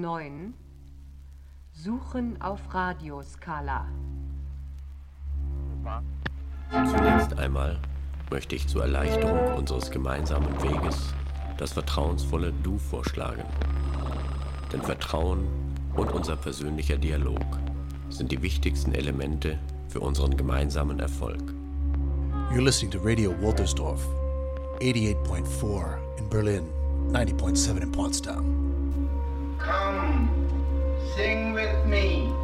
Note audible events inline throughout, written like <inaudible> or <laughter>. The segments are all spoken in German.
9 Suchen auf Radioskala. Zunächst einmal möchte ich zur Erleichterung unseres gemeinsamen Weges das vertrauensvolle Du vorschlagen. Denn Vertrauen und unser persönlicher Dialog sind die wichtigsten Elemente für unseren gemeinsamen Erfolg. You're listening to Radio Woltersdorf, 88.4 in Berlin, 90.7 in Potsdam. Sing with me.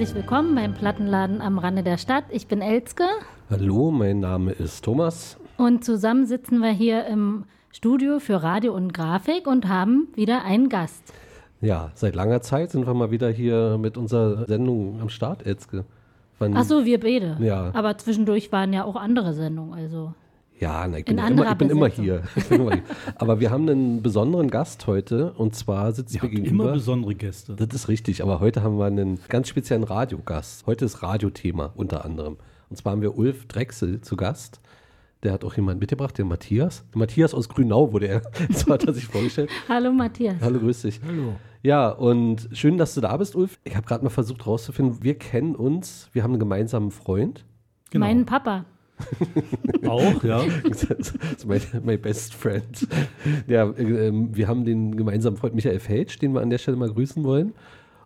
Herzlich willkommen beim Plattenladen am Rande der Stadt. Ich bin Elske Hallo, mein Name ist Thomas. und zusammen sitzen wir hier im Studio für Radio und Grafik und haben wieder einen Gast. Ja, seit langer Zeit sind wir mal wieder hier mit unserer Sendung am Start, Elzke. Wann- Ach so, wir beide. Ja. Aber zwischendurch waren ja auch andere Sendungen. Also Ja, na, ich bin, immer, anderer ich bin immer hier. Ich bin immer hier. Aber wir haben einen besonderen Gast heute und zwar sitzt Ihr mir habt immer gegenüber. besondere Gäste. Das ist richtig, aber heute haben wir einen ganz speziellen Radiogast. Heute ist Radiothema unter anderem. Und zwar haben wir Ulf Drechsel zu Gast. Der hat auch jemanden mitgebracht, den Matthias. Matthias aus Grünau wurde er. <laughs> So hat er sich vorgestellt. hallo Matthias. Hallo, grüß dich. Hallo. Ja, und schön, dass du da bist, Ulf. Ich habe gerade mal versucht rauszufinden, wir kennen uns, wir haben einen gemeinsamen Freund. Genau. Mein Papa. Auch, ja. Das ist mein, my best friend. Ja, äh, wir haben den gemeinsamen Freund Michael Felsch, den wir an der Stelle mal grüßen wollen.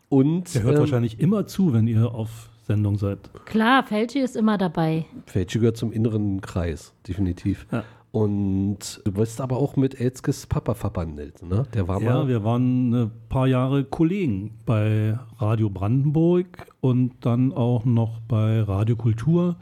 Und Der hört ähm, wahrscheinlich immer zu, wenn ihr auf Sendung seid. Klar, Felci ist immer dabei. Felsch gehört zum inneren Kreis, definitiv. Ja. Und du bist aber auch mit Elskes Papa verbandelt, ne? Der war Ja, mal. wir waren ein paar Jahre Kollegen bei Radio Brandenburg und dann auch noch bei Radio Kultur.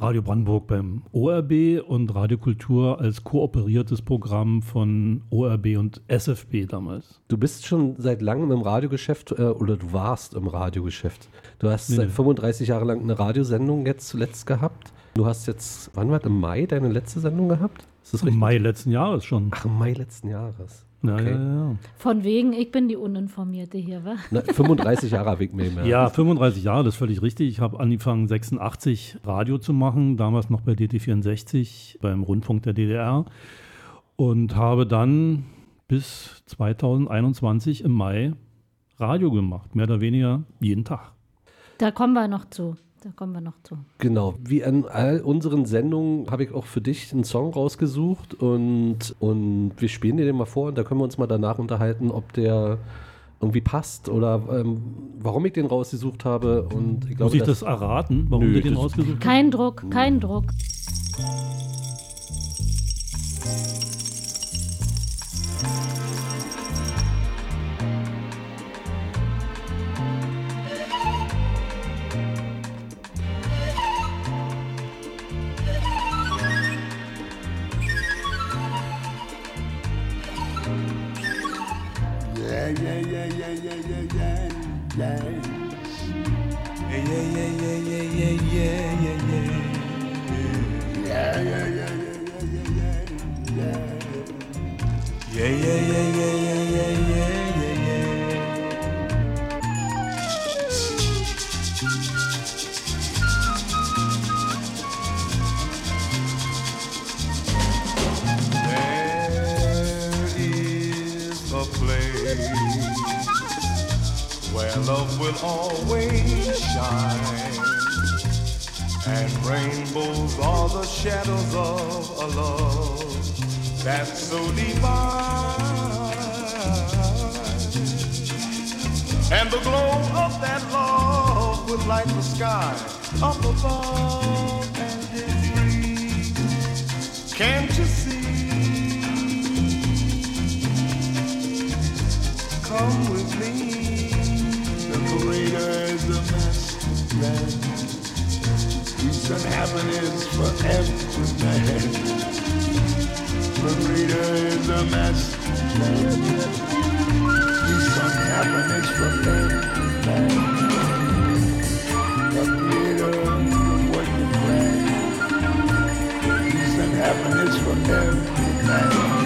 Radio Brandenburg beim ORB und Radio Kultur als kooperiertes Programm von ORB und SFB damals. Du bist schon seit langem im Radiogeschäft äh, oder du warst im Radiogeschäft. Du hast Nee, seit nee. 35 Jahren lang eine Radiosendung jetzt zuletzt gehabt. Du hast jetzt, wann war das, im Mai deine letzte Sendung gehabt? Ist das Im richtig? Mai letzten Jahres schon. Ach, im Mai letzten Jahres. Ja, Okay. ja, ja. Von wegen, ich bin die Uninformierte hier, wa? Na, 35 Jahre habe ich mir mehr. Ja, 35 Jahre, das ist völlig richtig. Ich habe angefangen, 86 Radio zu machen, damals noch bei DT64, beim Rundfunk der DDR. Und habe dann bis 2021 im Mai Radio gemacht, mehr oder weniger jeden Tag. Da kommen wir noch zu. Da kommen wir noch zu. Genau. Wie an all unseren Sendungen habe ich auch für dich einen Song rausgesucht und, und wir spielen dir den mal vor und da können wir uns mal danach unterhalten, ob der irgendwie passt oder ähm, warum ich den rausgesucht habe. Und ich glaube, Muss ich das erraten, warum Nö, du den das- ausgesucht hast? Kein Druck, kein Druck. Yeah, fly. Shadows of a love that's so divine. And the glow of that love will light the sky up above and it's free. Can't you see? Come with me. The creator is the master some happiness for every everyone. Marita is a mess. He's some happiness for every everyone. Marita, what you plan? He's some happiness for every man.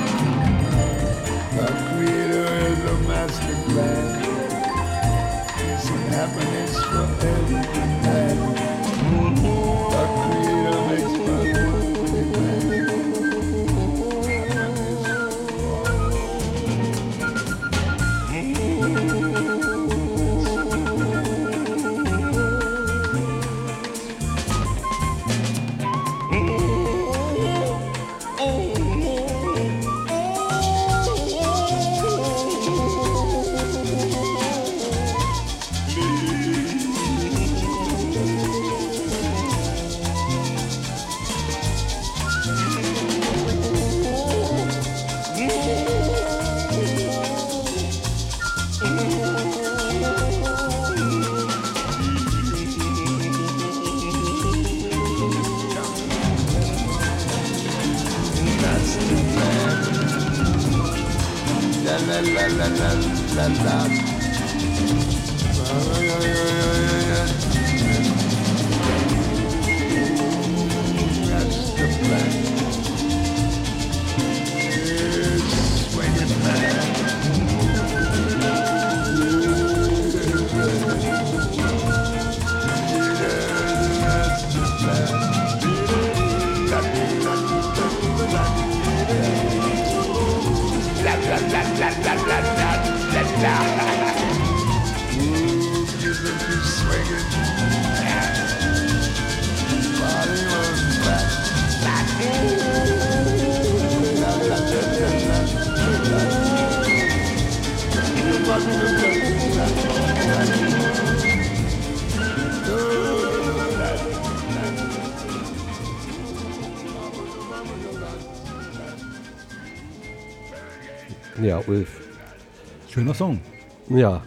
Song. Ja,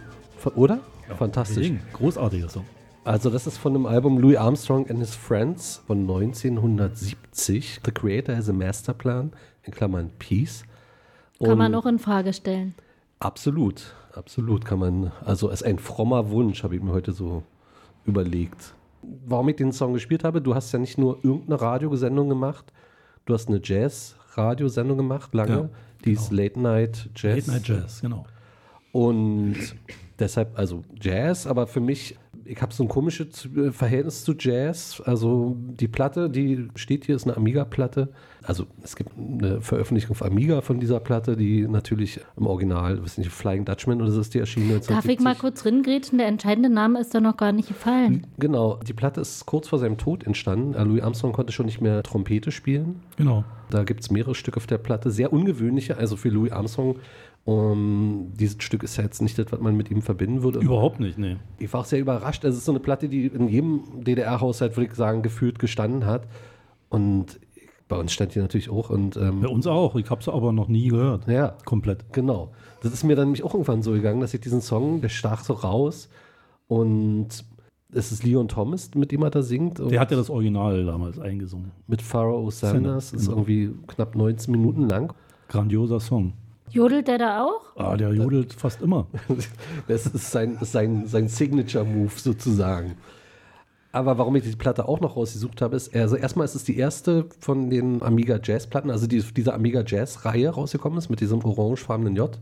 oder? Fantastisch. Deswegen, Großartiger Song. Also das ist von dem Album Louis Armstrong and His Friends von 1970. The Creator has a Masterplan, in Klammern Peace. Kann man Und- noch in Frage stellen. Absolut, absolut kann man. Also es ist ein frommer Wunsch, habe ich mir heute so überlegt. Warum ich den Song gespielt habe, du hast ja nicht nur irgendeine Radiosendung gemacht, du hast eine Jazz-Radiosendung gemacht, lange. Ja, die ist Late Night Jazz. Late Night Jazz, genau. Und deshalb, also Jazz, aber für mich, ich habe so ein komisches äh, Verhältnis zu Jazz. Also die Platte, die steht hier, ist eine Amiga-Platte. Also es gibt eine Veröffentlichung auf Amiga von dieser Platte, die natürlich im Original, weiß nicht, Flying Dutchman oder so ist die erschienen. Darf ich 1970. mal kurz ringrätschen? Der entscheidende Name ist da noch gar nicht gefallen. Genau, die Platte ist kurz vor seinem Tod entstanden. Äh, Louis Armstrong konnte schon nicht mehr Trompete spielen. Genau. Da gibt es mehrere Stücke auf der Platte, sehr ungewöhnliche, also für Louis Armstrong. Um, dieses Stück ist ja jetzt nicht das, was man mit ihm verbinden würde. Überhaupt nicht, nee. Ich war auch sehr überrascht. Also es ist so eine Platte, die in jedem DDR-Haushalt, würde ich sagen, gefühlt gestanden hat. Und bei uns stand die natürlich auch. Und, ähm, Bei uns auch. Ich habe es aber noch nie gehört. Ja. Komplett. Genau. Das ist mir dann nämlich auch irgendwann so gegangen, dass ich diesen Song, der stach so raus und es ist Leon Thomas, mit dem er da singt. Der hat ja das Original damals eingesungen. mit Pharaoh Sanders. Sanders, ist genau. irgendwie knapp 19 Minuten lang. Grandioser Song. Jodelt der da auch? Ah, der jodelt fast immer. <laughs> Das ist sein, sein, sein Signature-Move sozusagen. Aber warum ich die Platte auch noch rausgesucht habe, ist, also erstmal ist es die erste von den Amiga Jazz-Platten, also die, diese Amiga Jazz-Reihe rausgekommen ist mit diesem orangefarbenen J.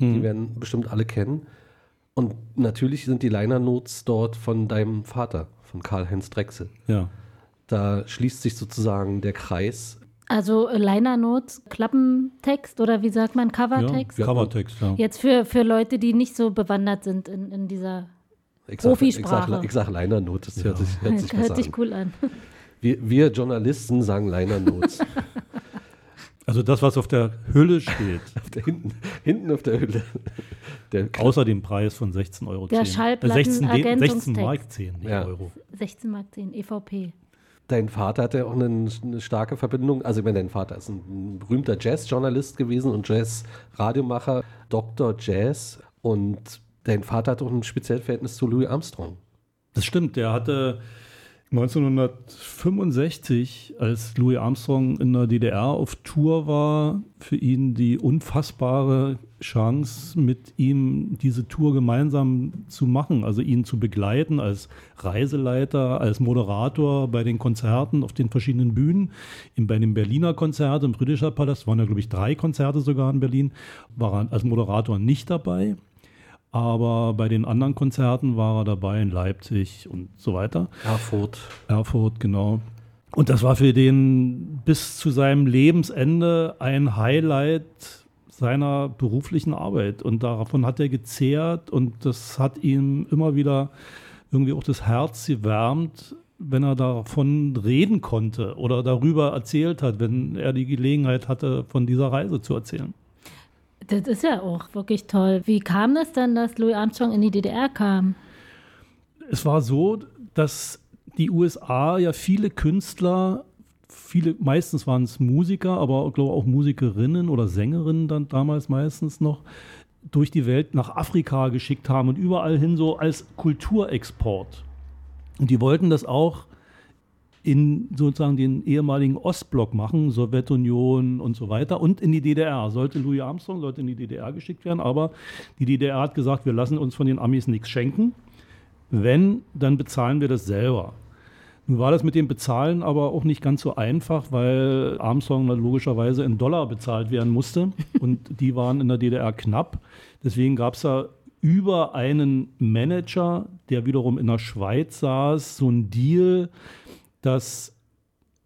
Die werden bestimmt alle kennen. Und natürlich sind die Liner-Notes dort von deinem Vater, von Karl-Heinz Drechsel. Ja. Da schließt sich sozusagen der Kreis. Also äh, Liner Notes, Klappentext oder wie sagt man, ja. Covertext? Covertext, ja. Jetzt für, für Leute, die nicht so bewandert sind in, in dieser. Ich sag, ich Profisprache. sag, ich sag Liner-Note, das hört sich, hört sich <laughs> Hört sich an. cool an. Wir, wir Journalisten sagen Liner-Notes. <laughs> Also das, was auf der Hülle steht, <laughs> Auf der hinten, hinten auf der Hülle. Der, außer dem Preis von 16,10 Euro. Der 16, D- 16 Schallplattenergänzungstext. Mark 10, nicht Ja. Euro. 16 Mark 10, EVP. Dein Vater hatte auch eine, eine starke Verbindung. Also, ich meine, dein Vater ist ein berühmter Jazz-Journalist gewesen und Jazz-Radiomacher, Dr. Jazz. Und dein Vater hat auch ein spezielles Verhältnis zu Louis Armstrong. Das stimmt, der hatte 1965, als Louis Armstrong in der DDR auf Tour war, für ihn die unfassbare Chance, mit ihm diese Tour gemeinsam zu machen, also ihn zu begleiten als Reiseleiter, als Moderator bei den Konzerten auf den verschiedenen Bühnen. Bei dem Berliner Konzert im Britischer Palast waren ja, glaube ich, drei Konzerte sogar in Berlin, war er als Moderator nicht dabei. Aber bei den anderen Konzerten war er dabei in Leipzig und so weiter. Erfurt. Erfurt, genau. Und das war für den bis zu seinem Lebensende ein Highlight seiner beruflichen Arbeit. Und davon hat er gezehrt und das hat ihm immer wieder irgendwie auch das Herz gewärmt, wenn er davon reden konnte oder darüber erzählt hat, wenn er die Gelegenheit hatte, von dieser Reise zu erzählen. Das ist ja auch wirklich toll. Wie kam das dann, dass Louis Armstrong in die DDR kam? Es war so, dass die USA ja viele Künstler, viele, meistens waren es Musiker, aber ich glaube auch Musikerinnen oder Sängerinnen dann damals meistens noch, durch die Welt nach Afrika geschickt haben und überall hin so als Kulturexport. Und die wollten das auch in sozusagen den ehemaligen Ostblock machen, Sowjetunion und so weiter und in die DDR. Sollte Louis Armstrong, sollte in die DDR geschickt werden, aber die DDR hat gesagt, wir lassen uns von den Amis nichts schenken. Wenn, dann bezahlen wir das selber. Nun war das mit dem Bezahlen aber auch nicht ganz so einfach, weil Armstrong logischerweise in Dollar bezahlt werden musste <laughs> und die waren in der DDR knapp. Deswegen gab es da über einen Manager, der wiederum in der Schweiz saß, so ein Deal, dass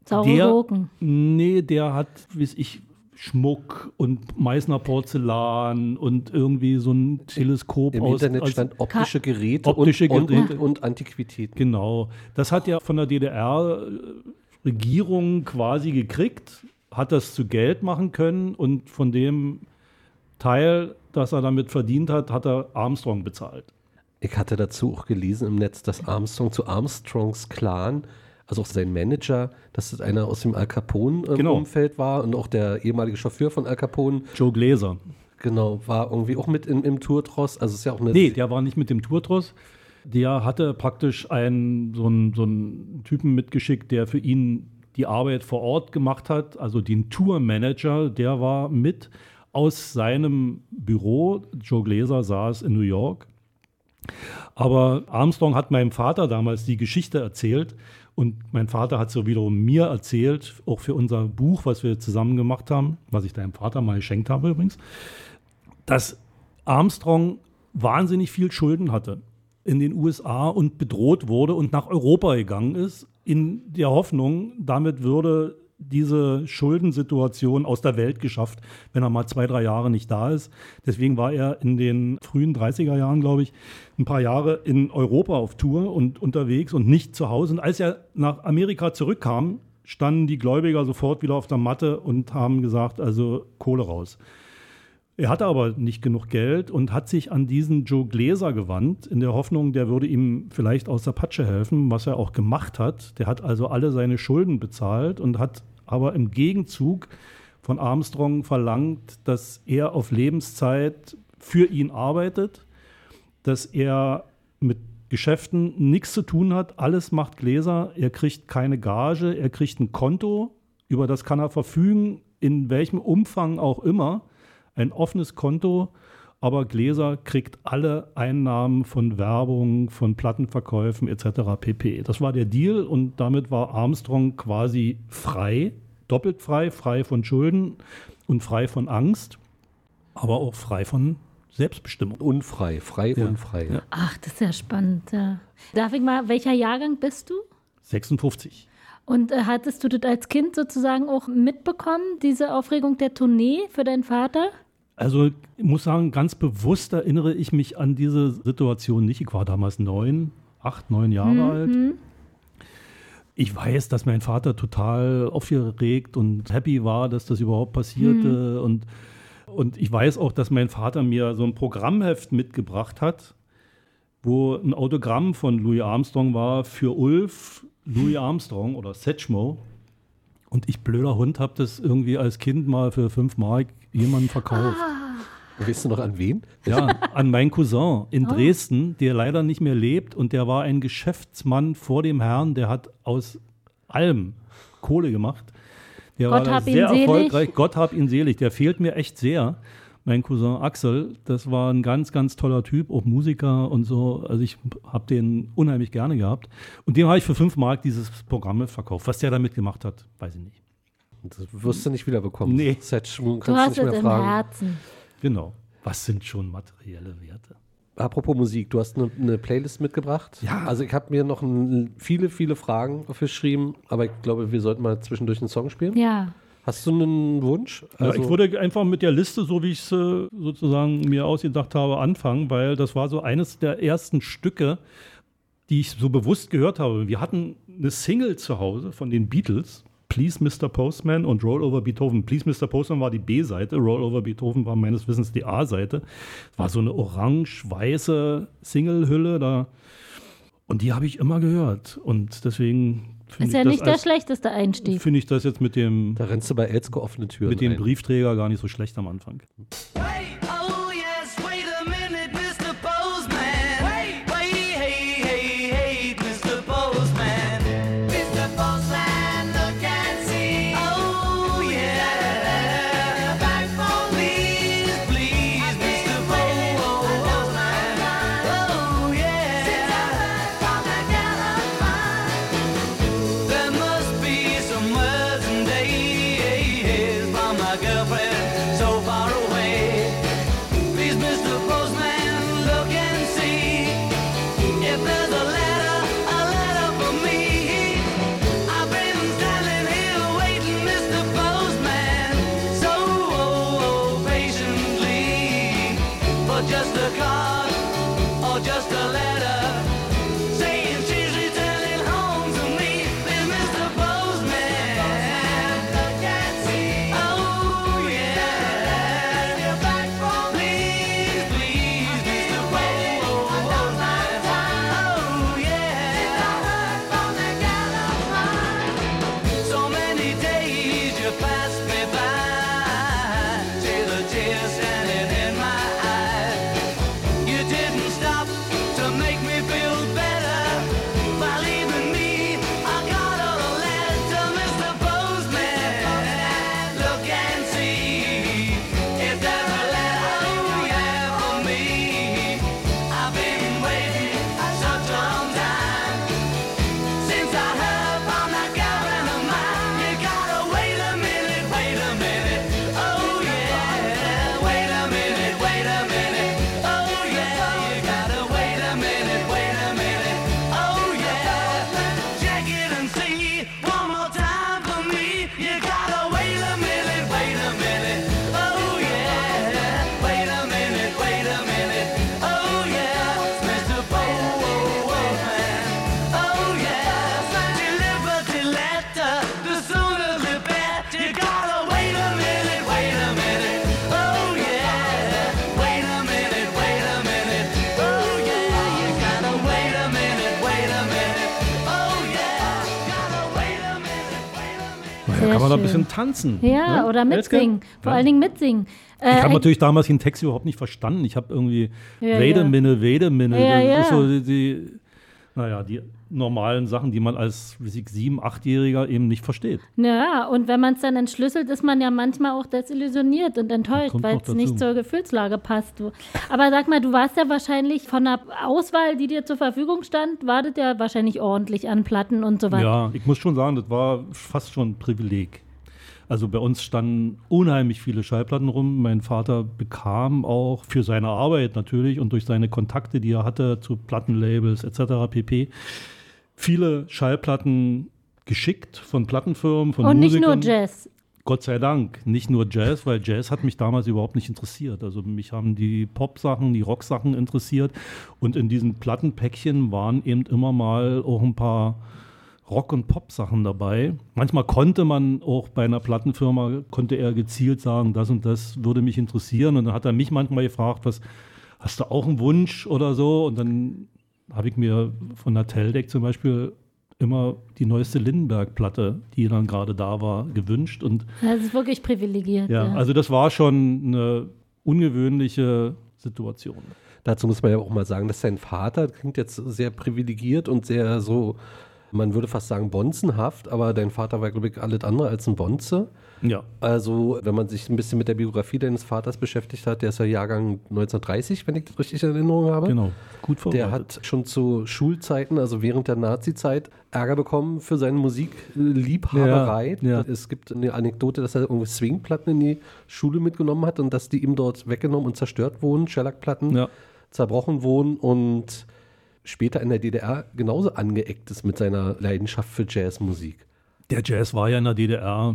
Saure der, Gurken. nee, der hat, wie ich, Schmuck und Meißner Porzellan und irgendwie so ein Teleskop Im aus. Internet aus- stand optische Geräte, Optische und, Geräte. Und, und Antiquitäten. Genau. Das hat ja von der DDR-Regierung quasi gekriegt, hat das zu Geld machen können und von dem Teil, das er damit verdient hat, hat er Armstrong bezahlt. Ich hatte dazu auch gelesen im Netz, dass Armstrong zu Armstrongs Clan, also auch sein Manager, dass das einer aus dem Al Capone-Umfeld Genau. war und auch der ehemalige Chauffeur von Al Capone, Joe Gläser. genau, war irgendwie auch mit im, im Tourtross. Also es ist ja auch eine. Nee, der war nicht mit dem Tourtross. Der hatte praktisch einen, so, einen, so einen Typen mitgeschickt, der für ihn die Arbeit vor Ort gemacht hat, also den Tourmanager, der war mit aus seinem Büro. Joe Gläser saß in New York. Aber Armstrong hat meinem Vater damals die Geschichte erzählt und mein Vater hat so wiederum mir erzählt, auch für unser Buch, was wir zusammen gemacht haben, was ich deinem Vater mal geschenkt habe übrigens, dass Armstrong wahnsinnig viel Schulden hatte in den USA und bedroht wurde und nach Europa gegangen ist, in der Hoffnung, damit würde diese Schuldensituation aus der Welt geschafft, wenn er mal zwei, drei Jahre nicht da ist. Deswegen war er in den frühen 30er Jahren, glaube ich, ein paar Jahre in Europa auf Tour und unterwegs und nicht zu Hause. Und als er nach Amerika zurückkam, standen die Gläubiger sofort wieder auf der Matte und haben gesagt, also Kohle raus. Er hatte aber nicht genug Geld und hat sich an diesen Joe Gläser gewandt, in der Hoffnung, der würde ihm vielleicht aus der Patsche helfen, was er auch gemacht hat. Der hat also alle seine Schulden bezahlt und hat aber im Gegenzug von Armstrong verlangt, dass er auf Lebenszeit für ihn arbeitet, dass er mit Geschäften nichts zu tun hat, alles macht Gläser, er kriegt keine Gage, er kriegt ein Konto, über das kann er verfügen, in welchem Umfang auch immer ein offenes Konto, aber Gläser kriegt alle Einnahmen von Werbung, von Plattenverkäufen etc. pp. Das war der Deal und damit war Armstrong quasi frei, doppelt frei, frei von Schulden und frei von Angst, aber auch frei von Selbstbestimmung. Unfrei, frei, Ja. unfrei. Ja. Ach, das ist ja spannend. Ja. Darf ich mal, welcher Jahrgang bist du? 56. Und äh, hattest du das als Kind sozusagen auch mitbekommen, diese Aufregung der Tournee für deinen Vater? Also ich muss sagen, ganz bewusst erinnere ich mich an diese Situation nicht. Ich war damals neun, acht, neun Jahre alt. Ich weiß, dass mein Vater total aufgeregt und happy war, dass das überhaupt passierte. Und, und ich weiß auch, dass mein Vater mir so ein Programmheft mitgebracht hat, wo ein Autogramm von Louis Armstrong war für Ulf, Louis <laughs> Armstrong oder Setchmo. Und ich, blöder Hund, habe das irgendwie als Kind mal für fünf Mark jemandem verkauft. Weißt du noch an wen? Ja, an meinen Cousin in Oh. Dresden, der leider nicht mehr lebt und der war ein Geschäftsmann vor dem Herrn, der hat aus allem Kohle gemacht. Der Gott war sehr selig. erfolgreich. Gott hab ihn selig. Der fehlt mir echt sehr. Mein Cousin Axel, das war ein ganz, ganz toller Typ, auch Musiker und so. Also ich habe den unheimlich gerne gehabt. Und dem habe ich für fünf Mark dieses Programm verkauft. Was der damit gemacht hat, weiß ich nicht. Das wirst du nicht wiederbekommen. Nee. Setschwung Du kannst hast nicht es mehr im fragen. Herzen. Genau. Was sind schon materielle Werte? Apropos Musik, du hast eine, eine Playlist mitgebracht. Ja. Also ich habe mir noch ein, viele, viele Fragen aufgeschrieben, aber ich glaube, wir sollten mal zwischendurch einen Song spielen. Ja. Hast du einen Wunsch? Ja, Also- ich würde einfach mit der Liste, so wie ich es sozusagen mir ausgedacht habe, anfangen, weil das war so eines der ersten Stücke, die ich so bewusst gehört habe. Wir hatten eine Single zu Hause von den Beatles, Please Mr. Postman und Roll Over Beethoven. Please Mr. Postman war die B-Seite, Roll Over Beethoven war meines Wissens die A-Seite. War so eine orange-weiße Singlehülle da. Und die habe ich immer gehört. Und deswegen Ist finde ja ich, nicht das der als- schlechteste Einstieg. finde ich das jetzt mit dem da rennst du bei Elsko offene Türen mit dem ein. Briefträger gar nicht so schlecht am Anfang. Oh da ein bisschen tanzen. Ja, ne? oder mitsingen. Vor allen Dingen mitsingen. Ich Äh, habe ein- natürlich damals den Text überhaupt nicht verstanden. Ich habe irgendwie Ja, a ja. minute. Ja, ja. so die, naja, die normalen Sachen, die man als sieben-, achtjähriger eben nicht versteht. Ja, und wenn man es dann entschlüsselt, ist man ja manchmal auch desillusioniert und enttäuscht, weil es nicht zur Gefühlslage passt. Aber sag mal, du warst ja wahrscheinlich von der Auswahl, die dir zur Verfügung stand, wartet ja wahrscheinlich ordentlich an Platten und so weiter. Ja, ich muss schon sagen, das war fast schon ein Privileg. Also bei uns standen unheimlich viele Schallplatten rum. Mein Vater bekam auch für seine Arbeit natürlich und durch seine Kontakte, die er hatte zu Plattenlabels etc. pp. Viele Schallplatten geschickt von Plattenfirmen, von und nicht Musikern. nur Jazz. Gott sei Dank, nicht nur Jazz, weil Jazz hat mich damals überhaupt nicht interessiert. Also mich haben die Pop-Sachen, die Rock-Sachen interessiert. Und in diesen Plattenpäckchen waren eben immer mal auch ein paar Rock- und Pop-Sachen dabei. Manchmal konnte man auch bei einer Plattenfirma, konnte er gezielt sagen, das und das würde mich interessieren. Und dann hat er mich manchmal gefragt, was, hast du auch einen Wunsch oder so? Und dann habe ich mir von der Teldec zum Beispiel immer die neueste Lindenberg-Platte, die dann gerade da war, gewünscht. Und Das ist wirklich privilegiert. ja, Ja, also das war schon eine ungewöhnliche Situation. Dazu muss man ja auch mal sagen, dass sein Vater klingt jetzt sehr privilegiert und sehr so, man würde fast sagen, bonzenhaft, aber dein Vater war, glaube ich, alles andere als ein Bonze. Ja. Also, wenn man sich ein bisschen mit der Biografie deines Vaters beschäftigt hat, der ist ja Jahrgang 1930, wenn ich das richtig in Erinnerung habe. Genau, gut Der vorbereitet. hat schon zu Schulzeiten, also während der Nazi-Zeit, Ärger bekommen für seine Musikliebhaberei. Ja, ja. Es gibt eine Anekdote, dass er irgendwie Swingplatten in die Schule mitgenommen hat und dass die ihm dort weggenommen und zerstört wurden, Shellac-Platten Ja. zerbrochen wurden und später in der DDR genauso angeeckt ist mit seiner Leidenschaft für Jazzmusik. Der Jazz war ja in der DDR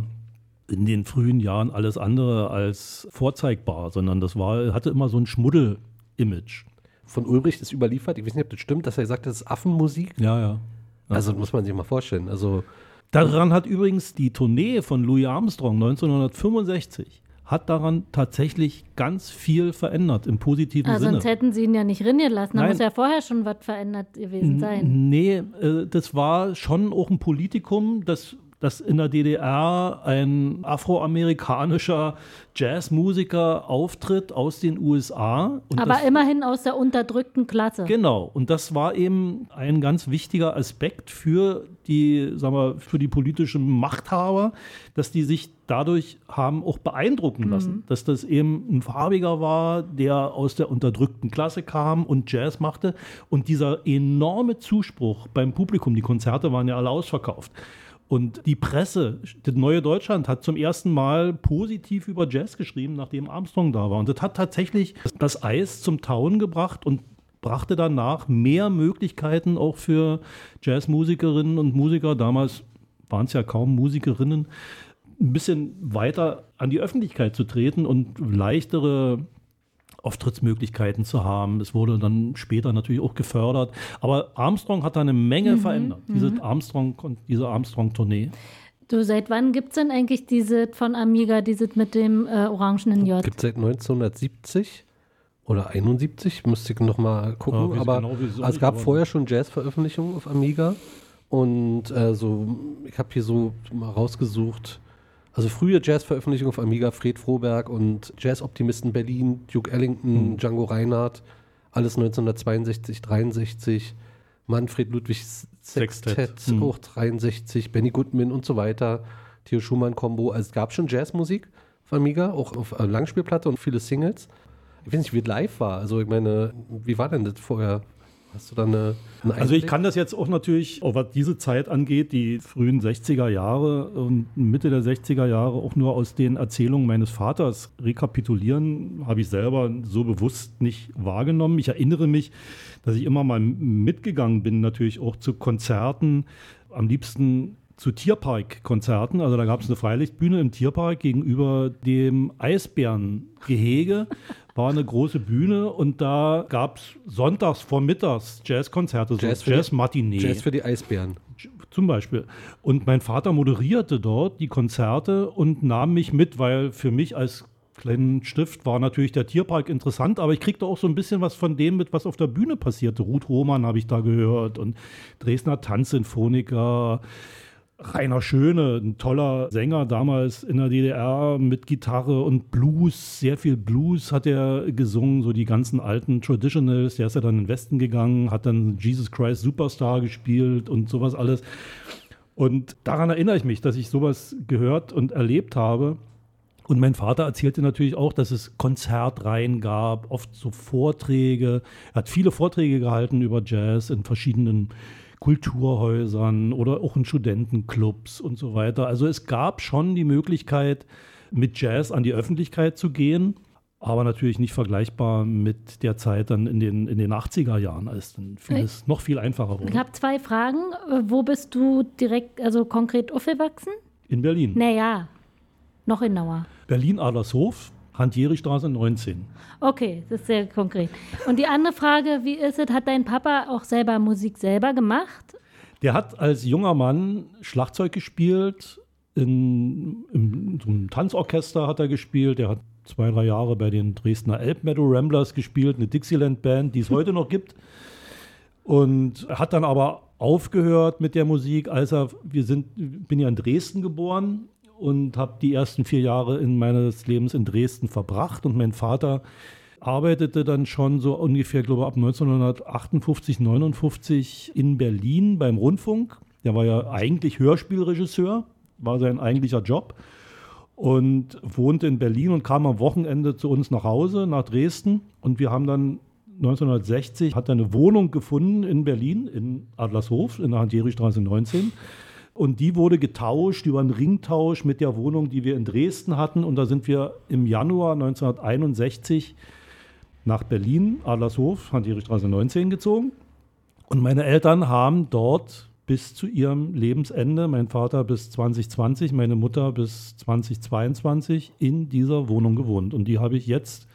in den frühen Jahren alles andere als vorzeigbar, sondern das war, hatte immer so ein Schmuddel-Image. Von Ulbricht ist überliefert, ich weiß nicht, ob das stimmt, dass er sagt, das ist Affenmusik. Ja, ja. Also muss man sich mal vorstellen. Also Daran hat übrigens die Tournee von Louis Armstrong 1965 hat daran tatsächlich ganz viel verändert im positiven Ah, Sinne. sonst hätten sie ihn ja nicht rinnieren lassen. Da Nein. muss ja vorher schon was verändert gewesen sein. Nee, äh, das war schon auch ein Politikum, das, dass in der DDR ein afroamerikanischer Jazzmusiker auftritt aus den USA. Aber immerhin aus der unterdrückten Klasse. Genau, und das war eben ein ganz wichtiger Aspekt für die, sagen wir, für die politischen Machthaber, dass die sich dadurch haben auch beeindrucken lassen, dass das eben ein Farbiger war, der aus der unterdrückten Klasse kam und Jazz machte und dieser enorme Zuspruch beim Publikum, die Konzerte waren ja alle ausverkauft. Und die Presse, das Neue Deutschland, hat zum ersten Mal positiv über Jazz geschrieben, nachdem Armstrong da war. Und das hat tatsächlich das Eis zum Tauen gebracht und brachte danach mehr Möglichkeiten auch für Jazzmusikerinnen und Musiker. Damals waren es ja kaum Musikerinnen, ein bisschen weiter an die Öffentlichkeit zu treten und leichtere Auftrittsmöglichkeiten zu haben. Es wurde dann später natürlich auch gefördert. Aber Armstrong hat da eine Menge verändert, diese Armstrong, diese Armstrong-Tournee. Du, seit wann gibt es denn eigentlich diese von Amiga, dieses mit dem äh, orangenen J? gibt es seit 1970 oder 71, müsste ich noch mal Ja, gucken. weiß aber genau, also es gab aber- vorher schon Jazz-Veröffentlichungen auf Amiga. Und äh, so, ich habe hier so mal rausgesucht, also frühe Jazz-Veröffentlichungen auf Amiga, Fred Froberg und Jazz-Optimisten Berlin, Duke Ellington, Hm. Django Reinhardt, alles 1962, 63, Manfred Ludwig Sextett, Sextett, hm. auch 63, Benny Goodman und so weiter, Theo Schumann-Kombo. Also es gab schon Jazzmusik auf Amiga, auch auf äh, Langspielplatte und viele Singles. Ich weiß nicht, wie es live war. Also ich meine, wie war denn das vorher? Hast du da eine, einen Also ich kann das jetzt auch natürlich, auch was diese Zeit angeht, die frühen 60er Jahre und Mitte der 60er Jahre auch nur aus den Erzählungen meines Vaters rekapitulieren, habe ich selber so bewusst nicht wahrgenommen. Ich erinnere mich, dass ich immer mal mitgegangen bin, natürlich auch zu Konzerten, am liebsten zu Tierparkkonzerten. Also da gab es eine Freilichtbühne im Tierpark gegenüber dem Eisbärengehege. War eine große Bühne und da gab es sonntags vormittags Jazzkonzerte, so Jazz für die- Jazz-Matinee Jazz für die Eisbären. zum Beispiel. Und mein Vater moderierte dort die Konzerte und nahm mich mit, weil für mich als kleinen Stift war natürlich der Tierpark interessant, aber ich kriegte auch so ein bisschen was von dem mit, was auf der Bühne passierte. Ruth Roman habe ich da gehört und Dresdner Tanzsinfoniker. Rainer Schöne, ein toller Sänger damals in der DDR mit Gitarre und Blues, sehr viel Blues hat er gesungen, so die ganzen alten Traditionals. Der ist ja dann in den Westen gegangen, hat dann Jesus Christ Superstar gespielt und sowas alles. Und daran erinnere ich mich, dass ich sowas gehört und erlebt habe. Und mein Vater erzählte natürlich auch, dass es Konzertreihen gab, oft so Vorträge. Er hat viele Vorträge gehalten über Jazz in verschiedenen Kulturhäusern oder auch in Studentenclubs und so weiter. Also es gab schon die Möglichkeit, mit Jazz an die Öffentlichkeit zu gehen, aber natürlich nicht vergleichbar mit der Zeit dann in den, in den 80er Jahren, als dann vieles noch viel einfacher Ich wurde. habe zwei Fragen. Äh, Wo bist du direkt, also konkret aufgewachsen? In Berlin. Naja, noch genauer. Berlin-Adlershof, Hantieristraße 19. Okay, das ist sehr konkret. Und die andere Frage, wie ist es, hat dein Papa auch selber Musik selber gemacht? Der hat als junger Mann Schlagzeug gespielt, in, in so einem Tanzorchester hat er gespielt. Er hat zwei, drei Jahre bei den Dresdner Elb Meadow Ramblers gespielt, eine Dixieland-Band, die es heute noch gibt. Und hat dann aber aufgehört mit der Musik, als er, wir sind, bin ja in Dresden geboren und habe die ersten vier Jahre in meines Lebens in Dresden verbracht. Und mein Vater arbeitete dann schon so ungefähr, glaube ich, ab 1958, 59 in Berlin beim Rundfunk. Der war ja eigentlich Hörspielregisseur, war sein eigentlicher Job und wohnte in Berlin und kam am Wochenende zu uns nach Hause, nach Dresden. Und wir haben dann 1960 hat er eine Wohnung gefunden in Berlin, in Adlershof, in der Hans-Jerich-Straße 19. Und die wurde getauscht über einen Ringtausch mit der Wohnung, die wir in Dresden hatten. Und da sind wir im Januar 1961 nach Berlin, Adlershof, Hans-Jerich-Straße 19 gezogen. Und meine Eltern haben dort bis zu ihrem Lebensende, mein Vater bis 2020, meine Mutter bis 2022 in dieser Wohnung gewohnt. Und die habe ich jetzt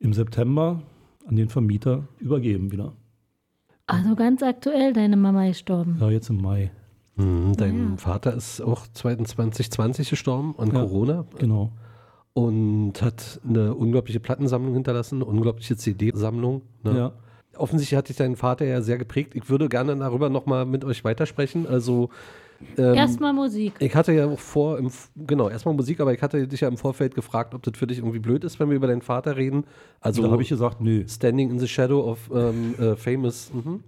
im September an den Vermieter übergeben wieder. Also ganz aktuell, deine Mama ist gestorben. Ja, jetzt im Mai. Mhm, dein Ja. Vater ist auch 2020 gestorben an Ja, Corona Genau. und hat eine unglaubliche Plattensammlung hinterlassen, eine unglaubliche CD-Sammlung. Ne? Ja. Offensichtlich hat dich dein Vater ja sehr geprägt. Ich würde gerne darüber nochmal mit euch weitersprechen. Also ähm, Erstmal Musik. ich hatte ja auch vor, im, F- genau, erstmal Musik, aber ich hatte dich ja im Vorfeld gefragt, ob das für dich irgendwie blöd ist, wenn wir über deinen Vater reden. Also da habe ich gesagt, nö. Standing in the Shadow of ähm, äh, Famous. Mhm.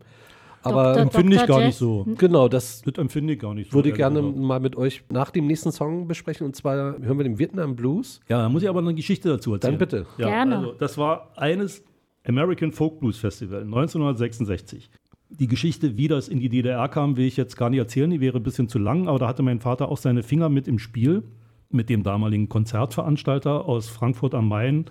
Aber Dr. empfinde ich gar nicht Jazz. so. genau, das Das empfinde ich gar nicht so. würde ich gerne gesagt. mal mit euch nach dem nächsten Song besprechen. Und zwar hören wir den Vietnam Blues. Ja, da muss ich aber eine Geschichte dazu erzählen. Dann bitte. Ja, Gerne. Also, das war eines American Folk Blues Festival 1966. Die Geschichte, wie das in die DDR kam, will ich jetzt gar nicht erzählen, die wäre ein bisschen zu lang, aber da hatte mein Vater auch seine Finger mit im Spiel mit dem damaligen Konzertveranstalter aus Frankfurt am Main.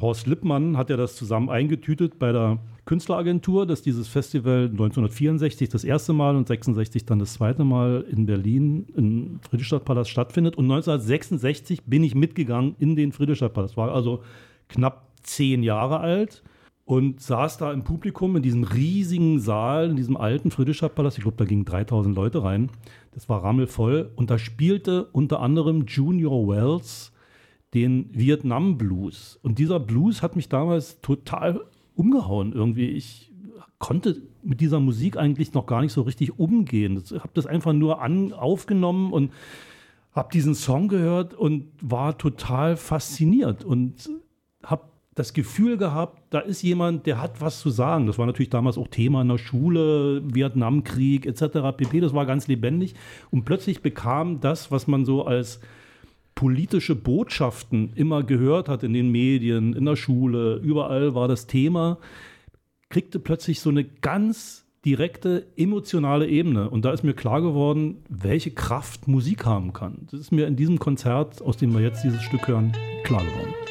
Horst Lippmann hat ja das zusammen eingetütet bei der Künstleragentur, dass dieses Festival 1964 das erste Mal und 66 dann das zweite Mal in Berlin im Friedrichstadtpalast stattfindet. Und 1966 bin ich mitgegangen in den Friedrichstadtpalast. War also knapp zehn Jahre alt und saß da im Publikum in diesem riesigen Saal, in diesem alten Friedrichstadtpalast. Ich glaube, da gingen 3000 Leute rein. Das war rammelvoll. Und da spielte unter anderem Junior Wells den Vietnam Blues. Und dieser Blues hat mich damals total umgehauen irgendwie. Ich konnte mit dieser Musik eigentlich noch gar nicht so richtig umgehen. Ich habe das einfach nur an, aufgenommen und habe diesen Song gehört und war total fasziniert und habe das Gefühl gehabt, da ist jemand, der hat was zu sagen. Das war natürlich damals auch Thema in der Schule, Vietnamkrieg etc. pp. Das war ganz lebendig. Und plötzlich bekam das, was man so als politische Botschaften immer gehört hat in den Medien, in der Schule, überall war das Thema, kriegte plötzlich so eine ganz direkte emotionale Ebene. Und da ist mir klar geworden, welche Kraft Musik haben kann. Das ist mir in diesem Konzert, aus dem wir jetzt dieses Stück hören, klar geworden.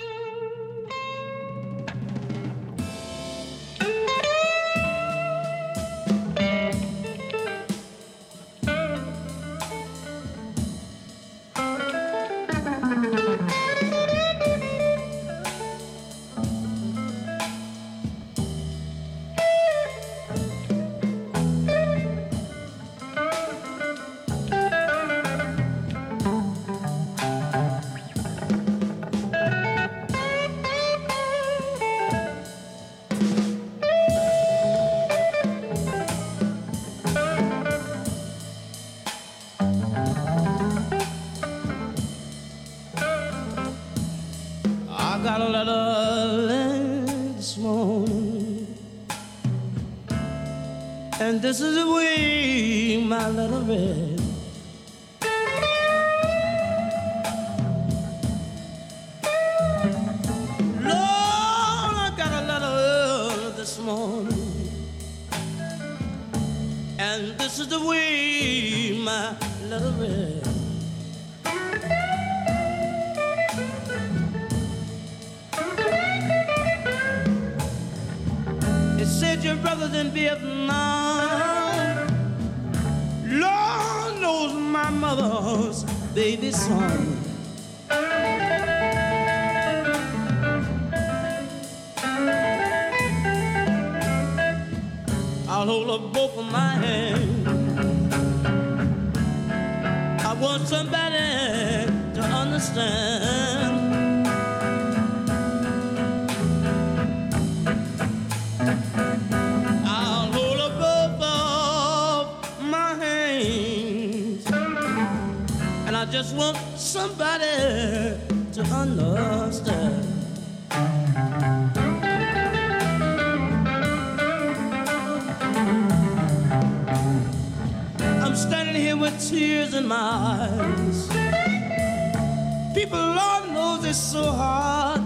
Lord knows it's so hard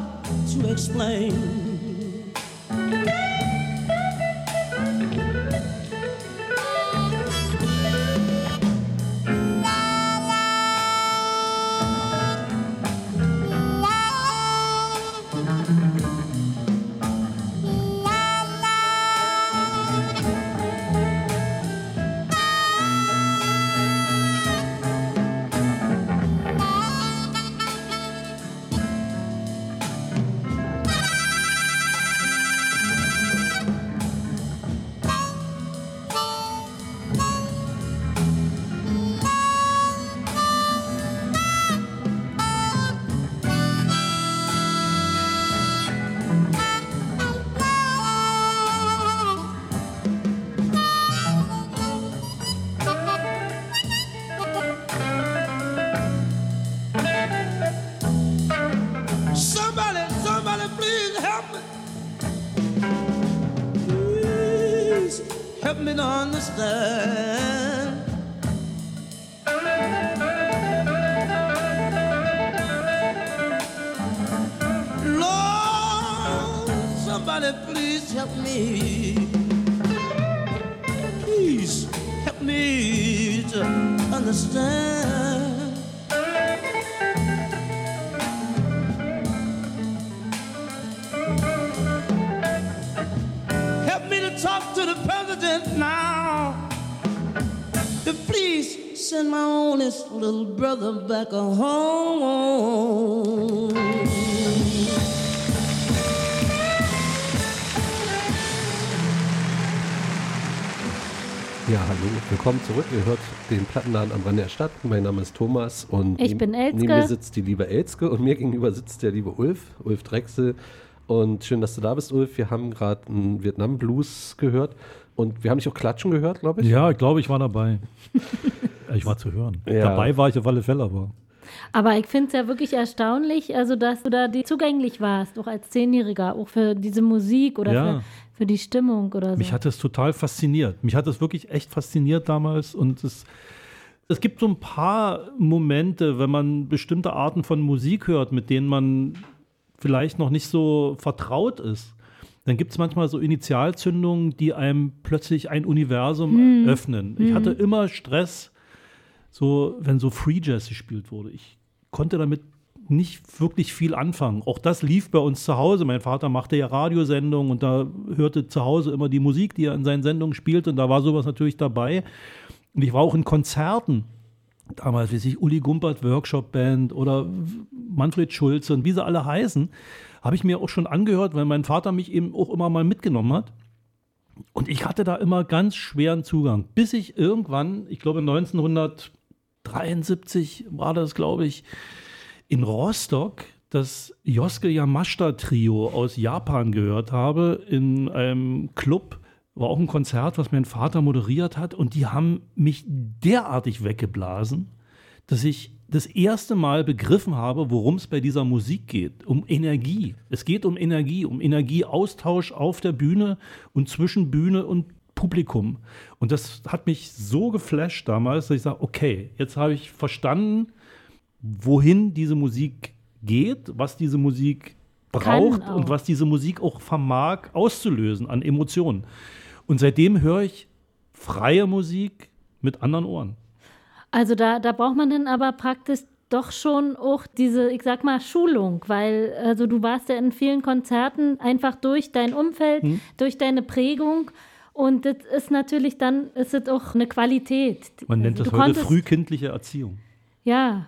to explain. Zurück. Ihr hört den Plattenladen am Rande der Stadt. Mein Name ist Thomas und Ich neben- bin Elske. neben mir sitzt die liebe Elske und mir gegenüber sitzt der liebe Ulf, Ulf Drechsel. Und schön, dass du da bist, Ulf. Wir haben gerade einen Vietnam-Blues gehört und wir haben dich auch klatschen gehört, glaube ich. Ja, ich glaube, ich war dabei. <laughs> ich war zu hören. Ja. Dabei war ich auf alle Fälle, aber. Aber ich finde es ja wirklich erstaunlich, also dass du da die zugänglich warst, auch als Zehnjähriger, auch für diese Musik oder Ja. für, für die Stimmung oder so. Mich hat es total fasziniert. Mich hat es wirklich echt fasziniert damals und es, es gibt so ein paar Momente, wenn man bestimmte Arten von Musik hört, mit denen man vielleicht noch nicht so vertraut ist. Dann gibt es manchmal so Initialzündungen, die einem plötzlich ein Universum Hm. öffnen. Ich Hm. hatte immer Stress, so wenn so Free Jazz gespielt wurde. Ich konnte damit nicht wirklich viel anfangen. Auch das lief bei uns zu Hause. Mein Vater machte ja Radiosendungen und da hörte zu Hause immer die Musik, die er in seinen Sendungen spielte und da war sowas natürlich dabei. Und ich war auch in Konzerten. Damals, wie sich Uli Gumpert Workshop Band oder Manfred Schulze und wie sie alle heißen, habe ich mir auch schon angehört, weil mein Vater mich eben auch immer mal mitgenommen hat. Und ich hatte da immer ganz schweren Zugang, bis ich irgendwann, ich glaube 1973 war das, glaube ich, in Rostock das Yosuke Yamashita Trio aus Japan gehört habe in einem Club. War auch ein Konzert, was mein Vater moderiert hat. Und die haben mich derartig weggeblasen, dass ich das erste Mal begriffen habe, worum es bei dieser Musik geht. Um Energie. Es geht um Energie, um Energieaustausch auf der Bühne und zwischen Bühne und Publikum. Und das hat mich so geflasht damals, dass ich sage, okay, jetzt habe ich verstanden, wohin diese Musik geht, was diese Musik braucht auch. und was diese Musik auch vermag auszulösen an Emotionen. Und seitdem höre ich freie Musik mit anderen Ohren. Also da, da braucht man dann aber praktisch doch schon auch diese, ich sag mal, Schulung, weil also du warst ja in vielen Konzerten einfach durch dein Umfeld, Hm. durch deine Prägung und das ist natürlich dann, ist es auch eine Qualität. Man nennt das du heute frühkindliche Erziehung. Ja,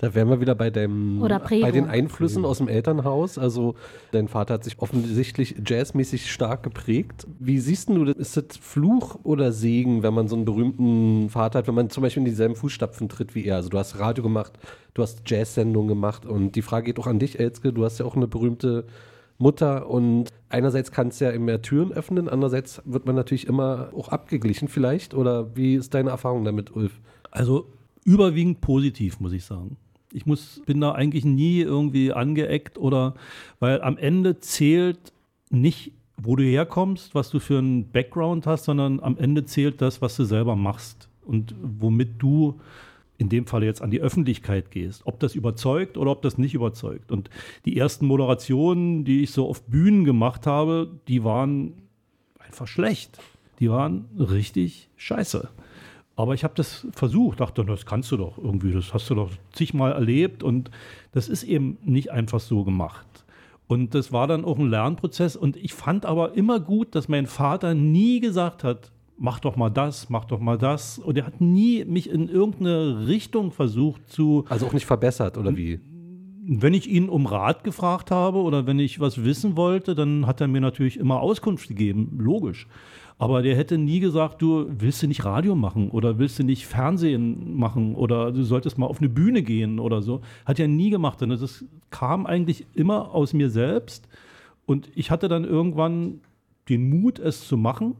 Da wären wir wieder bei Prägung. bei den Einflüssen aus dem Elternhaus. Also dein Vater hat sich offensichtlich jazzmäßig stark geprägt. Wie siehst du das? Ist das Fluch oder Segen, wenn man so einen berühmten Vater hat, wenn man zum Beispiel in dieselben Fußstapfen tritt wie er? Also du hast Radio gemacht, du hast Jazz-Sendungen gemacht und die Frage geht auch an dich, Elske. Du hast ja auch eine berühmte Mutter und einerseits kann es ja immer Türen öffnen, andererseits wird man natürlich immer auch abgeglichen vielleicht. Oder wie ist deine Erfahrung damit, Ulf? Also überwiegend positiv, muss ich sagen. Ich muss, bin da eigentlich nie irgendwie angeeckt oder, weil am Ende zählt nicht, wo du herkommst, was du für einen Background hast, sondern am Ende zählt das, was du selber machst und womit du in dem Fall jetzt an die Öffentlichkeit gehst, ob das überzeugt oder ob das nicht überzeugt. Und die ersten Moderationen, die ich so auf Bühnen gemacht habe, die waren einfach schlecht. Die waren richtig scheiße. Aber ich habe das versucht, dachte, das kannst du doch irgendwie, das hast du doch zigmal erlebt und das ist eben nicht einfach so gemacht. Und das war dann auch ein Lernprozess und ich fand aber immer gut, dass mein Vater nie gesagt hat, mach doch mal das, mach doch mal das. Und er hat nie mich in irgendeine Richtung versucht zu. Also auch nicht verbessert, oder wie? Wenn ich ihn um Rat gefragt habe oder wenn ich was wissen wollte, dann hat er mir natürlich immer Auskunft gegeben, logisch. Aber der hätte nie gesagt, du willst du nicht Radio machen oder willst du nicht Fernsehen machen oder du solltest mal auf eine Bühne gehen oder so. Hat er nie gemacht. Und das kam eigentlich immer aus mir selbst. Und ich hatte dann irgendwann den Mut, es zu machen.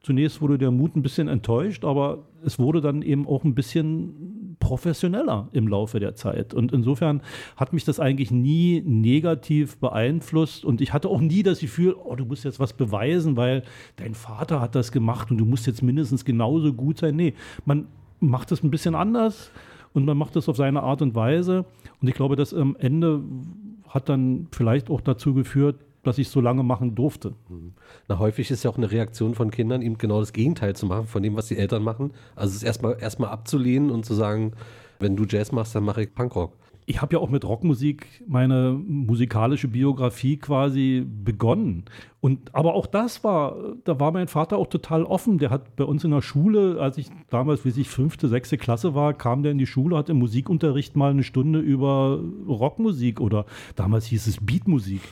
Zunächst wurde der Mut ein bisschen enttäuscht, aber es wurde dann eben auch ein bisschen professioneller im Laufe der Zeit. Und insofern hat mich das eigentlich nie negativ beeinflusst. Und ich hatte auch nie das Gefühl, oh, du musst jetzt was beweisen, weil dein Vater hat das gemacht und du musst jetzt mindestens genauso gut sein. Nee, man macht das ein bisschen anders und man macht das auf seine Art und Weise. Und ich glaube, das am Ende hat dann vielleicht auch dazu geführt, dass ich so lange machen durfte. Na, häufig ist ja auch eine Reaktion von Kindern, eben genau das Gegenteil zu machen von dem, was die Eltern machen. Also es erstmal erstmal abzulehnen und zu sagen, wenn du Jazz machst, dann mache ich Punkrock. Ich habe ja auch mit Rockmusik meine musikalische Biografie quasi begonnen. Und aber auch das war, da war mein Vater auch total offen. Der hat bei uns in der Schule, als ich damals, wie ich fünfte, sechste Klasse war, kam der in die Schule, hat im Musikunterricht mal eine Stunde über Rockmusik oder damals hieß es Beatmusik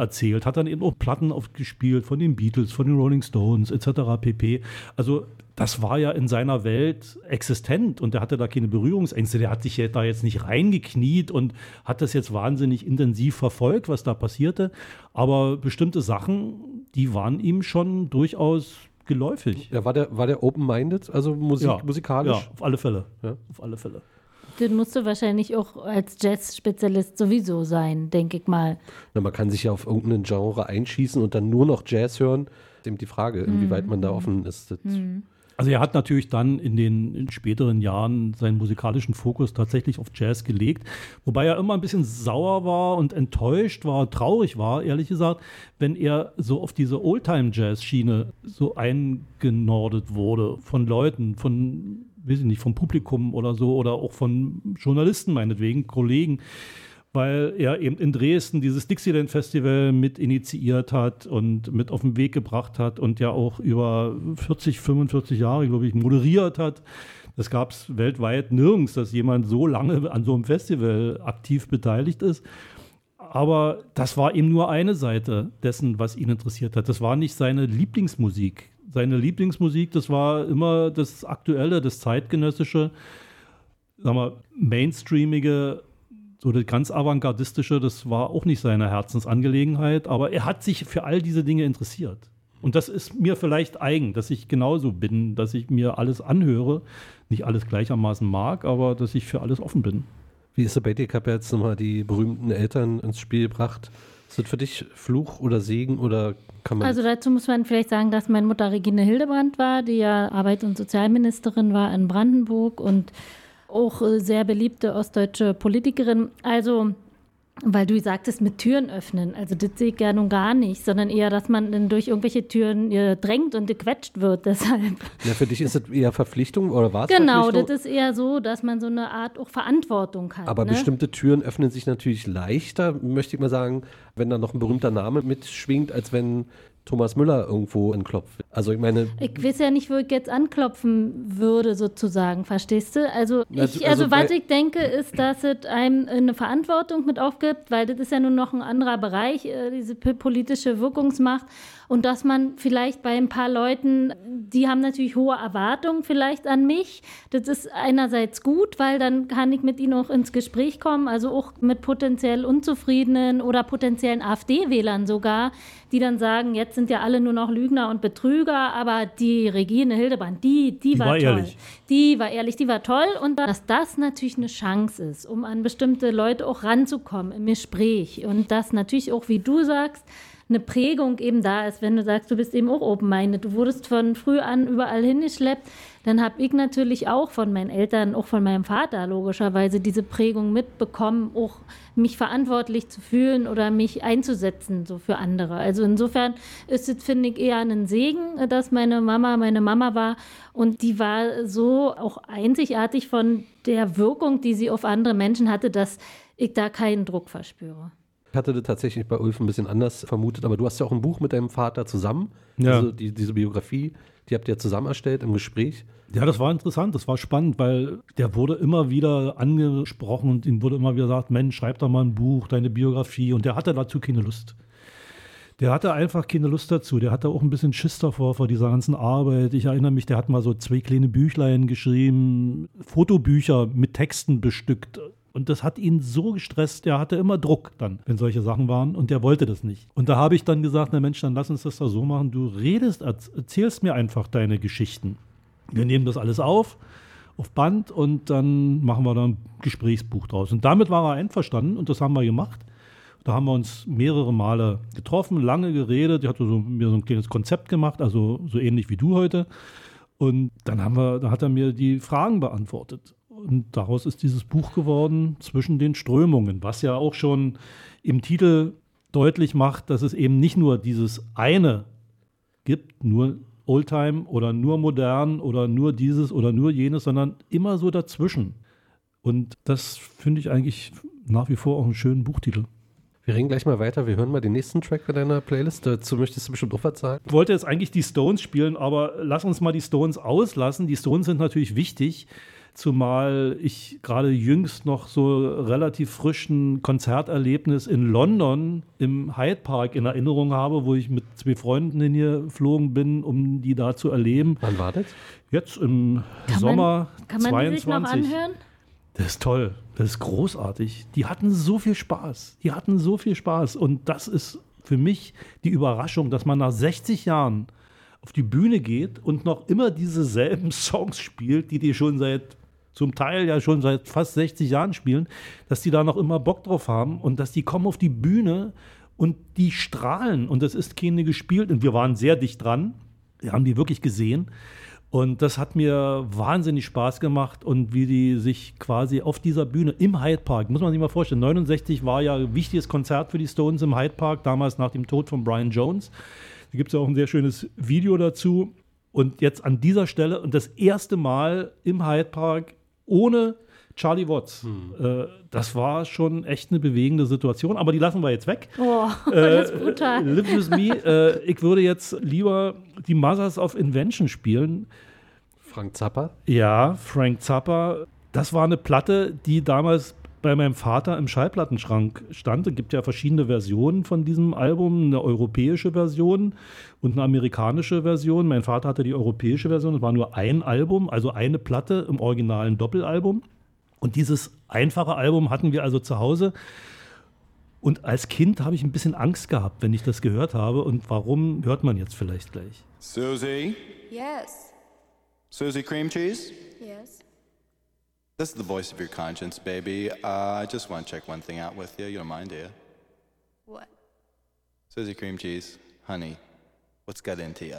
erzählt, hat dann eben auch Platten aufgespielt von den Beatles, von den Rolling Stones etc. pp. Also das war ja in seiner Welt existent und der hatte da keine Berührungsängste. Der hat sich ja da jetzt nicht reingekniet und hat das jetzt wahnsinnig intensiv verfolgt, was da passierte. Aber bestimmte Sachen, die waren ihm schon durchaus geläufig. Ja, war der, war der open-minded, also Musik, Ja. musikalisch? Ja, auf alle Fälle. Ja. Auf alle Fälle. Den musst du wahrscheinlich auch als Jazz-Spezialist sowieso sein, denke ich mal. Na, man kann sich ja auf irgendeinen Genre einschießen und dann nur noch Jazz hören. Ist eben die Frage, inwieweit man da offen ist. Das Also er hat natürlich dann in den in späteren Jahren seinen musikalischen Fokus tatsächlich auf Jazz gelegt, wobei er immer ein bisschen sauer war und enttäuscht war, traurig war, ehrlich gesagt, wenn er so auf diese Oldtime-Jazz-Schiene so eingenordet wurde von Leuten, von, weiß ich nicht, vom Publikum oder so oder auch von Journalisten meinetwegen, Kollegen, weil er eben in Dresden dieses Dixieland Festival mit initiiert hat und mit auf den Weg gebracht hat und ja auch über 40, 45 Jahre, glaube ich, moderiert hat. Das gab es weltweit nirgends, dass jemand so lange an so einem Festival aktiv beteiligt ist. Aber das war eben nur eine Seite dessen, was ihn interessiert hat. Das war nicht seine Lieblingsmusik. Seine Lieblingsmusik, das war immer das Aktuelle, das Zeitgenössische, sag mal, mainstreamige so das ganz avantgardistische, das war auch nicht seine Herzensangelegenheit, aber er hat sich für all diese Dinge interessiert. Und das ist mir vielleicht eigen, dass ich genauso bin, dass ich mir alles anhöre, nicht alles gleichermaßen mag, aber dass ich für alles offen bin. Wie ist es bei dir? Ich habe jetzt nochmal die berühmten Eltern ins Spiel gebracht. Ist das für dich Fluch oder Segen oder kann man. Also dazu muss man vielleicht sagen, dass meine Mutter Regine Hildebrand war, die ja Arbeit- und Sozialministerin war in Brandenburg und auch äh, sehr beliebte ostdeutsche Politikerin. Also, weil du sagtest, mit Türen öffnen. Also das sehe ich ja nun gar nicht, sondern eher, dass man dann durch irgendwelche Türen äh, drängt und gequetscht wird. <laughs> Deshalb. ja, für dich ist das eher Verpflichtung oder war es Genau, das ist eher so, dass man so eine Art auch Verantwortung hat. Aber ne? bestimmte Türen öffnen sich natürlich leichter, möchte ich mal sagen, wenn da noch ein berühmter Name mitschwingt, als wenn Thomas Müller irgendwo anklopft. Also ich meine, Ich weiß ja nicht, wo ich jetzt anklopfen würde, sozusagen, verstehst du? Also, ich, du- also, also was ich denke, ist, dass es einem eine Verantwortung mit aufgibt, weil das ist ja nur noch ein anderer Bereich, äh, diese politische Wirkungsmacht. Und dass man vielleicht bei ein paar Leuten, die haben natürlich hohe Erwartungen vielleicht an mich. Das ist einerseits gut, weil dann kann ich mit ihnen auch ins Gespräch kommen, also auch mit potenziell Unzufriedenen oder potenziellen AfD-Wählern sogar, die dann sagen, jetzt sind ja alle nur noch Lügner und Betrüger, aber die Regine Hildebrand, die, die, Die war, war toll. ehrlich. Die war ehrlich, die war toll und dass das natürlich eine Chance ist, um an bestimmte Leute auch ranzukommen im Gespräch und dass natürlich auch, wie du sagst, eine Prägung eben da ist, wenn du sagst, du bist eben auch open-minded, du wurdest von früh an überall hingeschleppt, dann habe ich natürlich auch von meinen Eltern, auch von meinem Vater logischerweise diese Prägung mitbekommen, auch mich verantwortlich zu fühlen oder mich einzusetzen so für andere. Also insofern ist es, finde ich, eher ein Segen, dass meine Mama meine Mama war und die war so auch einzigartig von der Wirkung, die sie auf andere Menschen hatte, dass ich da keinen Druck verspüre. Ich hatte das tatsächlich bei Ulf ein bisschen anders vermutet, aber du hast ja auch ein Buch mit deinem Vater zusammen. Ja. Also die, diese Biografie, die habt ihr zusammen erstellt im Gespräch. Ja, das war interessant, das war spannend, weil der wurde immer wieder angesprochen und ihm wurde immer wieder gesagt, Mensch, schreib doch mal ein Buch, deine Biografie. Und der hatte dazu keine Lust. Der hatte einfach keine Lust dazu. Der hatte auch ein bisschen Schiss davor, vor dieser ganzen Arbeit. Ich erinnere mich, der hat mal so zwei kleine Büchlein geschrieben, Fotobücher mit Texten bestückt. Und das hat ihn so gestresst, der hatte immer Druck dann, wenn solche Sachen waren und der wollte das nicht. Und da habe ich dann gesagt, na Mensch, dann lass uns das doch so machen, du redest, erz- erzählst mir einfach deine Geschichten. Wir nehmen das alles auf, auf Band und dann machen wir da ein Gesprächsbuch draus. Und damit war er einverstanden und das haben wir gemacht. Da haben wir uns mehrere Male getroffen, lange geredet. Er hat so, mir so ein kleines Konzept gemacht, also so ähnlich wie du heute. Und dann haben wir, da hat er mir die Fragen beantwortet. Und daraus ist dieses Buch geworden zwischen den Strömungen, was ja auch schon im Titel deutlich macht, dass es eben nicht nur dieses eine gibt, nur Oldtime oder nur modern oder nur dieses oder nur jenes, sondern immer so dazwischen. Und das finde ich eigentlich nach wie vor auch einen schönen Buchtitel. Wir reden gleich mal weiter. Wir hören mal den nächsten Track bei deiner Playlist. Dazu möchtest du bestimmt auch was sagen. Ich wollte jetzt eigentlich die Stones spielen, aber lass uns mal die Stones auslassen. Die Stones sind natürlich wichtig, zumal ich gerade jüngst noch so relativ frischen Konzerterlebnis in London im Hyde Park in Erinnerung habe, wo ich mit zwei Freunden hingeflogen bin, um die da zu erleben. Wann war das? Jetzt im Kann Sommer man, kann man die sich 22. noch anhören? Das ist toll. Das ist großartig. Die hatten so viel Spaß. Die hatten so viel Spaß. Und das ist für mich die Überraschung, dass man nach 60 Jahren auf die Bühne geht und noch immer dieselben <laughs> Songs spielt, die die schon seit zum Teil ja schon seit fast 60 Jahren spielen, dass die da noch immer Bock drauf haben und dass die kommen auf die Bühne und die strahlen und das ist keine gespielt und wir waren sehr dicht dran. Wir haben die wirklich gesehen und das hat mir wahnsinnig Spaß gemacht und wie die sich quasi auf dieser Bühne im Hyde Park, muss man sich mal vorstellen, 69 war ja ein wichtiges Konzert für die Stones im Hyde Park, damals nach dem Tod von Brian Jones. Da gibt es ja auch ein sehr schönes Video dazu. Und jetzt an dieser Stelle und das erste Mal im Hyde Park ohne Charlie Watts. Äh, das war schon echt eine bewegende Situation, aber die lassen wir jetzt weg. Oh, das ist Äh, brutal. Live with me. Äh, ich würde jetzt lieber die Mothers of Invention spielen. Frank Zappa. Ja, Frank Zappa. Das war eine Platte, die damals bei meinem Vater im Schallplattenschrank stand. Es gibt ja verschiedene Versionen von diesem Album, eine europäische Version und eine amerikanische Version. Mein Vater hatte die europäische Version, es war nur ein Album, also eine Platte im originalen Doppelalbum. Und dieses einfache Album hatten wir also zu Hause. Und als Kind habe ich ein bisschen Angst gehabt, wenn ich das gehört habe. Und warum hört man jetzt vielleicht gleich? Susie? Yes. Susie Cream Cheese? This is the voice of your conscience, baby. Uh, I just want to check one thing out with you. You don't mind, do you? What? Susie Cream Cheese, honey, what's got into you?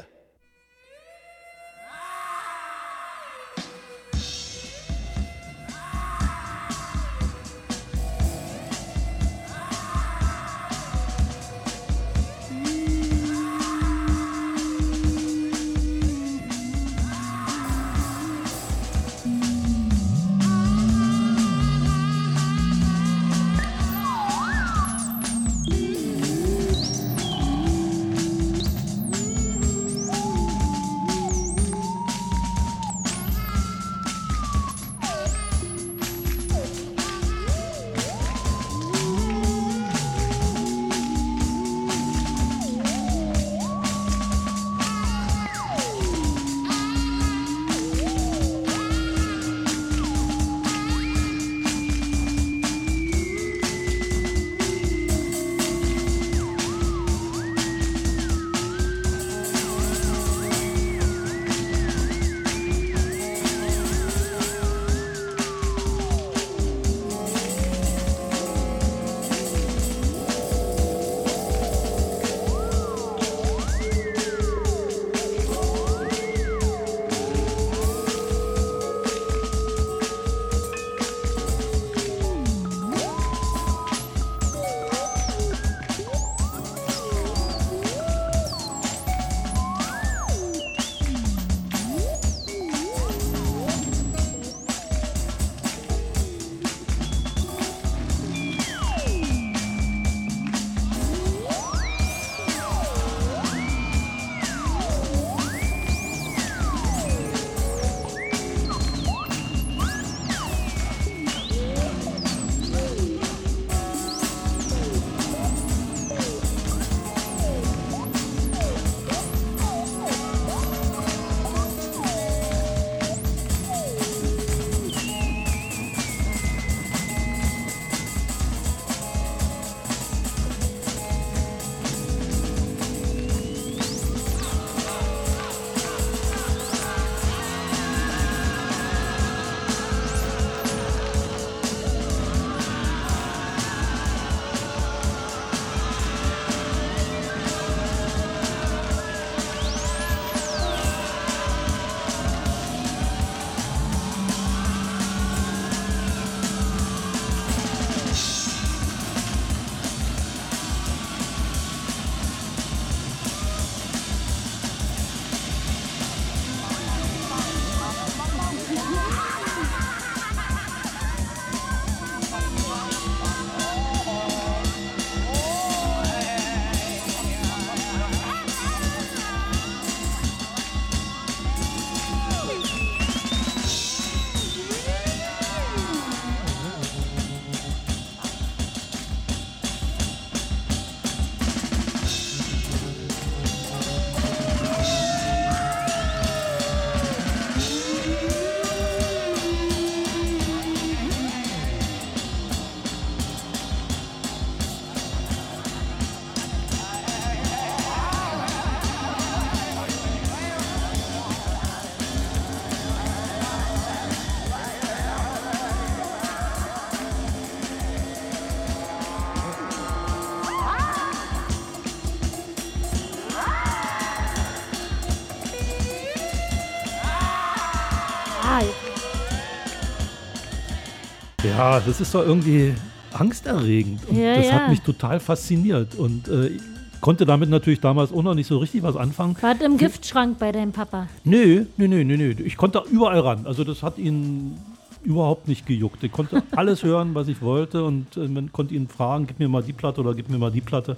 Ja, das ist doch irgendwie angsterregend. Und Ja, das ja. hat mich total fasziniert. Und äh, ich konnte damit natürlich damals auch noch nicht so richtig was anfangen. War im Giftschrank bei deinem Papa. Nö, nö, nö, nö, nö. Ich konnte überall ran. Also das hat ihn überhaupt nicht gejuckt. Ich konnte <laughs> alles hören, was ich wollte und äh, man konnte ihn fragen, gib mir mal die Platte oder gib mir mal die Platte.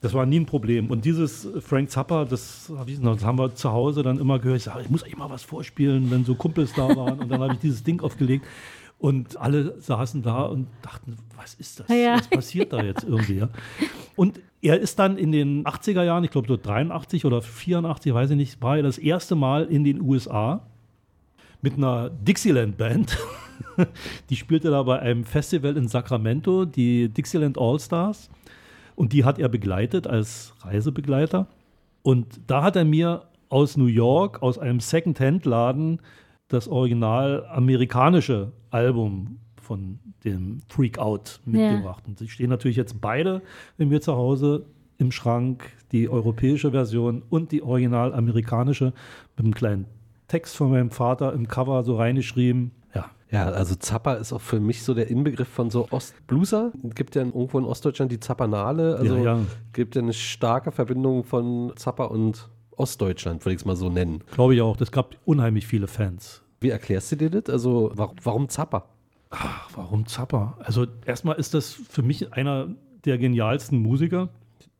Das war nie ein Problem. Und dieses Frank Zappa, das, hab ich noch, das haben wir zu Hause dann immer gehört. Ich sage, ich muss euch mal was vorspielen, wenn so Kumpels da waren. Und dann habe ich dieses Ding aufgelegt. Und alle saßen da und dachten, was ist das? Ja. Was passiert da jetzt irgendwie? Ja? Und er ist dann in den 80er Jahren, ich glaube so 83 oder 84, weiß ich nicht, war er das erste Mal in den USA mit einer Dixieland-Band. <laughs> die spielte da bei einem Festival in Sacramento, die Dixieland All-Stars. Und die hat er begleitet als Reisebegleiter. Und da hat er mir aus New York, aus einem Second-Hand-Laden, das original amerikanische Album von dem Freak Out mitgebracht. Und sie stehen natürlich jetzt beide bei mir zu Hause im Schrank, die europäische Version und die original amerikanische mit einem kleinen Text von meinem Vater im Cover so reingeschrieben. Ja, Ja, also Zappa ist auch für mich so der Inbegriff von so Ostblueser. Es gibt ja irgendwo in Ostdeutschland die Zappanale. Also Ja, ja. gibt ja eine starke Verbindung von Zappa und Ostdeutschland, würde ich es mal so nennen. glaube ich auch. Das gab unheimlich viele Fans. Wie erklärst du dir das? Also warum, warum Zappa? Ach, warum Zappa? Also erstmal ist das für mich einer der genialsten Musiker.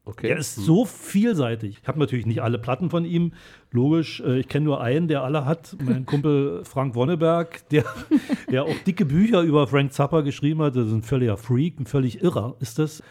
Okay. Er ist so vielseitig. Ich habe natürlich nicht alle Platten von ihm, logisch. Äh, Ich kenne nur einen, der alle hat. Mein Kumpel <laughs> Frank Wonneberg, der, der auch dicke Bücher über Frank Zappa geschrieben hat. Das ist ein völliger Freak, ein völlig Irrer. Ist das?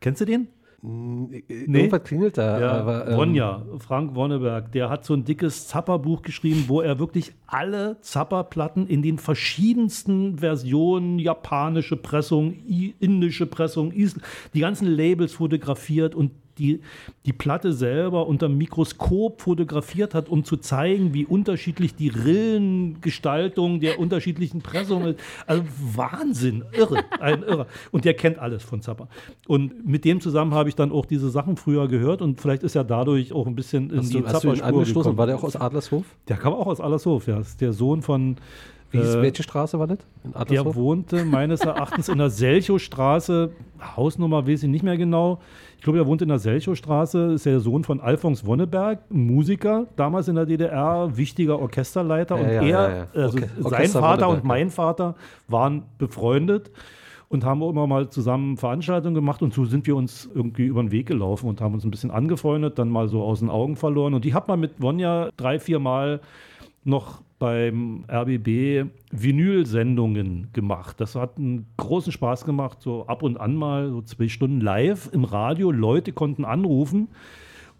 Kennst du den? Irgendwas klingelt da. Ja, aber, ähm, Wonja, Frank Wonneberg, der hat so ein dickes Zappa-Buch geschrieben, wo er wirklich alle Zappa-Platten in den verschiedensten Versionen, japanische Pressung, indische Pressung, die ganzen Labels fotografiert und die, die Platte selber unter dem Mikroskop fotografiert hat, um zu zeigen, wie unterschiedlich die Rillengestaltung der unterschiedlichen Pressungen ist. Also Wahnsinn, irre, ein Irrer. Und der kennt alles von Zappa. Und mit dem zusammen habe ich dann auch diese Sachen früher gehört und vielleicht ist er dadurch auch ein bisschen in Hast die du, hast du ihn Zappa-Spur angestoßen? gekommen. War der auch aus Adlershof? Der kam auch aus Adlershof, ja. Ist der Sohn von. Wie hieß, äh, welche Straße war das? Der wohnte meines Erachtens in der <laughs> Selchow-Straße, Hausnummer weiß ich nicht mehr genau. Ich glaube, er wohnt in der Selchow-Straße, ist der Sohn von Alfons Wonneberg, Musiker, damals in der DDR, wichtiger Orchesterleiter. Ja, und ja, er, ja, also Orche- sein Vater und mein Vater waren befreundet und haben immer mal zusammen Veranstaltungen gemacht und so sind wir uns irgendwie über den Weg gelaufen und haben uns ein bisschen angefreundet, dann mal so aus den Augen verloren. Und ich habe mal mit Wonja drei, vier Mal noch beim RBB Vinyl-Sendungen gemacht. Das hat einen großen Spaß gemacht, so ab und an mal, so zwei Stunden live im Radio. Leute konnten anrufen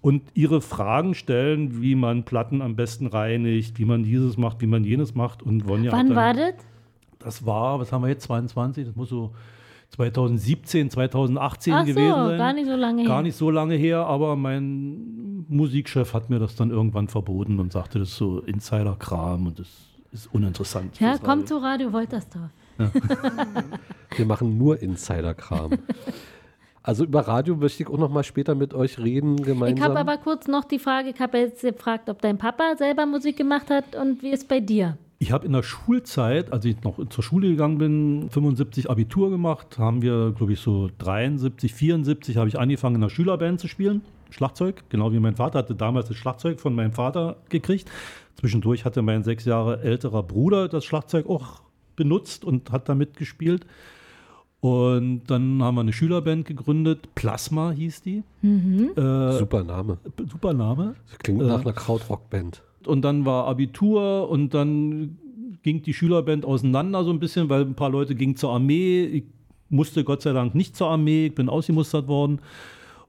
und ihre Fragen stellen, wie man Platten am besten reinigt, wie man dieses macht, wie man jenes macht. Und Wann war das? Das war, was haben wir jetzt, 22? Das muss so 2017, 2018 Ach so, gewesen sein. gar nicht so lange Gar her. nicht so lange her, aber mein Musikchef hat mir das dann irgendwann verboten und sagte, das ist so Insider-Kram und das ist uninteressant. Ja, komm Radio. zu Radio Woltersdorf. <laughs> Wir machen nur Insider-Kram. also über Radio möchte ich auch noch mal später mit euch reden gemeinsam. Ich habe aber kurz noch die Frage, ich habe jetzt gefragt, ob dein Papa selber Musik gemacht hat und wie ist bei dir? Ich habe in der Schulzeit, als ich noch zur Schule gegangen bin, 75 Abitur gemacht, haben wir, glaube ich, so 73, 74 habe ich angefangen in der Schülerband zu spielen. Schlagzeug, genau wie mein Vater hatte damals das Schlagzeug von meinem Vater gekriegt. Zwischendurch hatte mein sechs Jahre älterer Bruder das Schlagzeug auch benutzt und hat damit gespielt. Und dann haben wir eine Schülerband gegründet, Plasma hieß die. Mhm. Äh, Super Name. Super Name. Das klingt Äh, nach einer Krautrock-Band. Und dann war Abitur und dann ging die Schülerband auseinander so ein bisschen, weil ein paar Leute gingen zur Armee. Ich musste Gott sei Dank nicht zur Armee, ich bin ausgemustert worden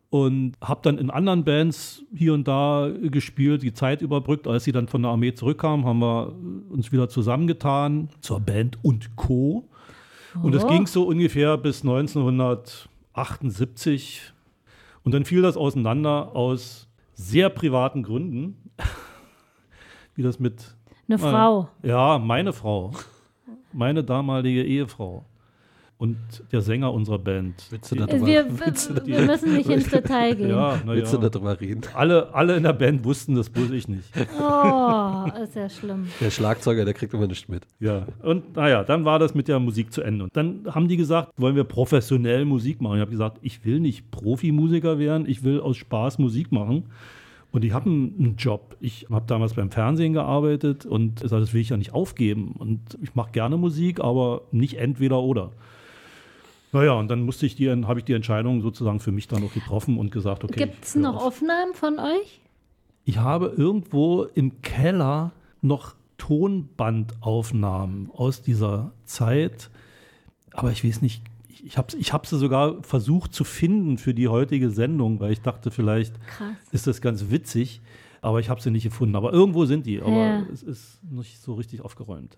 und habe dann in anderen Bands hier und da gespielt, die Zeit überbrückt. Als sie dann von der Armee zurückkamen, haben wir uns wieder zusammengetan zur Band und Co. Und es Oh. ging so ungefähr bis 1978. Und dann fiel das auseinander aus sehr privaten Gründen. Wie das mit. Eine Frau. Ja, meine Frau. Meine damalige Ehefrau. und der Sänger unserer Band. Willst du Wir, wir, wir müssen nicht ins Detail gehen. <laughs> Ja, na Willst ja. du darüber reden? Alle, alle in der Band wussten das, bloß ich nicht. Oh, ist ja schlimm. Der Schlagzeuger, der kriegt immer nichts mit. Ja, und naja, dann war das mit der Musik zu Ende. Und dann haben die gesagt, wollen wir professionell Musik machen? Ich habe gesagt, ich will nicht Profimusiker werden, ich will aus Spaß Musik machen. Und ich habe einen Job. Ich habe damals beim Fernsehen gearbeitet und das will ich ja nicht aufgeben. Und ich mache gerne Musik, aber nicht entweder oder. Naja, und dann musste ich die, habe ich die Entscheidung sozusagen für mich dann auch getroffen und gesagt, okay. Gibt es noch Aufnahmen von euch? Ich habe irgendwo im Keller noch Tonbandaufnahmen aus dieser Zeit, aber ich weiß nicht, ich- ich habe ich hab sie sogar versucht zu finden für die heutige Sendung, weil ich dachte, vielleicht Krass. ist das ganz witzig, aber ich habe sie nicht gefunden. Aber irgendwo sind die, aber Ja. es ist nicht so richtig aufgeräumt.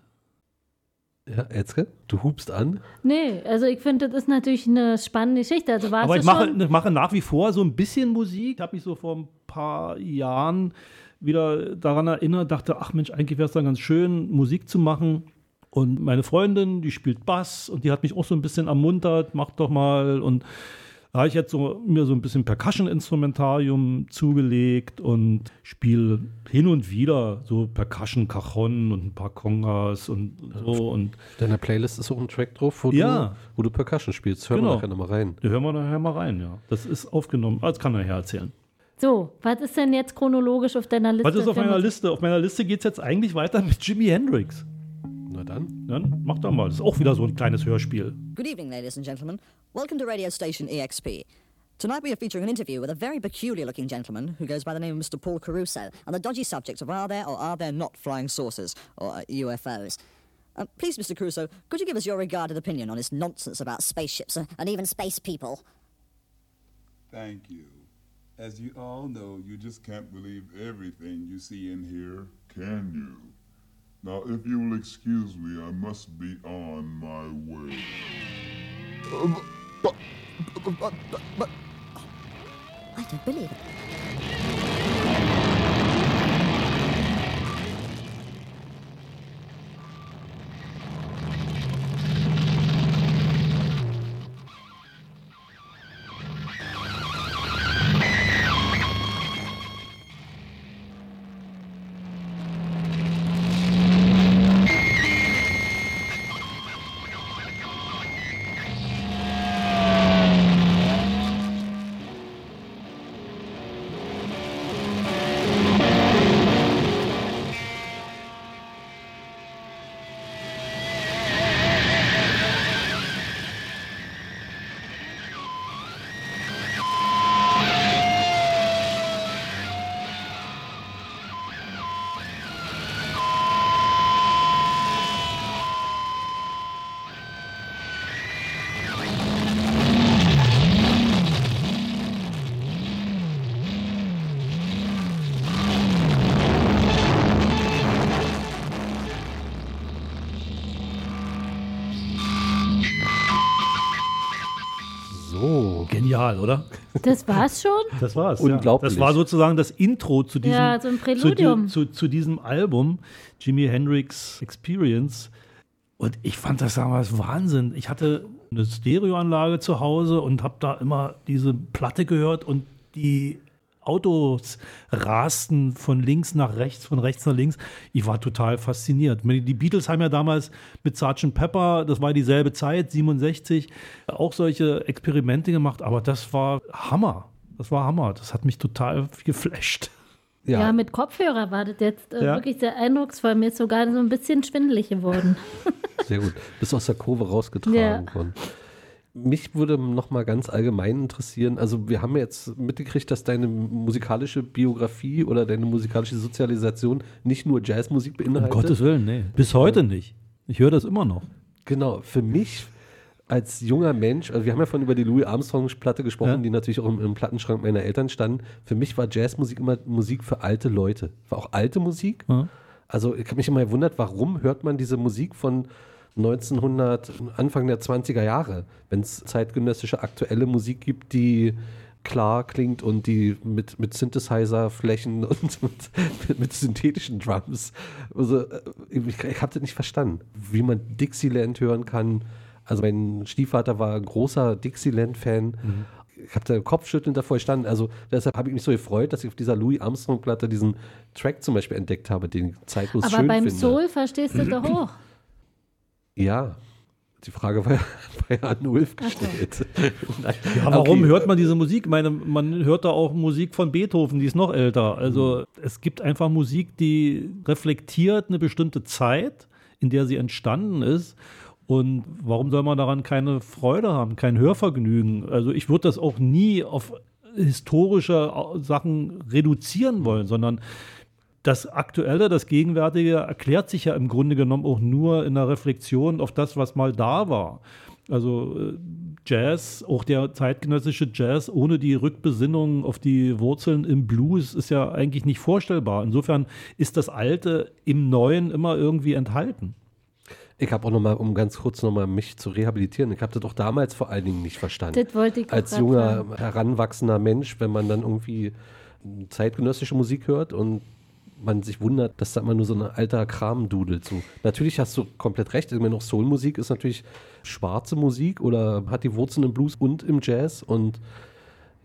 Ja, Etzke, du hubst an. Nee, also ich finde, das ist natürlich eine spannende Geschichte. Also warst Aber du ich mache, schon? ich mache nach wie vor so ein bisschen Musik. Ich habe mich so vor ein paar Jahren wieder daran erinnert, dachte, ach Mensch, eigentlich wäre es dann ganz schön, Musik zu machen. Und meine Freundin, die spielt Bass und die hat mich auch so ein bisschen ermuntert, mach doch mal. Und da habe ich jetzt so, mir so ein bisschen Percussion-Instrumentarium zugelegt und spiele hin und wieder so Percussion, Cajon und ein paar Congas und so. Und Deiner Playlist ist auch ein Track drauf, wo, Ja. du, wo du Percussion spielst. Hören Genau. wir nachher nochmal rein. da hören wir nachher mal rein, ja. Das ist aufgenommen. Ah, Das kann er nachher erzählen. So, was ist denn jetzt chronologisch auf deiner Liste? Was ist auf meiner? Liste? Auf meiner Liste geht es jetzt eigentlich weiter mit Jimi Hendrix. Na dann. Dann mach doch mal. Das ist auch wieder so ein kleines Hörspiel. Good evening, ladies and gentlemen. Welcome to radio station EXP. Tonight we are featuring an interview with a very peculiar looking gentleman who goes by the name of Mr. Paul Caruso on the dodgy subject of are there or are there not flying saucers, or uh, UFOs. Uh, please, Mr. Caruso, could you give us your regarded opinion on this nonsense about spaceships uh, and even space people? Thank you. As you all know, you just can't believe everything you see and hear, can you? Now, if you will excuse me, I must be on my way. Uh, but, but, but, but, I don't believe it. So. Genial, oder? Das war's schon? Das war's. Unglaublich. Ja. Das war sozusagen das Intro zu diesem, Ja, so ein zu, zu, zu diesem Album, Jimi Hendrix Experience. Und ich fand das damals Wahnsinn. Ich hatte eine Stereoanlage zu Hause und habe da immer diese Platte gehört und die Autos rasten von links nach rechts, von rechts nach links. Ich war total fasziniert. Die Beatles haben ja damals mit Sgt. Pepper, das war dieselbe Zeit, 67, auch solche Experimente gemacht, aber das war Hammer. Das war Hammer. Das hat mich total geflasht. Ja. mit Kopfhörer war das jetzt äh, Ja. wirklich sehr eindrucksvoll. Mir ist sogar so ein bisschen schwindelig geworden. Sehr gut. Bist aus der Kurve rausgetragen Ja. worden. Mich würde noch mal ganz allgemein interessieren, also wir haben jetzt mitgekriegt, dass deine musikalische Biografie oder deine musikalische Sozialisation nicht nur Jazzmusik Um beinhaltet. Gottes Willen, nee. Bis heute nicht. Ich höre das immer noch. Genau, für mich als junger Mensch, also wir haben ja von über die Louis Armstrong-Platte gesprochen, Ja. die natürlich auch im, im Plattenschrank meiner Eltern standen. Für mich war Jazzmusik immer Musik für alte Leute. War auch alte Musik. Ja. Also ich habe mich immer gewundert, warum hört man diese Musik von 1900, Anfang der 20er Jahre, wenn es zeitgenössische aktuelle Musik gibt, die klar klingt und die mit, mit Synthesizer-Flächen <laughs> und mit, mit, synthetischen Drums. Also, äh, ich ich habe das nicht verstanden, wie man Dixieland hören kann, Also mein Stiefvater war ein großer Dixieland-Fan. Ich habe da kopfschüttelnd davor gestanden. Also deshalb habe ich mich so gefreut, dass ich auf dieser Louis Armstrong-Platte diesen Track zum Beispiel entdeckt habe, den ich zeitlos Aber schön beim finde. Soul verstehst du doch auch. Ja. Die Frage war, ja <laughs> an Ulf gestellt. <laughs> Nein. Ja, warum Okay. hört man diese Musik? Ich meine, man hört da auch Musik von Beethoven, die ist noch älter. Also Mhm. es gibt einfach Musik, die reflektiert eine bestimmte Zeit, in der sie entstanden ist. Und warum soll man daran keine Freude haben, kein Hörvergnügen? Also ich würde das auch nie auf historische Sachen reduzieren wollen, sondern das Aktuelle, das Gegenwärtige erklärt sich ja im Grunde genommen auch nur in der Reflexion auf das, was mal da war. Also äh, Jazz, auch der zeitgenössische Jazz ohne die Rückbesinnung auf die Wurzeln im Blues ist ja eigentlich nicht vorstellbar. Insofern ist das Alte im Neuen immer irgendwie enthalten. Ich habe auch noch mal, um ganz kurz noch mal mich zu rehabilitieren, ich habe das doch damals vor allen Dingen nicht verstanden. Das wollte ich Als junger, sagen. heranwachsender Mensch, wenn man dann irgendwie zeitgenössische Musik hört und man sich wundert, dass da immer nur so ein alter Kram dudelt. So. Natürlich hast du komplett recht. Ich meine, noch Soulmusik ist natürlich schwarze Musik oder hat die Wurzeln im Blues und im Jazz und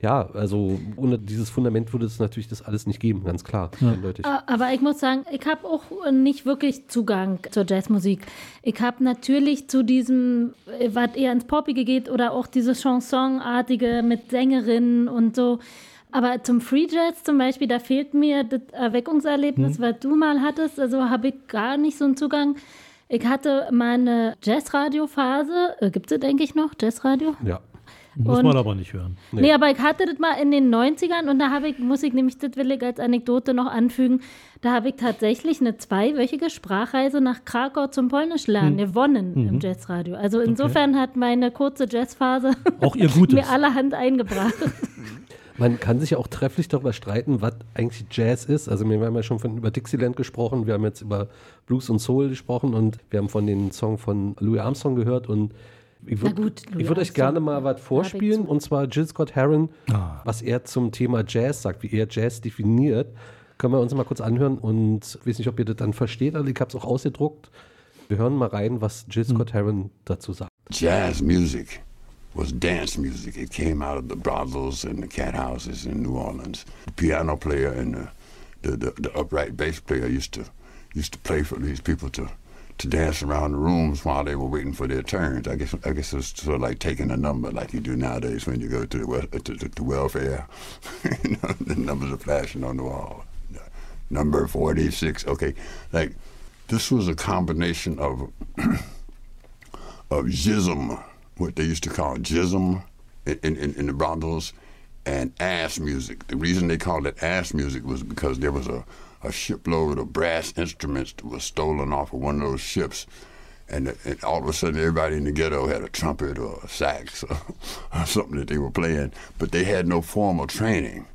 ja, also ohne dieses Fundament würde es natürlich das alles nicht geben, ganz klar, eindeutig. Ah, Aber ich muss sagen, ich habe auch nicht wirklich Zugang zur Jazzmusik. Ich habe natürlich zu diesem, äh, was eher ins Poppige geht oder auch dieses Chansonartige mit Sängerinnen und so. Aber zum Free Jazz zum Beispiel, da fehlt mir das Erweckungserlebnis, Hm. was du mal hattest. Also habe ich gar nicht so einen Zugang. Ich hatte mal eine Jazzradio-Phase. Äh, Gibt es, denke ich, noch Jazzradio? Ja. Muss Und- man aber nicht hören. Nee. aber ich hatte das mal in den 90ern und da habe ich, muss ich nämlich, das will ich als Anekdote noch anfügen, da habe ich tatsächlich eine zweiwöchige Sprachreise nach Krakau zum Polnisch lernen Hm. gewonnen im Mhm. Jazzradio. Also insofern hat meine kurze Jazzphase Auch ihr <laughs> Gutes. mir allerhand eingebracht. <laughs> Man kann sich ja auch trefflich darüber streiten, was eigentlich Jazz ist. Also wir haben ja schon von, über Dixieland gesprochen, wir haben jetzt über Blues und Soul gesprochen und wir haben von den Song von Louis Armstrong gehört und ich würde würd euch gerne mal was vorspielen und zwar Jill Scott Heron, Ah. was er zum Thema Jazz sagt, wie er Jazz definiert. Können wir uns mal kurz anhören und ich weiß nicht, ob ihr das dann versteht, also ich habe es auch ausgedruckt. Wir hören mal rein, was Jill Scott Heron dazu sagt. Jazz music was dance music. It came out of the brothels and the cat houses in New Orleans. The piano player and the, the, the, the upright bass player used to used to play for these people to to dance around the rooms while they were waiting for their turns. I guess I guess it's sort of like taking a number like you do nowadays when you go to the to, to, to welfare. <laughs> you know, the numbers are flashing on the wall. Number forty six. Okay, like this was a combination of <clears throat> of jism, what they used to call jism in, in, in the brothels, and ass music. The reason they called it ass music was because there was a, a shipload of brass instruments that was stolen off of one of those ships. And, and all of a sudden, everybody in the ghetto had a trumpet or a sax or, <laughs> or something that they were playing, but they had no formal training.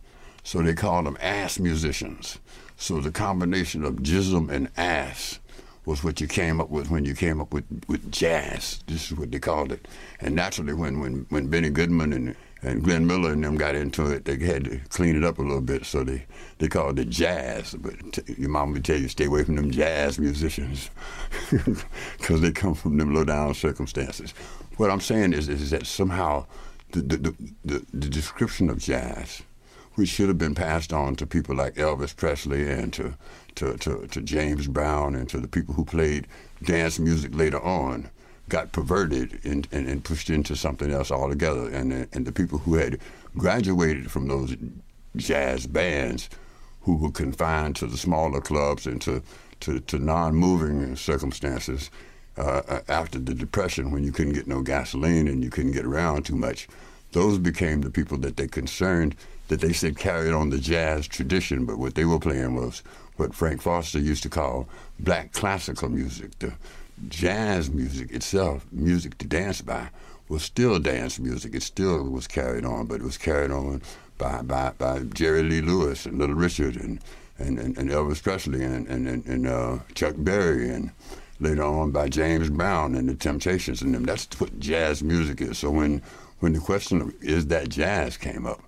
So they called them ass musicians. So the combination of jism and ass was what you came up with when you came up with, with jazz. This is what they called it. And naturally, when, when, when Benny Goodman and, and Glenn Miller and them got into it, they had to clean it up a little bit. So they, they called it jazz. But t- your mom would tell you, stay away from them jazz musicians <laughs> because they come from them low down circumstances. What I'm saying is, is that somehow the, the, the, the, the description of jazz which should have been passed on to people like Elvis Presley and to, to, to, to James Brown and to the people who played dance music later on, got perverted and, and, and pushed into something else altogether. And, and the people who had graduated from those jazz bands who were confined to the smaller clubs and to, to, to non-moving circumstances uh, after the Depression when you couldn't get no gasoline and you couldn't get around too much, those became the people that they concerned that they said carried on the jazz tradition, but what they were playing was what Frank Foster used to call black classical music. The jazz music itself, music to dance by, was still dance music. It still was carried on, but it was carried on by, by, by Jerry Lee Lewis and Little Richard and, and, and, and Elvis Presley and, and, and, and uh, Chuck Berry and later on by James Brown and the Temptations and them. That's what jazz music is. So when, when the question of is that jazz came up,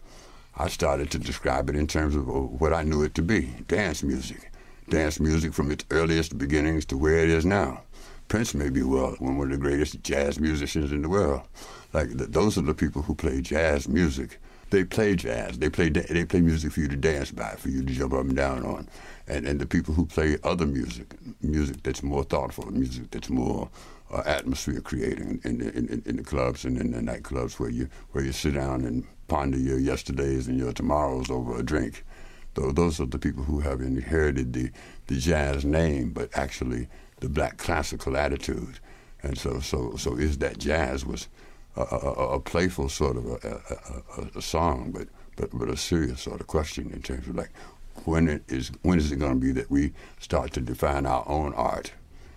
I started to describe it in terms of what I knew it to be dance music. Dance music from its earliest beginnings to where it is now. Prince may be well one of the greatest jazz musicians in the world. Like th- those are the people who play jazz music. They play jazz. They play they play music for you to dance by, for you to jump up and down on. And and the people who play other music, music that's more thoughtful, music that's more uh, atmosphere creating in, in, in, in the clubs and in the nightclubs where you where you sit down and ponder your yesterdays and your tomorrows over a drink. Tho- Those are the people who have inherited the, the jazz name, but actually the black classical attitude. And so, so, so is that jazz was a, a, a- playful sort of a, a song, but, but, but a serious sort of question in terms of like, when it is, when is it going to be that we start to define our own art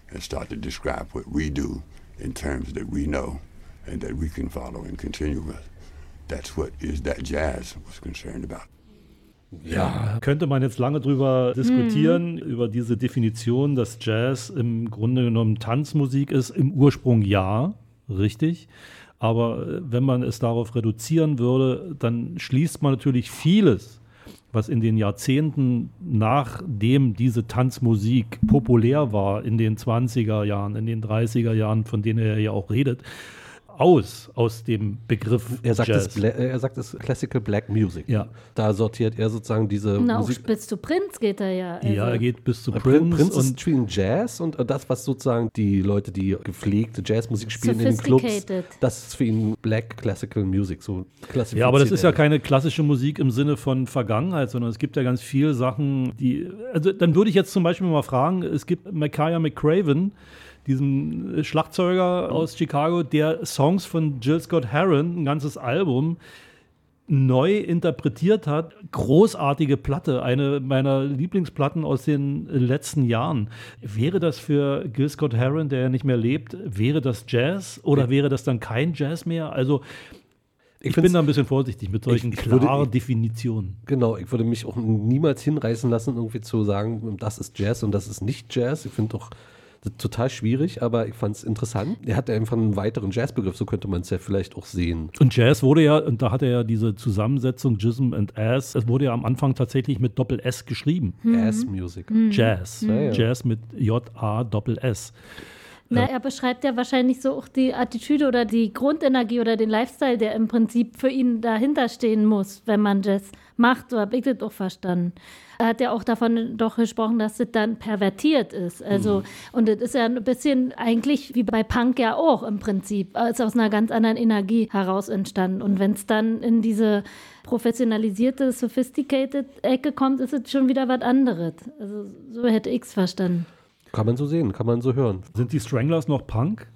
and start to describe what we do in terms that we know and that we can follow and continue with? That's what is that jazz was concerned about. Ja, könnte man jetzt lange drüber diskutieren, über diese Definition, dass Jazz im Grunde genommen Tanzmusik ist. Im Ursprung ja, richtig. Aber äh, wenn man es darauf reduzieren würde, dann schließt man natürlich vieles, was in den Jahrzehnten nachdem diese Tanzmusik populär war, in den 20er Jahren, in den 30er Jahren, von denen er ja auch redet, aus, aus dem Begriff Er sagt, Jazz. es, Bla- er sagt es Classical Black Music. Ja. Da sortiert er sozusagen diese Na, auch Musik. bis zu Prinz geht er ja. Also, Ja, er geht bis zu Prince, Prince, Prince ist und spielen Jazz und das, was sozusagen die Leute, die gepflegte Jazzmusik spielen in den Clubs, das ist für ihn Black Classical Music. So Ja, aber das ist ja keine klassische Musik im Sinne von Vergangenheit, sondern es gibt ja ganz viele Sachen, die. Also dann würde ich jetzt zum Beispiel mal fragen: Es gibt Micaiah McCraven, diesen Schlagzeuger aus Chicago, der Songs von Jill Scott Heron, ein ganzes Album, neu interpretiert hat. Großartige Platte, eine meiner Lieblingsplatten aus den letzten Jahren. Wäre das für Gil Scott Heron, der ja nicht mehr lebt, wäre das Jazz oder wäre das dann kein Jazz mehr? Also ich, bin find's- da ein bisschen vorsichtig mit solchen Ich- ich würde- klaren ich- Definitionen. Genau, ich würde mich auch niemals hinreißen lassen, irgendwie zu sagen, das ist Jazz und das ist nicht Jazz. Ich finde doch total schwierig, aber ich fand es interessant. Er hat einfach einen weiteren Jazzbegriff, so könnte man es ja vielleicht auch sehen. Und Jazz wurde ja, und da hat er ja diese Zusammensetzung Jism and Ass, es wurde ja am Anfang tatsächlich mit Doppel-S geschrieben. Mhm. Ass Music. Mhm. Jazz. Ja, ja. Jazz mit J-A-Doppel-S. Na, er beschreibt ja wahrscheinlich so auch die Attitüde oder die Grundenergie oder den Lifestyle, der im Prinzip für ihn dahinter stehen muss, wenn man Jazz macht. So habe ich das auch verstanden. Er hat ja auch davon doch gesprochen, dass das dann pervertiert ist. Also, und das ist ja ein bisschen eigentlich wie bei Punk ja auch im Prinzip. Ist aus einer ganz anderen Energie heraus entstanden. Und wenn es dann in diese professionalisierte, sophisticated Ecke kommt, ist es schon wieder was anderes. Also, so hätte ich es verstanden. Kann man so sehen, kann man so hören. Sind die Stranglers noch Punk?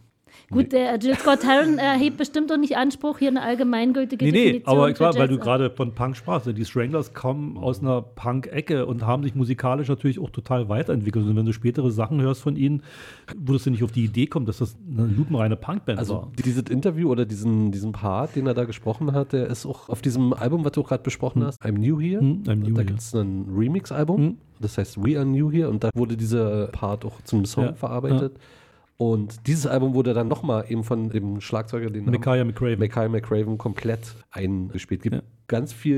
Gut, der Jill Scott Heron erhebt bestimmt doch nicht Anspruch, hier eine allgemeingültige Nee, nee, Definition aber ich war, weil du gerade von Punk sprachst. Die Stranglers kommen aus einer Punk-Ecke und haben sich musikalisch natürlich auch total weiterentwickelt. Und wenn du spätere Sachen hörst von ihnen, würdest du nicht auf die Idee kommen, dass das eine lupenreine Punkband Also war. dieses Interview oder diesen, diesen Part, den er da gesprochen hat, der ist auch auf diesem Album, was du gerade besprochen hast, I'm New Here. Hm, I'm New da gibt es ein Remix-Album, das heißt We Are New Here und da wurde dieser Part auch zum Song Ja, verarbeitet. Und dieses Album wurde dann nochmal eben von dem Schlagzeuger, den Micaiah McCraven. Micaiah McCraven komplett eingespielt. Gibt ganz viel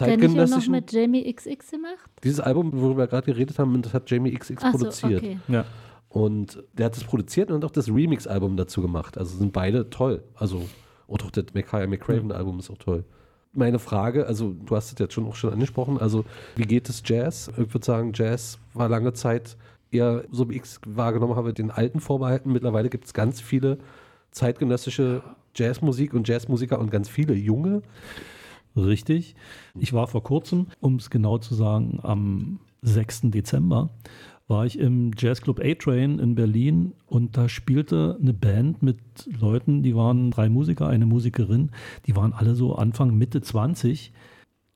Der nicht noch zeitgenössischen. mit Jamie XX gemacht? Dieses Album, worüber wir gerade geredet haben, das hat Jamie XX Ach so, produziert. okay. Ja. Und der hat es produziert und auch das Remix-Album dazu gemacht. Also sind beide toll. Also, und auch das Micaiah McCraven-Album ist auch toll. Meine Frage, also du hast es jetzt schon auch schon angesprochen, also wie geht es Jazz? Ich würde sagen, Jazz war lange Zeit eher, so wie ich es wahrgenommen habe, den alten vorbehalten. Mittlerweile gibt es ganz viele zeitgenössische Jazzmusik und Jazzmusiker und ganz viele junge. Richtig. Ich war vor kurzem, um es genau zu sagen, am 6. Dezember war ich im Jazzclub A-Train in Berlin und da spielte eine Band mit Leuten, die waren drei Musiker, eine Musikerin, die waren alle so Anfang, Mitte 20,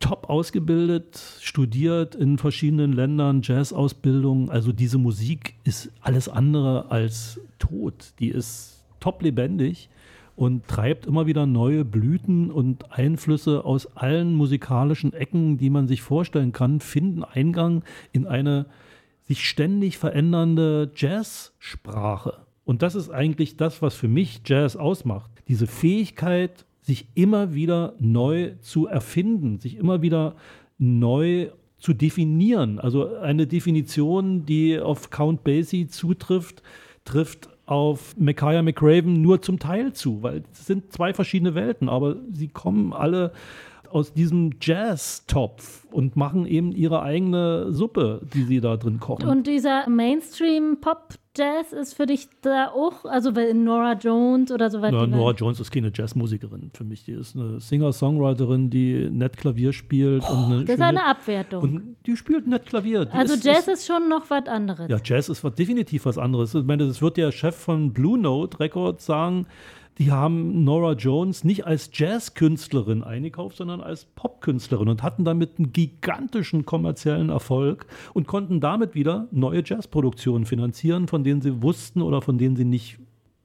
top ausgebildet, studiert in verschiedenen Ländern, Jazzausbildung. Also diese Musik ist alles andere als tot. Die ist top lebendig und treibt immer wieder neue Blüten und Einflüsse aus allen musikalischen Ecken, die man sich vorstellen kann, finden Eingang in eine sich ständig verändernde Jazzsprache. Und das ist eigentlich das, was für mich Jazz ausmacht. Diese Fähigkeit, sich immer wieder neu zu erfinden, sich immer wieder neu zu definieren. Also eine Definition, die auf Count Basie zutrifft, trifft auf Micaiah McRaven nur zum Teil zu, weil es sind zwei verschiedene Welten, aber sie kommen alle aus diesem Jazz-Topf und machen eben ihre eigene Suppe, die sie da drin kochen. Und dieser Mainstream-Pop-Jazz ist für dich da auch, also weil Nora Jones oder so weiter. Na, Nora Jones ist keine Jazzmusikerin für mich. Die ist eine Singer-Songwriterin, die nett Klavier spielt. und eine Oh, das ist eine Abwertung. Und die spielt nett Klavier. Die also ist, Jazz ist, ist schon noch was anderes. Ja, Jazz ist was, definitiv was anderes. Ich meine, das wird der Chef von Blue Note Records sagen, die haben Nora Jones nicht als Jazzkünstlerin eingekauft, sondern als Popkünstlerin und hatten damit einen gigantischen kommerziellen Erfolg und konnten damit wieder neue Jazzproduktionen finanzieren, von denen sie wussten oder von denen sie nicht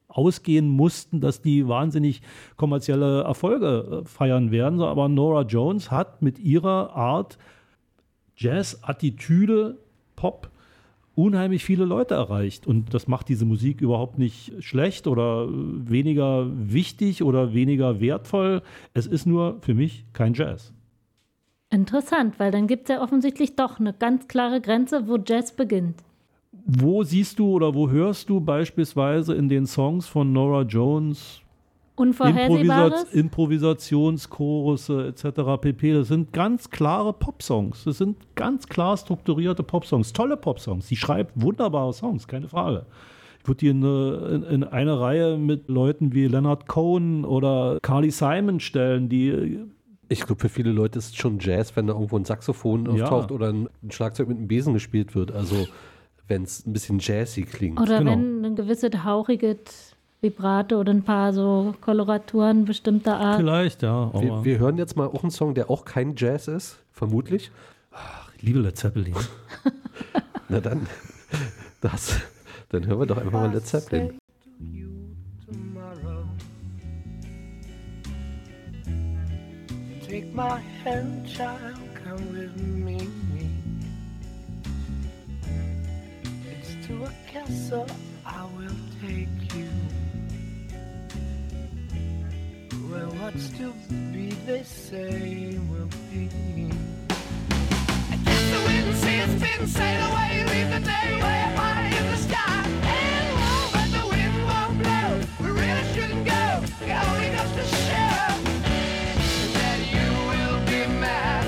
ausgehen mussten, dass die wahnsinnig kommerzielle Erfolge äh, feiern werden. Aber Nora Jones hat mit ihrer Art Jazz-Attitüde, Pop, unheimlich viele Leute erreicht. Und das macht diese Musik überhaupt nicht schlecht oder weniger wichtig oder weniger wertvoll. Es ist nur für mich kein Jazz. Interessant, weil dann gibt es ja offensichtlich doch eine ganz klare Grenze, wo Jazz beginnt. Wo siehst du oder wo hörst du beispielsweise in den Songs von Nora Jones Unvorhersehbares? Improvisationschorus etc. pp. Das sind ganz klare Popsongs. Das sind ganz klar strukturierte Popsongs. Tolle Popsongs. Sie schreibt wunderbare Songs, keine Frage. Ich würde die in eine, in, in eine Reihe mit Leuten wie Leonard Cohen oder Carly Simon stellen, die Ich glaube, für viele Leute ist es schon Jazz, wenn da irgendwo ein Saxophon Ja. auftaucht oder ein, ein Schlagzeug mit einem Besen gespielt wird. Also, wenn es ein bisschen jazzy klingt. Oder Genau. wenn ein gewisses hauchiges Vibrato oder ein paar so Koloraturen bestimmter Art. vielleicht, ja. Wir, Aber wir hören jetzt mal auch einen Song, der auch kein Jazz ist, vermutlich. ich liebe Led Zeppelin. <laughs> Na dann, das, dann hören wir doch einfach mal Led Zeppelin. Take my hand, child, come with me. It's to a castle I will take Where what's to be, they say, will be. I guess the wind says spin, sail away, leave the day way up high in the sky. And low, but the wind won't blow. We really shouldn't go. It only goes to show that you will be mad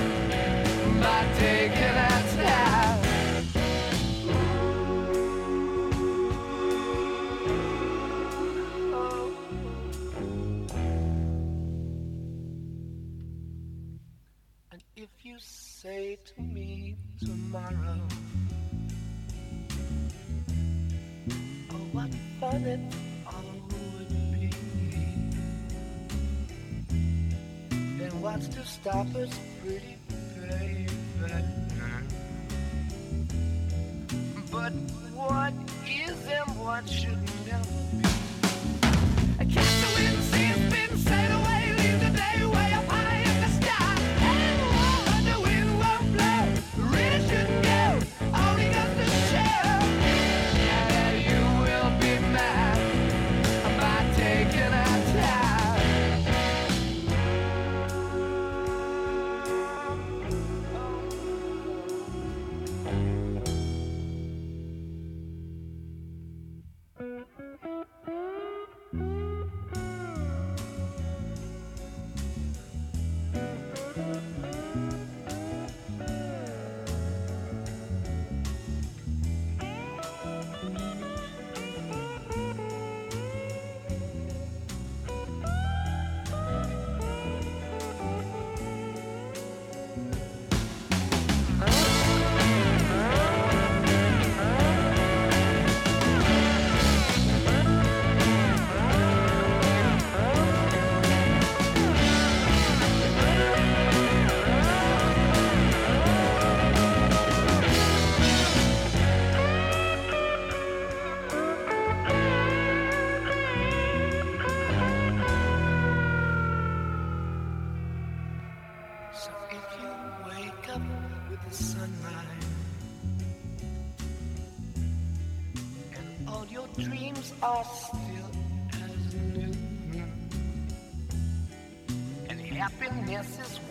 by taking that step. Say to me tomorrow, oh, what fun it all would be, then what's to stop us, pretty baby? But what is and what should never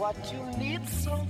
what you need so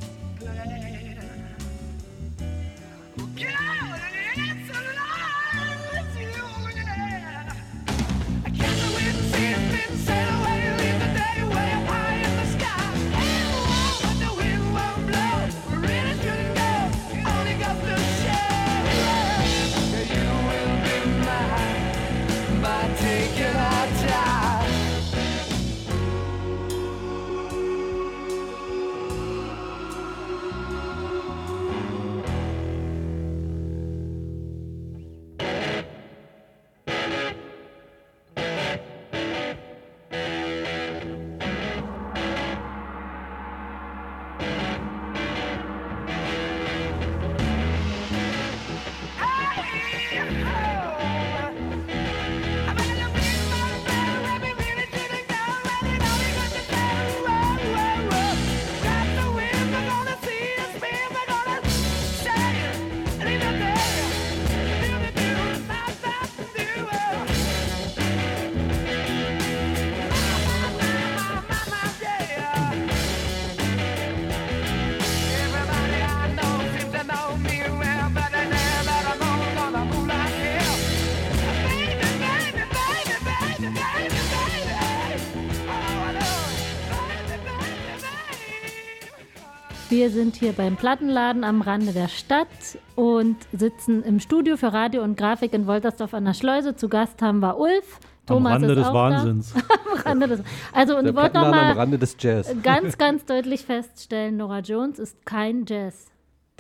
Wir sind hier beim Plattenladen am Rande der Stadt und sitzen im Studio für Radio und Grafik in Woltersdorf an der Schleuse. Zu Gast haben wir Ulf. Thomas Rande ist des auch Wahnsinns. <laughs> Am Rande des, also und ich wollte noch Plattenladen mal am Rande des Jazz. <laughs> ganz, ganz deutlich feststellen, Nora Jones ist kein Jazz.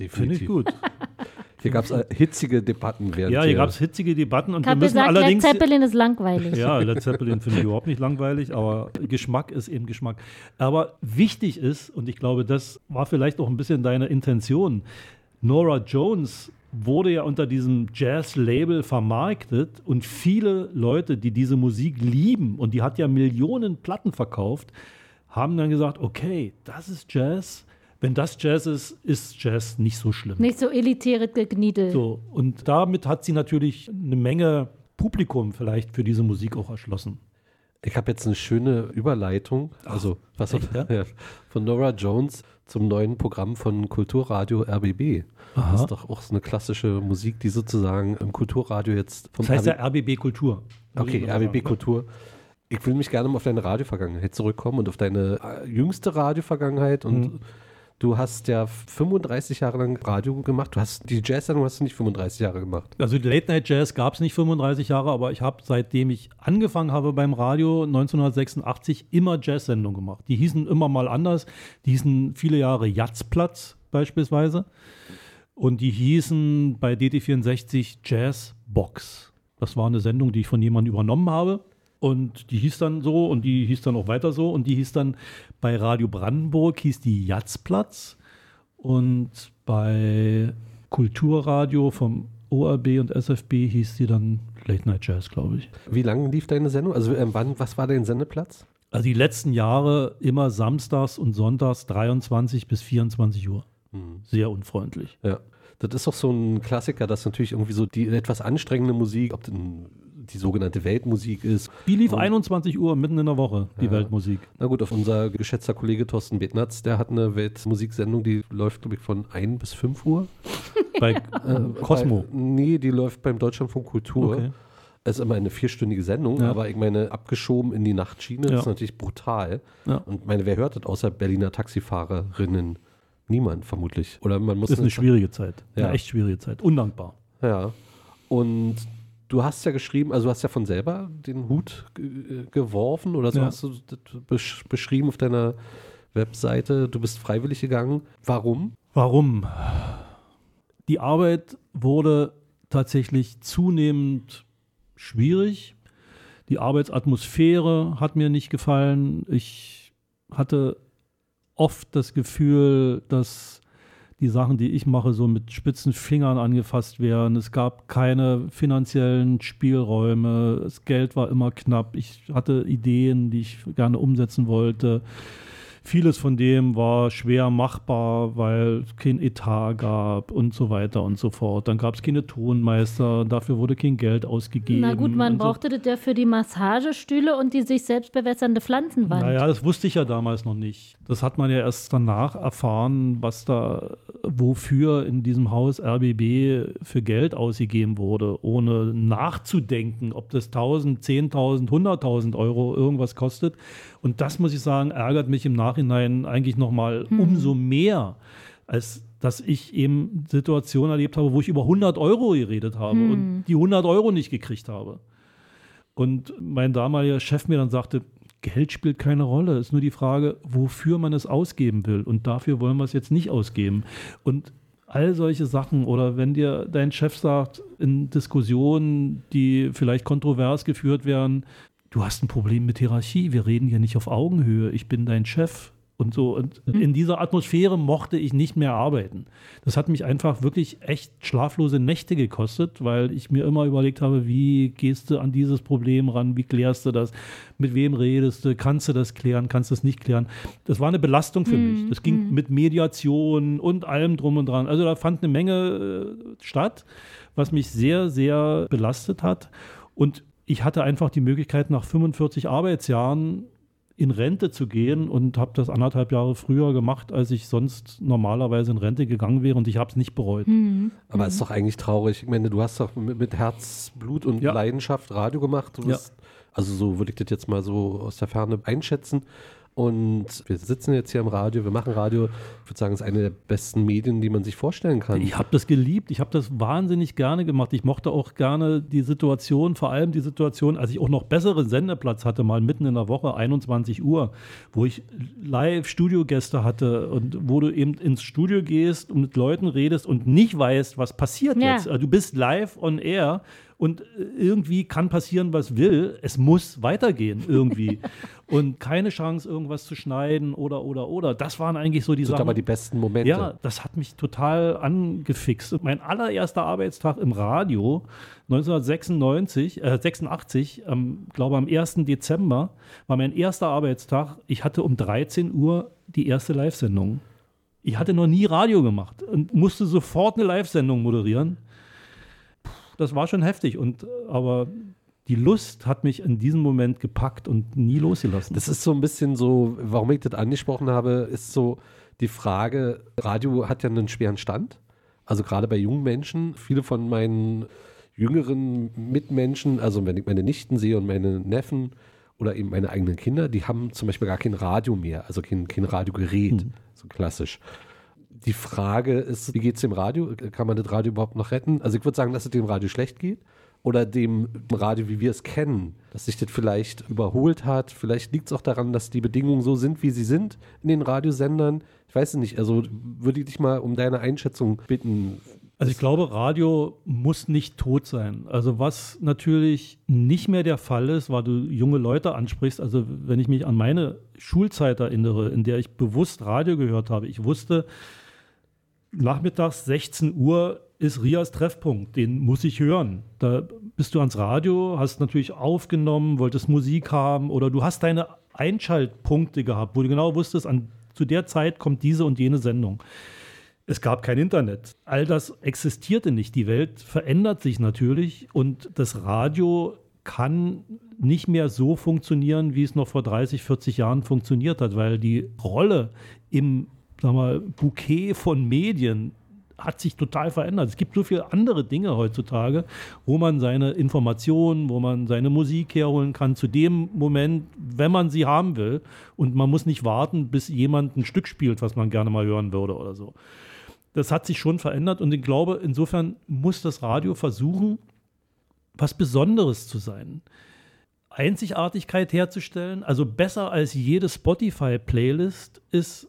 Finde ich gut. <laughs> Hier gab es hitzige Debatten während Ja, hier gab es hitzige Debatten und Ich wir habe müssen gesagt, Led allerdings. Zeppelin ist langweilig. Ja, Led Zeppelin finde ich überhaupt nicht langweilig, aber Geschmack ist eben Geschmack. Aber wichtig ist, und ich glaube, das war vielleicht auch ein bisschen deine Intention, Nora Jones wurde ja unter diesem Jazz-Label vermarktet und viele Leute, die diese Musik lieben, und die hat ja Millionen Platten verkauft, haben dann gesagt, okay, das ist Jazz. Wenn das Jazz ist, ist Jazz nicht so schlimm. Nicht so elitäre Gekniedel. So, und damit hat sie natürlich eine Menge Publikum vielleicht für diese Musik auch erschlossen. Ich habe jetzt eine schöne Überleitung, also was echt, ja? ja, von Nora Jones zum neuen Programm von Kulturradio RBB. Aha. Das ist doch auch so eine klassische Musik, die sozusagen im Kulturradio jetzt vom Das heißt ja RB RBB Kultur. Okay, RBB Kultur. Ich will mich gerne mal auf deine Radiovergangenheit zurückkommen und auf deine äh, jüngste Radiovergangenheit und Mhm. Du hast ja 35 Jahre lang Radio gemacht. Du hast die Jazz-Sendung hast du nicht 35 Jahre gemacht. Also die Late Night Jazz gab es nicht 35 Jahre, aber ich habe seitdem ich angefangen habe beim Radio 1986 immer Jazz-Sendungen gemacht. Die hießen immer mal anders. Die hießen viele Jahre Jatzplatz beispielsweise. Und die hießen bei DT64 Jazz Box. Das war eine Sendung, die ich von jemandem übernommen habe. Und die hieß dann so und die hieß dann auch weiter so. Und die hieß dann bei Radio Brandenburg hieß die Jatzplatz. Und bei Kulturradio vom ORB und SFB hieß die dann Late Night Jazz, glaube ich. Wie lange lief deine Sendung? Also ähm, wann, was war dein Sendeplatz? Also die letzten Jahre immer samstags und sonntags 23 bis 24 Uhr. Mhm. Sehr unfreundlich. Ja. Das ist doch so ein Klassiker, dass natürlich irgendwie so die etwas anstrengende Musik, ob denn die sogenannte Weltmusik ist. Die lief Und- 21 Uhr mitten in der Woche, die Ja. Weltmusik. Na gut, auf unser geschätzter Kollege Thorsten Betnatz, der hat eine Weltmusiksendung, die läuft, glaube ich, von 1 bis 5 Uhr. <laughs> Bei Cosmo. Bei, nee, die läuft beim Deutschlandfunk Kultur. Okay. Es ist immer eine vierstündige Sendung, Ja. aber ich meine, abgeschoben in die Nachtschiene, Ja. das ist natürlich brutal. Ja. Und meine, wer hört das außer Berliner Taxifahrerinnen? Niemand vermutlich. Oder man muss ist eine schwierige Zeit. Ja. Eine echt schwierige Zeit. Undankbar. Ja. Und du hast ja geschrieben, also du hast ja von selber den Hut ge- geworfen oder so Ja. hast du besch beschrieben auf deiner Webseite. Du bist freiwillig gegangen. Warum? Warum? Die Arbeit wurde tatsächlich zunehmend schwierig. Die Arbeitsatmosphäre hat mir nicht gefallen. Ich hatte oft das Gefühl, dass die Sachen, die ich mache, so mit spitzen Fingern angefasst werden. Es gab keine finanziellen Spielräume. Das Geld war immer knapp. Ich hatte Ideen, die ich gerne umsetzen wollte. Vieles von dem war schwer machbar, weil es kein Etat gab und so weiter und so fort. Dann gab es keine Tonmeister, dafür wurde kein Geld ausgegeben. Na gut, man und so. brauchte das ja für die Massagestühle und die sich selbst bewässernde Pflanzenwand. Naja, das wusste ich ja damals noch nicht. Das hat man ja erst danach erfahren, was da, wofür in diesem Haus RBB für Geld ausgegeben wurde, ohne nachzudenken, ob das 1000, 10.000, 100.000 Euro irgendwas kostet. Und das, muss ich sagen, ärgert mich im Nachhinein eigentlich nochmal Hm. umso mehr, als dass ich eben Situationen erlebt habe, wo ich über 100 Euro geredet habe Hm. und die 100 Euro nicht gekriegt habe. Und mein damaliger Chef mir dann sagte, Geld spielt keine Rolle. Es ist nur die Frage, wofür man es ausgeben will. Und dafür wollen wir es jetzt nicht ausgeben. Und all solche Sachen oder wenn dir dein Chef sagt, in Diskussionen, die vielleicht kontrovers geführt werden, du hast ein Problem mit Hierarchie, wir reden hier nicht auf Augenhöhe, ich bin dein Chef. Und so, und in dieser Atmosphäre mochte ich nicht mehr arbeiten. Das hat mich einfach wirklich echt schlaflose Nächte gekostet, weil ich mir immer überlegt habe, wie gehst du an dieses Problem ran, wie klärst du das, mit wem redest du, kannst du das klären, kannst du es nicht klären. Das war eine Belastung für Mhm, mich. Das ging mit Mediation und allem drum und dran. Also da fand eine Menge äh, statt, was mich sehr, sehr belastet hat. Und ich hatte einfach die Möglichkeit, nach 45 Arbeitsjahren in Rente zu gehen und habe das anderthalb Jahre früher gemacht, als ich sonst normalerweise in Rente gegangen wäre und ich habe es nicht bereut. Mhm. Aber ist doch eigentlich traurig. Ich meine, du hast doch mit, mit Herz, Blut und Ja. Leidenschaft Radio gemacht. Du Ja. bist, Also so würde ich das jetzt mal so aus der Ferne einschätzen. Und wir sitzen jetzt hier am Radio, wir machen Radio. Ich würde sagen, es ist eine der besten Medien, die man sich vorstellen kann. Ich habe das geliebt, ich habe das wahnsinnig gerne gemacht. Ich mochte auch gerne die Situation, vor allem die Situation, als ich auch noch besseren Sendeplatz hatte, mal mitten in der Woche, 21 Uhr, wo ich live Studiogäste hatte und wo du eben ins Studio gehst und mit Leuten redest und nicht weißt, was passiert Ja. jetzt. Also du bist live on air und irgendwie kann passieren, was will. Es muss weitergehen irgendwie. <laughs> und keine Chance, irgendwas zu schneiden oder, oder, oder. Das waren eigentlich so die Das Sachen. aber die besten Momente. Ja, das hat mich total angefixt. Mein allererster Arbeitstag im Radio 1996, äh, 86, ähm, glaube am 1. Dezember, war mein erster Arbeitstag. Ich hatte um 13 Uhr die erste Live-Sendung. Ich hatte noch nie Radio gemacht und musste sofort eine Live-Sendung moderieren. Das war schon heftig. Und, äh, aber die Lust hat mich in diesem Moment gepackt und nie losgelassen. Das ist so ein bisschen so, warum ich das angesprochen habe, ist so die Frage, Radio hat ja einen schweren Stand. Also gerade bei jungen Menschen, viele von meinen jüngeren Mitmenschen, also wenn ich meine Nichten sehe und meine Neffen oder eben meine eigenen Kinder, die haben zum Beispiel gar kein Radio mehr, also kein, kein Radiogerät, so klassisch. Die Frage ist, wie geht es dem Radio? Kann man das Radio überhaupt noch retten? Also ich würde sagen, dass es dem Radio schlecht geht oder dem Radio, wie wir es kennen, dass sich das vielleicht überholt hat. Vielleicht liegt es auch daran, dass die Bedingungen so sind, wie sie sind in den Radiosendern. Ich weiß es nicht. Also würde ich dich mal um deine Einschätzung bitten. Also ich glaube, Radio muss nicht tot sein. Also was natürlich nicht mehr der Fall ist, weil du junge Leute ansprichst, also wenn ich mich an meine Schulzeit erinnere, in der ich bewusst Radio gehört habe, ich wusste, nachmittags 16 Uhr ist Rias Treffpunkt, den muss ich hören. Da bist du ans Radio, hast natürlich aufgenommen, wolltest Musik haben oder du hast deine Einschaltpunkte gehabt, wo du genau wusstest, an, zu der Zeit kommt diese und jene Sendung. Es gab kein Internet. All das existierte nicht. Die Welt verändert sich natürlich und das Radio kann nicht mehr so funktionieren, wie es noch vor 30, 40 Jahren funktioniert hat, weil die Rolle im sag mal, Bouquet von Medien hat sich total verändert. Es gibt so viele andere Dinge heutzutage, wo man seine Informationen, wo man seine Musik herholen kann, zu dem Moment, wenn man sie haben will. Und man muss nicht warten, bis jemand ein Stück spielt, was man gerne mal hören würde oder so. Das hat sich schon verändert und ich glaube, insofern muss das Radio versuchen, was Besonderes zu sein. Einzigartigkeit herzustellen, also besser als jede Spotify-Playlist ist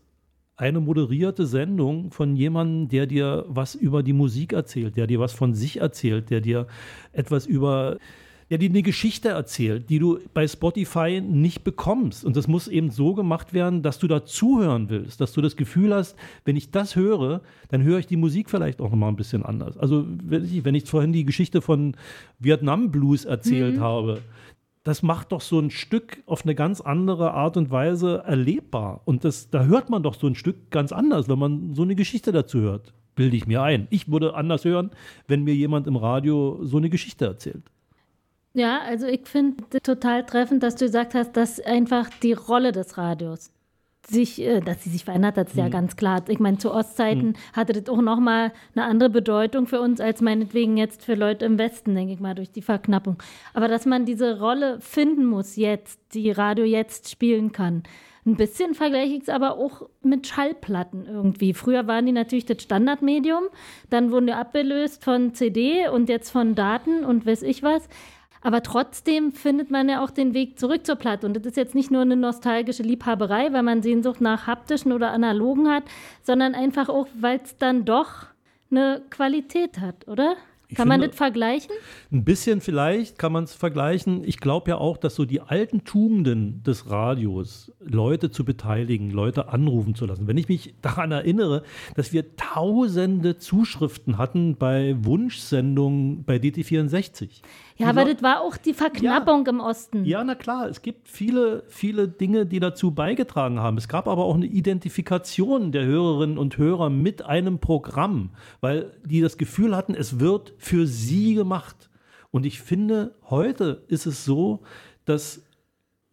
eine moderierte Sendung von jemandem, der dir was über die Musik erzählt, der dir was von sich erzählt, der dir etwas über, der dir eine Geschichte erzählt, die du bei Spotify nicht bekommst. Und das muss eben so gemacht werden, dass du da zuhören willst, dass du das Gefühl hast, wenn ich das höre, dann höre ich die Musik vielleicht auch nochmal ein bisschen anders. Also wenn ich, wenn ich vorhin die Geschichte von Vietnam Blues erzählt Mhm. habe, das macht doch so ein Stück auf eine ganz andere Art und Weise erlebbar. Und das, da hört man doch so ein Stück ganz anders, wenn man so eine Geschichte dazu hört. Bilde ich mir ein. Ich würde anders hören, wenn mir jemand im Radio so eine Geschichte erzählt. Ja, also ich finde total treffend, dass du gesagt hast, dass einfach die Rolle des Radios sich, äh, dass sie sich verändert hat, ist ja Mhm. ganz klar. Ich meine, zu Ostzeiten Mhm. hatte das auch nochmal eine andere Bedeutung für uns als meinetwegen jetzt für Leute im Westen, denke ich mal, durch die Verknappung. Aber dass man diese Rolle finden muss jetzt, die Radio jetzt spielen kann. Ein bisschen vergleiche ich es aber auch mit Schallplatten irgendwie. Früher waren die natürlich das Standardmedium, dann wurden die abgelöst von CD und jetzt von Daten und weiß ich was. Aber trotzdem findet man ja auch den Weg zurück zur Platte. Und das ist jetzt nicht nur eine nostalgische Liebhaberei, weil man Sehnsucht nach haptischen oder analogen hat, sondern einfach auch, weil es dann doch eine Qualität hat, oder? Ich Kann man finde- das vergleichen? Ein bisschen vielleicht kann man es vergleichen. Ich glaube ja auch, dass so die alten Tugenden des Radios, Leute zu beteiligen, Leute anrufen zu lassen. Wenn ich mich daran erinnere, dass wir tausende Zuschriften hatten bei Wunschsendungen bei DT64. Ja, Die aber das war auch die Verknappung im Osten. ja, na klar, es gibt viele, viele Dinge, die dazu beigetragen haben. Es gab aber auch eine Identifikation der Hörerinnen und Hörer mit einem Programm, weil die das Gefühl hatten, es wird für sie gemacht. Und ich finde, heute ist es so, dass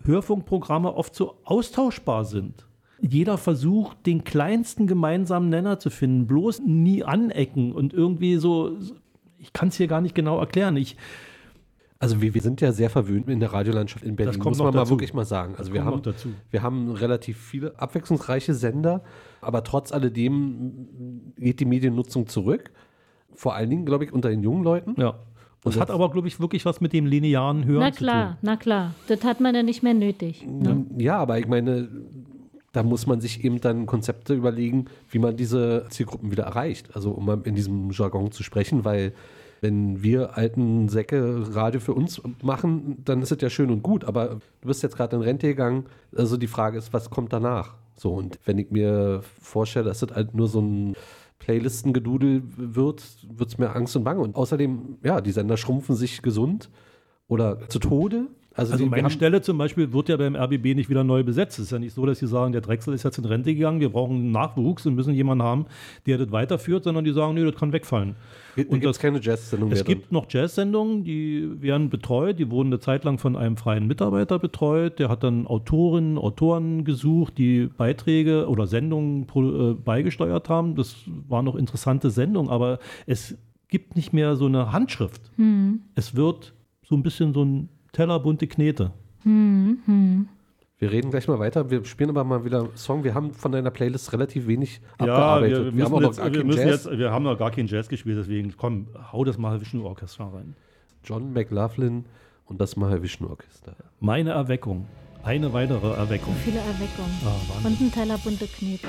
Hörfunkprogramme oft so austauschbar sind. Jeder versucht, den kleinsten gemeinsamen Nenner zu finden, bloß nie anecken und irgendwie so, ich kann es hier gar nicht genau erklären. Ich, Also wir, wir sind ja sehr verwöhnt in der Radiolandschaft in Berlin, Das kommt muss noch man mal dazu. wirklich mal sagen. Also Das wir kommt haben, noch dazu. wir haben relativ viele abwechslungsreiche Sender, aber trotz alledem geht die Mediennutzung zurück. Vor allen Dingen, glaube ich, unter den jungen Leuten. Ja. Das hat aber, glaube ich, wirklich was mit dem linearen Hören Na zu tun. klar, na klar. Das hat man ja nicht mehr nötig. Ne? Ja, aber ich meine, da muss man sich eben dann Konzepte überlegen, wie man diese Zielgruppen wieder erreicht. Also um mal in diesem Jargon zu sprechen, weil wenn wir alten Säcke Radio für uns machen, dann ist es ja schön und gut, aber du bist jetzt gerade in Rente gegangen, also die Frage ist, was kommt danach? So, und wenn ich mir vorstelle, dass das halt nur so ein Playlistengedudel wird, wird es mir Angst und Bange. Und außerdem, ja, die Sender schrumpfen sich gesund oder zu Tode. Also, Also die, meine Stelle zum Beispiel wird ja beim RBB nicht wieder neu besetzt. Es ist ja nicht so, dass sie sagen, der Drechsel ist jetzt in Rente gegangen, wir brauchen Nachwuchs und müssen jemanden haben, der das weiterführt, sondern die sagen, nee, das kann wegfallen. Und gibt keine Jazz-Sendung Es mehr. dann. gibt noch Jazz-Sendungen, die werden betreut, die wurden eine Zeit lang von einem freien Mitarbeiter betreut. Der hat dann Autorinnen, Autoren gesucht, die Beiträge oder Sendungen pro- äh, beigesteuert haben. Das waren noch interessante Sendungen, aber es gibt nicht mehr so eine Handschrift. Hm. Es wird so ein bisschen so ein Teller bunte Knete. Hm, hm. Wir reden gleich mal weiter. Wir spielen aber mal wieder einen Song. Wir haben von deiner Playlist relativ wenig Ja, abgearbeitet. wir, wir, haben noch jetzt, gar wir, keinen müssen Jazz. jetzt, wir haben noch gar keinen Jazz gespielt, deswegen komm, hau das Mahavishnu Orchestra rein. John McLaughlin und das Mahavishnu Orchester. Meine Erweckung. Eine weitere Erweckung. Viele Erweckungen. Ah. Und ein Teller bunte Knete.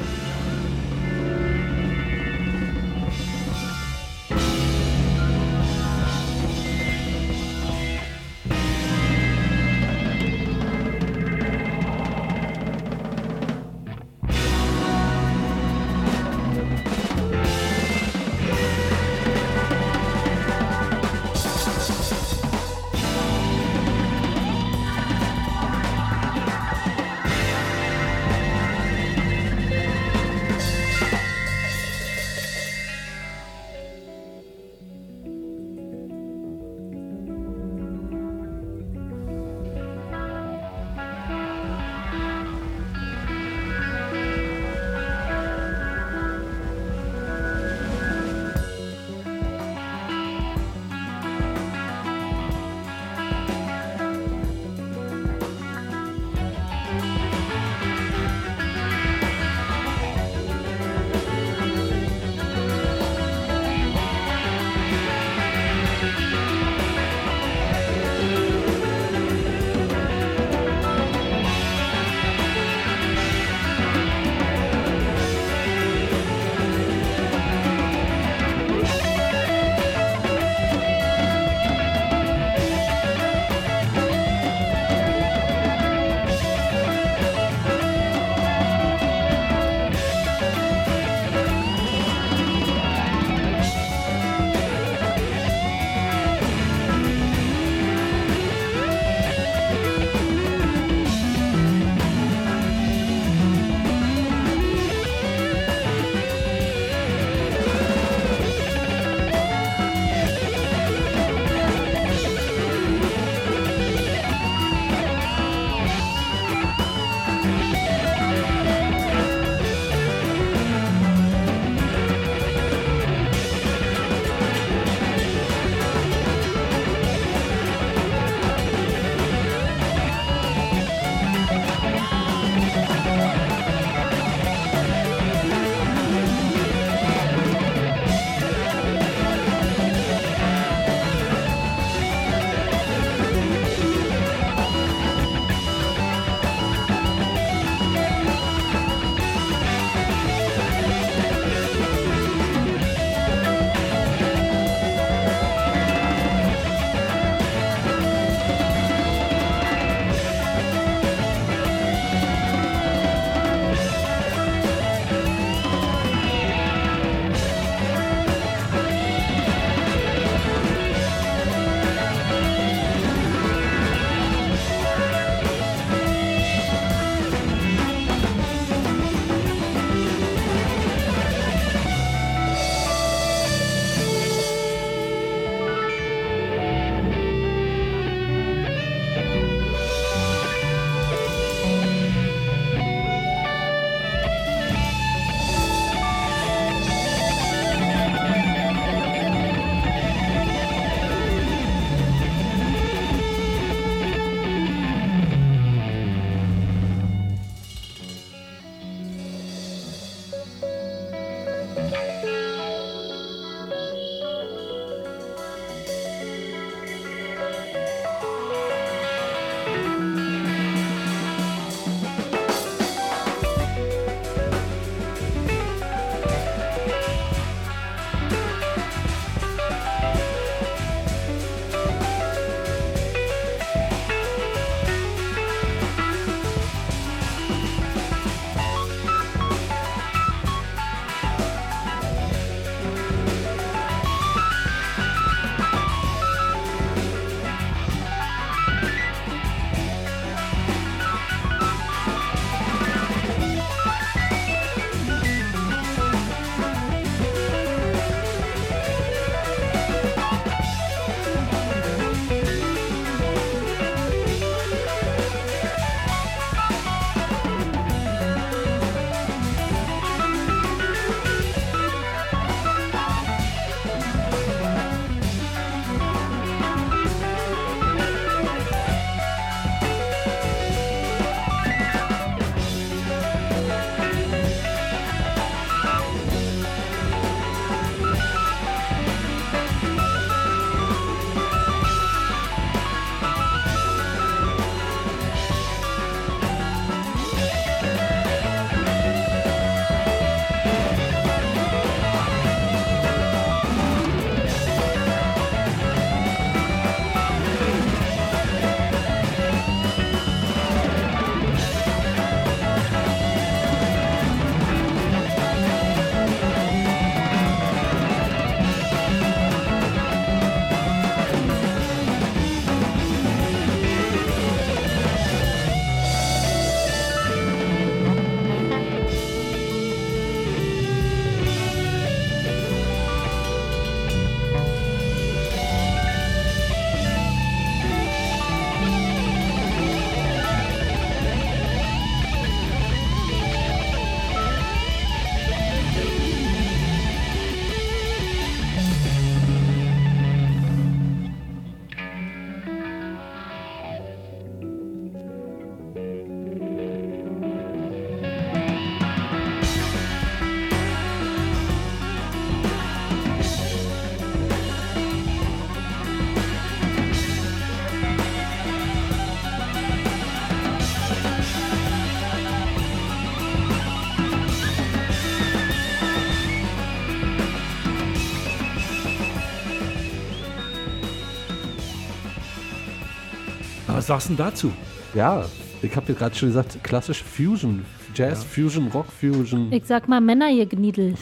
Sagst du denn dazu? Ja, ich habe dir gerade schon gesagt, klassische Fusion. Jazz, Fusion, Rock, Fusion. Ich sag mal Männer ihr Gniedel.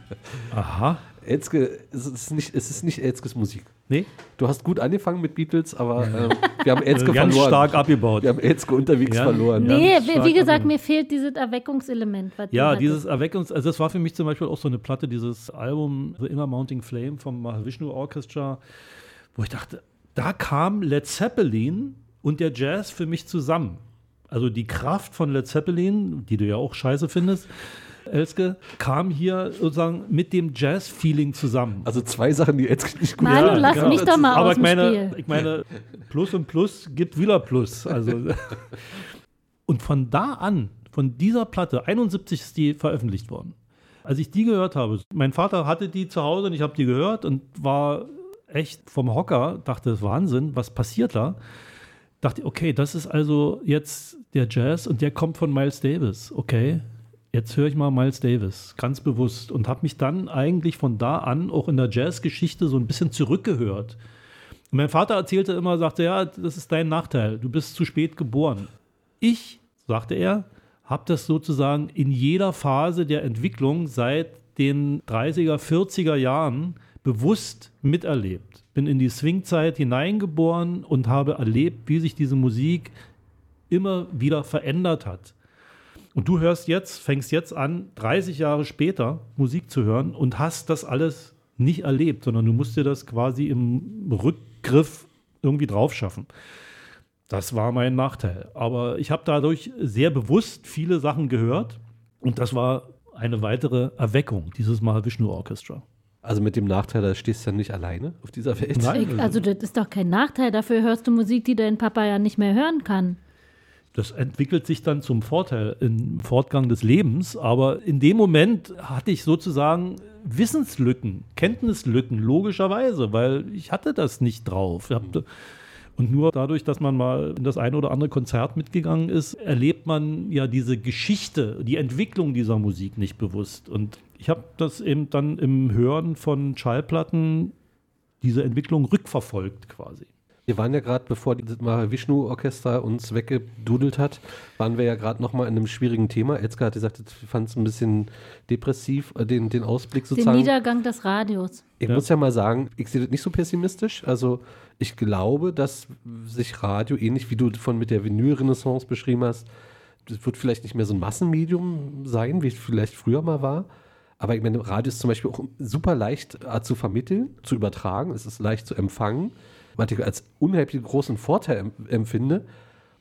<laughs> Aha. Elzke, es ist nicht, es ist nicht Elzkes Musik. Nee? Du hast gut angefangen mit Beatles, aber ähm, wir haben <laughs> Elzke Ganz verloren. stark abgebaut. Wir haben Elzke unterwegs Ja. verloren. Nee, wie, gesagt, abgenommen. mir fehlt dieses Erweckungselement. Ja, dieses Erweckungs-, also das war für mich zum Beispiel auch so eine Platte, dieses Album The Inner Mounting Flame vom Mahavishnu Orchestra, wo ich dachte, da kam Led Zeppelin und der Jazz für mich zusammen. Also die Kraft von Led Zeppelin, die du ja auch scheiße findest, Elske, kam hier sozusagen mit dem Jazz-Feeling zusammen. Also zwei Sachen, die Elzke nicht gut Manu, lass mich doch mal Aber aus ich meine, Spiel. ich meine, Plus und Plus gibt wieder Plus. Also <laughs> und von da an, von dieser Platte, 71 ist die veröffentlicht worden. Als ich die gehört habe, mein Vater hatte die zu Hause und ich habe die gehört und war echt vom Hocker, dachte, das ist Wahnsinn, was passiert da? Dachte, okay, das ist also jetzt der Jazz und der kommt von Miles Davis. Okay, jetzt höre ich mal Miles Davis, ganz bewusst und habe mich dann eigentlich von da an auch in der Jazzgeschichte so ein bisschen zurückgehört. Und mein Vater erzählte immer, sagte, ja, das ist dein Nachteil, du bist zu spät geboren. Ich, sagte er, habe das sozusagen in jeder Phase der Entwicklung seit den 30er, 40er Jahren bewusst miterlebt. Bin in die Swingzeit hineingeboren und habe erlebt, wie sich diese Musik immer wieder verändert hat. Und du hörst jetzt, fängst jetzt an, 30 Jahre später Musik zu hören und hast das alles nicht erlebt, sondern du musst dir das quasi im Rückgriff irgendwie drauf schaffen. Das war mein Nachteil. Aber ich habe dadurch sehr bewusst viele Sachen gehört und das war eine weitere Erweckung, dieses Mal Vishnu Orchestra. Also mit dem Nachteil, da stehst du ja nicht alleine auf dieser Welt. Ich, also das ist doch kein Nachteil. Dafür hörst du Musik, die dein Papa ja nicht mehr hören kann. Das entwickelt sich dann zum Vorteil im Fortgang des Lebens, aber in dem Moment hatte ich sozusagen Wissenslücken, Kenntnislücken, logischerweise, weil ich hatte das nicht drauf. Ich hab- Und nur dadurch, dass man mal in das eine oder andere Konzert mitgegangen ist, erlebt man ja diese Geschichte, die Entwicklung dieser Musik nicht bewusst. Und ich habe das eben dann im Hören von Schallplatten, diese Entwicklung rückverfolgt quasi. Wir waren ja gerade, bevor das Mahavishnu-Orchester uns weggedudelt hat, waren wir ja gerade nochmal in einem schwierigen Thema. Elska hat gesagt, ich fand es ein bisschen depressiv, äh, den, den Ausblick Den sozusagen. Niedergang des Radios. Ich muss ja mal sagen, ich sehe das nicht so pessimistisch. Also ich glaube, dass sich Radio, ähnlich wie du von mit der Vinyl-Renaissance beschrieben hast, das wird vielleicht nicht mehr so ein Massenmedium sein, wie es vielleicht früher mal war. Aber ich meine, Radio ist zum Beispiel auch super leicht äh, zu vermitteln, zu übertragen. Es ist leicht zu empfangen, was ich als unheimlich großen Vorteil em empfinde.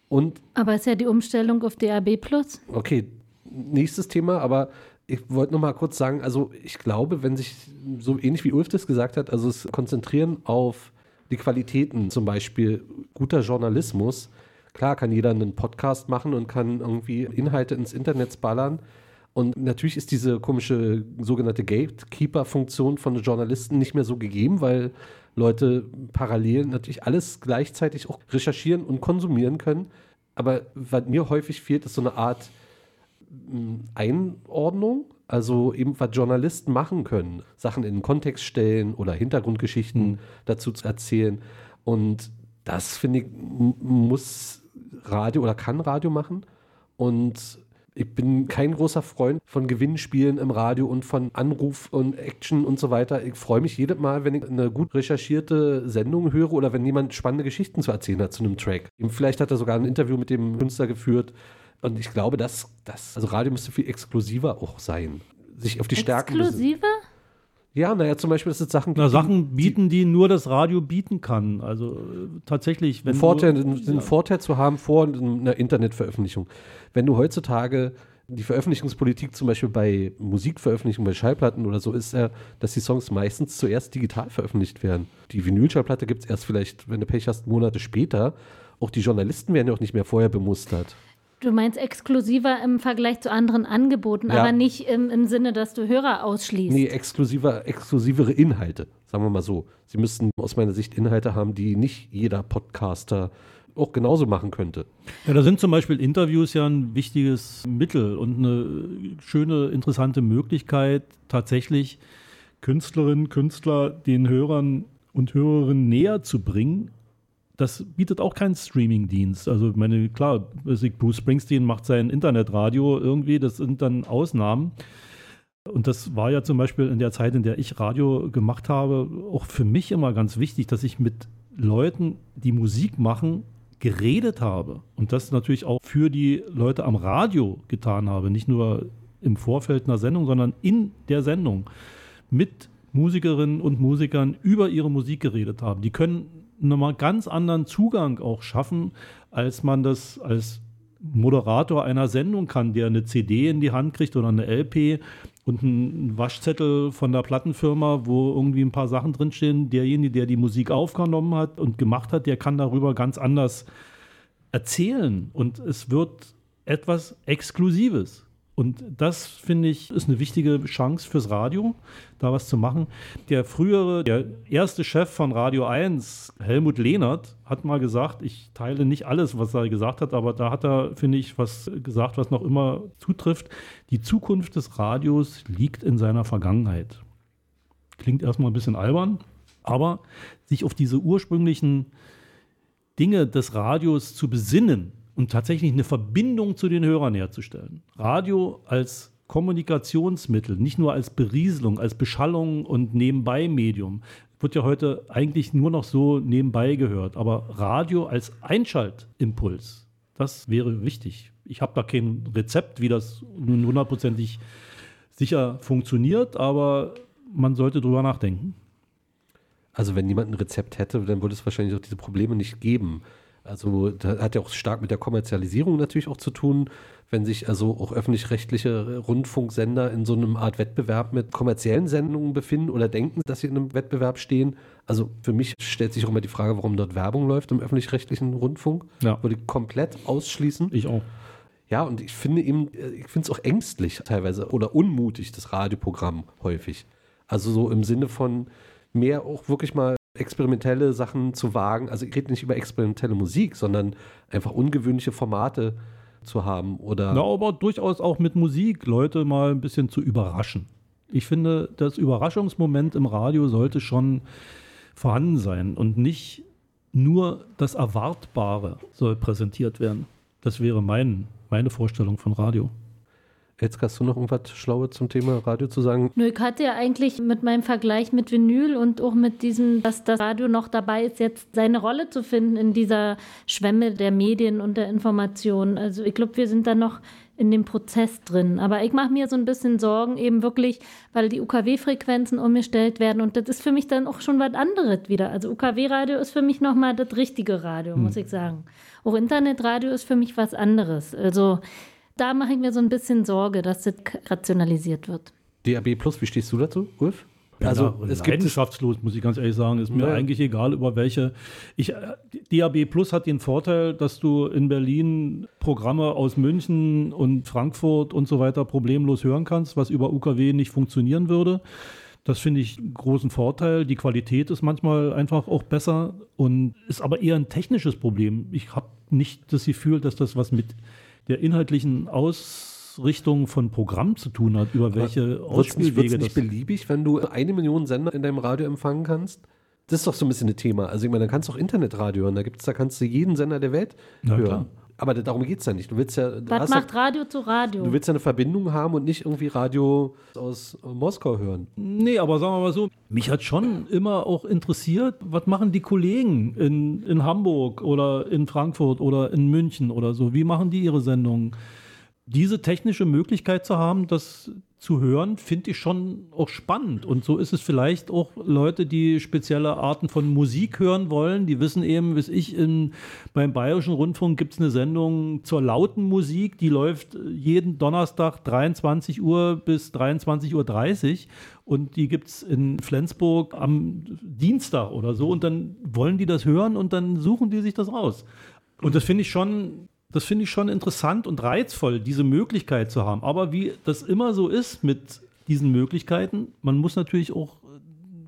Und Aber ist ja die Umstellung auf DAB Plus. Okay, nächstes Thema, aber ich wollte noch mal kurz sagen, also ich glaube, wenn sich so ähnlich wie Ulf das gesagt hat, also es konzentrieren auf die Qualitäten, zum Beispiel guter Journalismus, klar kann jeder einen Podcast machen und kann irgendwie Inhalte ins Internet ballern. Und natürlich ist diese komische sogenannte Gatekeeper-Funktion von Journalisten nicht mehr so gegeben, weil Leute parallel natürlich alles gleichzeitig auch recherchieren und konsumieren können. Aber was mir häufig fehlt, ist so eine Art mh, Einordnung, also eben was Journalisten machen können. Sachen in den Kontext stellen oder Hintergrundgeschichten dazu zu erzählen. Und das, finde ich, muss Radio oder kann Radio machen. Und ich bin kein großer Freund von Gewinnspielen im Radio und von Anruf und Action und so weiter. Ich freue mich jedes Mal, wenn ich eine gut recherchierte Sendung höre oder wenn jemand spannende Geschichten zu erzählen hat zu einem Track. Vielleicht hat er sogar ein Interview mit dem Künstler geführt. Und ich glaube, dass das, also Radio müsste viel exklusiver auch sein. Sich auf die Stärken. Exklusiver? Ja, naja, zum Beispiel, dass es Sachen Na, gibt, Sachen bieten, die nur das Radio bieten kann. Also äh, tatsächlich, wenn einen Vorteil, du, einen, einen Vorteil zu haben vor einer Internetveröffentlichung. Wenn du heutzutage die Veröffentlichungspolitik zum Beispiel bei Musikveröffentlichungen, bei Schallplatten oder so ist ja, dass die Songs meistens zuerst digital veröffentlicht werden. Die Vinylschallplatte gibt es erst vielleicht, wenn du Pech hast, Monate später. Auch die Journalisten werden ja auch nicht mehr vorher bemustert. Du meinst exklusiver im Vergleich zu anderen Angeboten, Ja. aber nicht im, im Sinne, dass du Hörer ausschließt. Nee, exklusiver, exklusivere Inhalte, sagen wir mal so. Sie müssten aus meiner Sicht Inhalte haben, die nicht jeder Podcaster auch genauso machen könnte. Ja, da sind zum Beispiel Interviews ja ein wichtiges Mittel und eine schöne, interessante Möglichkeit, tatsächlich Künstlerinnen, Künstler den Hörern und Hörerinnen näher zu bringen. Das bietet auch keinen Streaming-Dienst. Also, meine, klar, Bruce Springsteen macht sein Internetradio irgendwie, das sind dann Ausnahmen. Und das war ja zum Beispiel in der Zeit, in der ich Radio gemacht habe, auch für mich immer ganz wichtig, dass ich mit Leuten, die Musik machen, geredet habe. Und das natürlich auch für die Leute am Radio getan habe. Nicht nur im Vorfeld einer Sendung, sondern in der Sendung mit Musikerinnen und Musikern über ihre Musik geredet haben. Die können nochmal ganz anderen Zugang auch schaffen, als man das als Moderator einer Sendung kann, der eine CD in die Hand kriegt oder eine LP und einen Waschzettel von der Plattenfirma, wo irgendwie ein paar Sachen drinstehen. Derjenige, der die Musik aufgenommen hat und gemacht hat, der kann darüber ganz anders erzählen und es wird etwas Exklusives. Und das, finde ich, ist eine wichtige Chance fürs Radio, da was zu machen. Der frühere, der erste Chef von Radio 1, Helmut Lehnert, hat mal gesagt, ich teile nicht alles, was er gesagt hat, aber da hat er, finde ich, was gesagt, was noch immer zutrifft. Die Zukunft des Radios liegt in seiner Vergangenheit. Klingt erstmal ein bisschen albern, aber sich auf diese ursprünglichen Dinge des Radios zu besinnen, und tatsächlich eine Verbindung zu den Hörern herzustellen. Radio als Kommunikationsmittel, nicht nur als Berieselung, als Beschallung und Nebenbei-Medium, wird ja heute eigentlich nur noch so nebenbei gehört. Aber Radio als Einschaltimpuls, das wäre wichtig. Ich habe da kein Rezept, wie das nun hundertprozentig sicher funktioniert, aber man sollte drüber nachdenken. Also wenn niemand ein Rezept hätte, dann würde es wahrscheinlich auch diese Probleme nicht geben. Also da hat ja auch stark mit der Kommerzialisierung natürlich auch zu tun, wenn sich also auch öffentlich-rechtliche Rundfunksender in so einem Art Wettbewerb mit kommerziellen Sendungen befinden oder denken, dass sie in einem Wettbewerb stehen. Also für mich stellt sich auch immer die Frage, warum dort Werbung läuft im öffentlich-rechtlichen Rundfunk. Ja. Würde ich komplett ausschließen. Ich auch. Ja, und ich finde eben, ich finde es auch ängstlich teilweise oder unmutig, das Radioprogramm häufig. Also so im Sinne von mehr auch wirklich mal experimentelle Sachen zu wagen. Also ich rede nicht über experimentelle Musik, sondern einfach ungewöhnliche Formate zu haben oder. Ja, aber durchaus auch mit Musik Leute mal ein bisschen zu überraschen. Ich finde, das Überraschungsmoment im Radio sollte schon vorhanden sein und nicht nur das Erwartbare soll präsentiert werden. Das wäre mein, meine Vorstellung von Radio. Jetzt hast du noch irgendwas Schlaues zum Thema Radio zu sagen? Nö, ich hatte ja eigentlich mit meinem Vergleich mit Vinyl und auch mit diesem, dass das Radio noch dabei ist, jetzt seine Rolle zu finden in dieser Schwemme der Medien und der Informationen. Also ich glaube, wir sind da noch in dem Prozess drin. Aber ich mache mir so ein bisschen Sorgen, eben wirklich, weil die UKW-Frequenzen umgestellt werden. Und das ist für mich dann auch schon was anderes wieder. Also UKW-Radio ist für mich nochmal das richtige Radio, Hm. muss ich sagen. Auch Internetradio ist für mich was anderes. Also da mache ich mir so ein bisschen Sorge, dass das rationalisiert wird. DAB Plus, wie stehst du dazu, Ulf? Also es gibt es, leidenschaftslos, muss ich ganz ehrlich sagen. Ist mir Ja. eigentlich egal, über welche. Ich, äh, DAB Plus hat den Vorteil, dass du in Berlin Programme aus München und Frankfurt und so weiter problemlos hören kannst, was über UKW nicht funktionieren würde. Das finde ich einen großen Vorteil. Die Qualität ist manchmal einfach auch besser und ist aber eher ein technisches Problem. Ich habe nicht das Gefühl, dass das was mit der inhaltlichen Ausrichtung von Programm zu tun hat, über welche Wird es nicht, Ausspielwege das nicht beliebig, wenn du eine Million Sender in deinem Radio empfangen kannst? Das ist doch so ein bisschen ein Thema. Also ich meine, dann kannst du auch Internetradio hören. Da gibt's, da kannst du jeden Sender der Welt Ja, hören. klar. Aber da- darum geht es ja nicht. Du willst ja, Was macht ja, Radio zu Radio? du willst ja eine Verbindung haben und nicht irgendwie Radio aus äh, Moskau hören. Nee, aber sagen wir mal so, mich hat schon immer auch interessiert, was machen die Kollegen in, in Hamburg oder in Frankfurt oder in München oder so? Wie machen die ihre Sendungen? Diese technische Möglichkeit zu haben, das zu hören, finde ich schon auch spannend. Und so ist es vielleicht auch Leute, die spezielle Arten von Musik hören wollen. Die wissen eben, wie ich, in, beim Bayerischen Rundfunk gibt es eine Sendung zur lauten Musik, die läuft jeden Donnerstag 23 Uhr bis 23.30 Uhr. Und die gibt es in Flensburg am Dienstag oder so. Und dann wollen die das hören und dann suchen die sich das raus. Und das finde ich schon das finde ich schon interessant und reizvoll, diese Möglichkeit zu haben. Aber wie das immer so ist mit diesen Möglichkeiten, man muss natürlich auch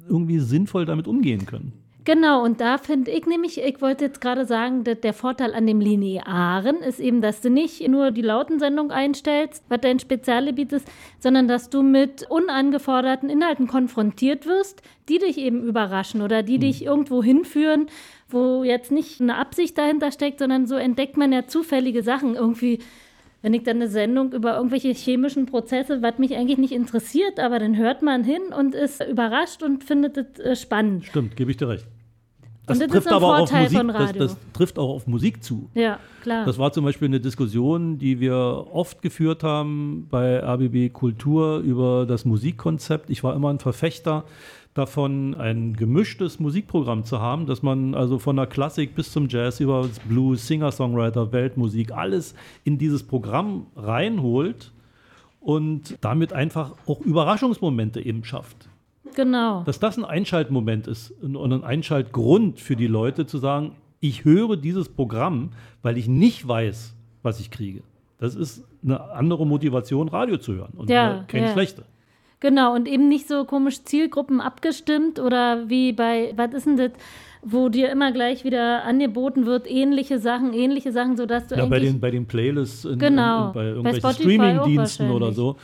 irgendwie sinnvoll damit umgehen können. Genau, und da finde ich nämlich, ich wollte jetzt gerade sagen, dass der Vorteil an dem Linearen ist eben, dass du nicht nur die Lautensendung einstellst, was dein Spezialgebiet ist, sondern dass du mit unangeforderten Inhalten konfrontiert wirst, die dich eben überraschen oder die dich irgendwo hinführen, wo jetzt nicht eine Absicht dahinter steckt, sondern so entdeckt man ja zufällige Sachen irgendwie. Wenn ich dann eine Sendung über irgendwelche chemischen Prozesse, was mich eigentlich nicht interessiert, aber dann hört man hin und ist überrascht und findet es äh, spannend. Stimmt, gebe ich dir recht. Und das ist ein auch auf Vorteil Musik, von das, Radio. das trifft auch auf Musik zu. Ja, klar. Das war zum Beispiel eine Diskussion, die wir oft geführt haben bei RBB Kultur über das Musikkonzept. Ich war immer ein Verfechter davon, ein gemischtes Musikprogramm zu haben, dass man also von der Klassik bis zum Jazz über Blues, Singer-Songwriter, Weltmusik, alles in dieses Programm reinholt und damit einfach auch Überraschungsmomente eben schafft. Genau. Dass das ein Einschaltmoment ist und ein Einschaltgrund für die Leute zu sagen, ich höre dieses Programm, weil ich nicht weiß, was ich kriege. Das ist eine andere Motivation, Radio zu hören und Ja, eine- keine ja. schlechte. Genau, und eben nicht so komisch Zielgruppen abgestimmt oder wie bei, was ist denn das, wo dir immer gleich wieder angeboten wird, ähnliche Sachen, ähnliche Sachen, sodass du Ja, bei den, bei den Playlists, in, Genau. in, in, bei irgendwelchen Streaming-Diensten oder so.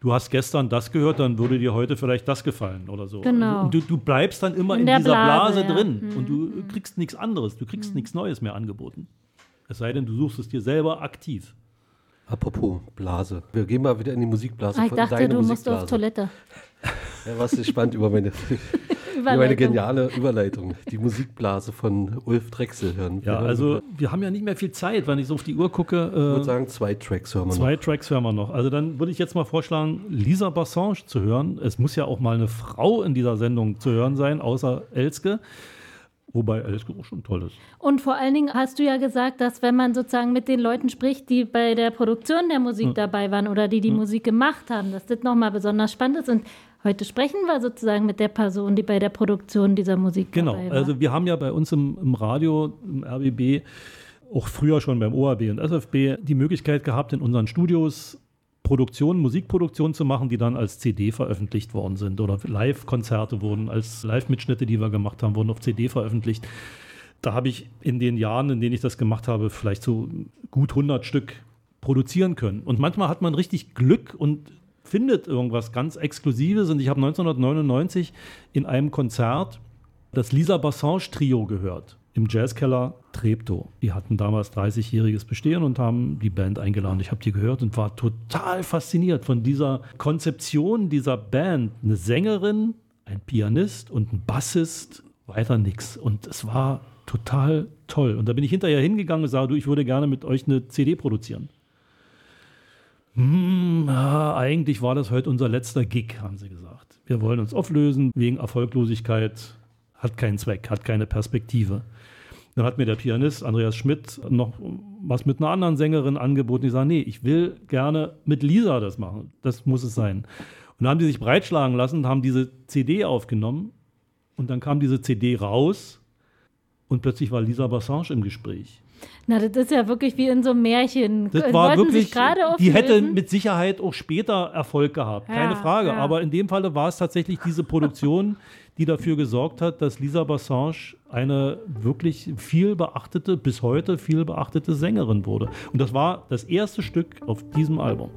Du hast gestern das gehört, dann würde dir heute vielleicht das gefallen oder so. Genau. Und du, du bleibst dann immer In dieser Blase, Blase, ja. drin Mhm. und du kriegst nichts anderes, du kriegst nichts Neues mehr angeboten. Es sei denn, du suchst es dir selber aktiv. Apropos Blase. Wir gehen mal wieder in die Musikblase. Ah, ich von dachte, deine du musst auf Toilette. <laughs> Ja, warst gespannt über meine, <laughs> über meine geniale Überleitung. Die Musikblase von Ulf Drechsel hören. Wir Ja, hören- also wir haben ja nicht mehr viel Zeit, wenn ich so auf die Uhr gucke. ich würde Äh, sagen, zwei Tracks hören wir zwei noch. Tracks hören wir noch. Also dann würde ich jetzt mal vorschlagen, Lisa Bassange zu hören. Es muss ja auch mal eine Frau in dieser Sendung zu hören sein, außer Elske. Wobei Elske auch schon toll ist. Und vor allen Dingen hast du ja gesagt, dass wenn man sozusagen mit den Leuten spricht, die bei der Produktion der Musik Hm. dabei waren oder die die Musik gemacht haben, dass das nochmal besonders spannend ist. Und heute sprechen wir sozusagen mit der Person, die bei der Produktion dieser Musik Genau, dabei war. also wir haben ja bei uns im, im Radio, im RBB, auch früher schon beim ORB und SFB, die Möglichkeit gehabt, in unseren Studios Produktionen, Musikproduktionen zu machen, die dann als CD veröffentlicht worden sind oder Live-Konzerte wurden, als Live-Mitschnitte, die wir gemacht haben, wurden auf CD veröffentlicht. Da habe ich in den Jahren, in denen ich das gemacht habe, vielleicht so gut 100 Stück produzieren können. Und manchmal hat man richtig Glück und findet irgendwas ganz Exklusives. Und ich habe 1999 in einem Konzert das Lisa Bassange Trio gehört im Jazzkeller Treptow. Die hatten damals 30-jähriges Bestehen und haben die Band eingeladen. Ich habe die gehört und war total fasziniert von dieser Konzeption dieser Band. Eine Sängerin, ein Pianist und ein Bassist, weiter nix. Und es war total toll. Und da bin ich hinterher hingegangen und sagte, du, ich würde gerne mit euch eine CD produzieren. Hm, ja, eigentlich war das heute unser letzter Gig, haben sie gesagt. Wir wollen uns auflösen wegen Erfolglosigkeit. Hat keinen Zweck, hat keine Perspektive. Dann hat mir der Pianist Andreas Schmidt noch was mit einer anderen Sängerin angeboten. Die sagen, nee, ich will gerne mit Lisa das machen. Das muss es sein. Und dann haben die sich breitschlagen lassen und haben diese CD aufgenommen. Und dann kam diese CD raus und plötzlich war Lisa Bassange im Gespräch. Na, das ist ja wirklich wie in so einem Märchen. Das Wollten war sich wirklich, die hätte mit Sicherheit auch später Erfolg gehabt, keine Ja, Frage. ja. Aber in dem Falle war es tatsächlich diese Produktion, <laughs> die dafür gesorgt hat, dass Lisa Bassange eine wirklich viel beachtete, bis heute viel beachtete Sängerin wurde. Und das war das erste Stück auf diesem Album.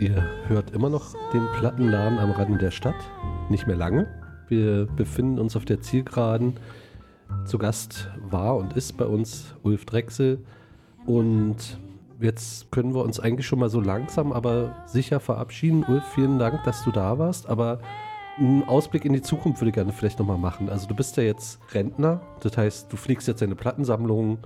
Ihr hört immer noch den Plattenladen am Rande der Stadt. Nicht mehr lange. Wir befinden uns auf der Zielgeraden. Zu Gast war und ist bei uns Ulf Drechsel. Und jetzt können wir uns eigentlich schon mal so langsam, aber sicher verabschieden. Ulf, vielen Dank, dass du da warst. Aber einen Ausblick in die Zukunft würde ich gerne vielleicht nochmal machen. Also du bist ja jetzt Rentner. Das heißt, du fliegst jetzt deine Plattensammlung.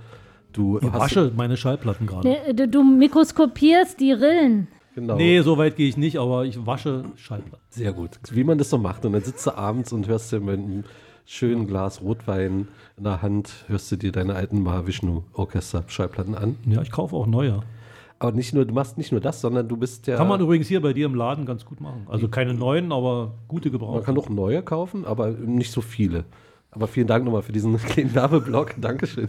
Du Ich wasche meine Schallplatten gerade. Ne, Du, du mikroskopierst die Rillen. Genau. Nee, so weit gehe ich nicht, aber ich wasche Schallplatten. Sehr gut. Wie man das so macht. Und dann sitzt du abends und hörst dir mit einem schönen Glas Rotwein in der Hand, hörst du dir deine alten Mahavishnu-Orchester-Schallplatten an. Ja, ich kaufe auch neue. Aber nicht nur, du machst nicht nur das, sondern du bist ja. Kann man übrigens hier bei dir im Laden ganz gut machen. Also keine neuen, aber gute Gebrauch. Man kann auch neue kaufen, aber nicht so viele. Aber vielen Dank nochmal für diesen <laughs> kleinen Werbeblock. Dankeschön.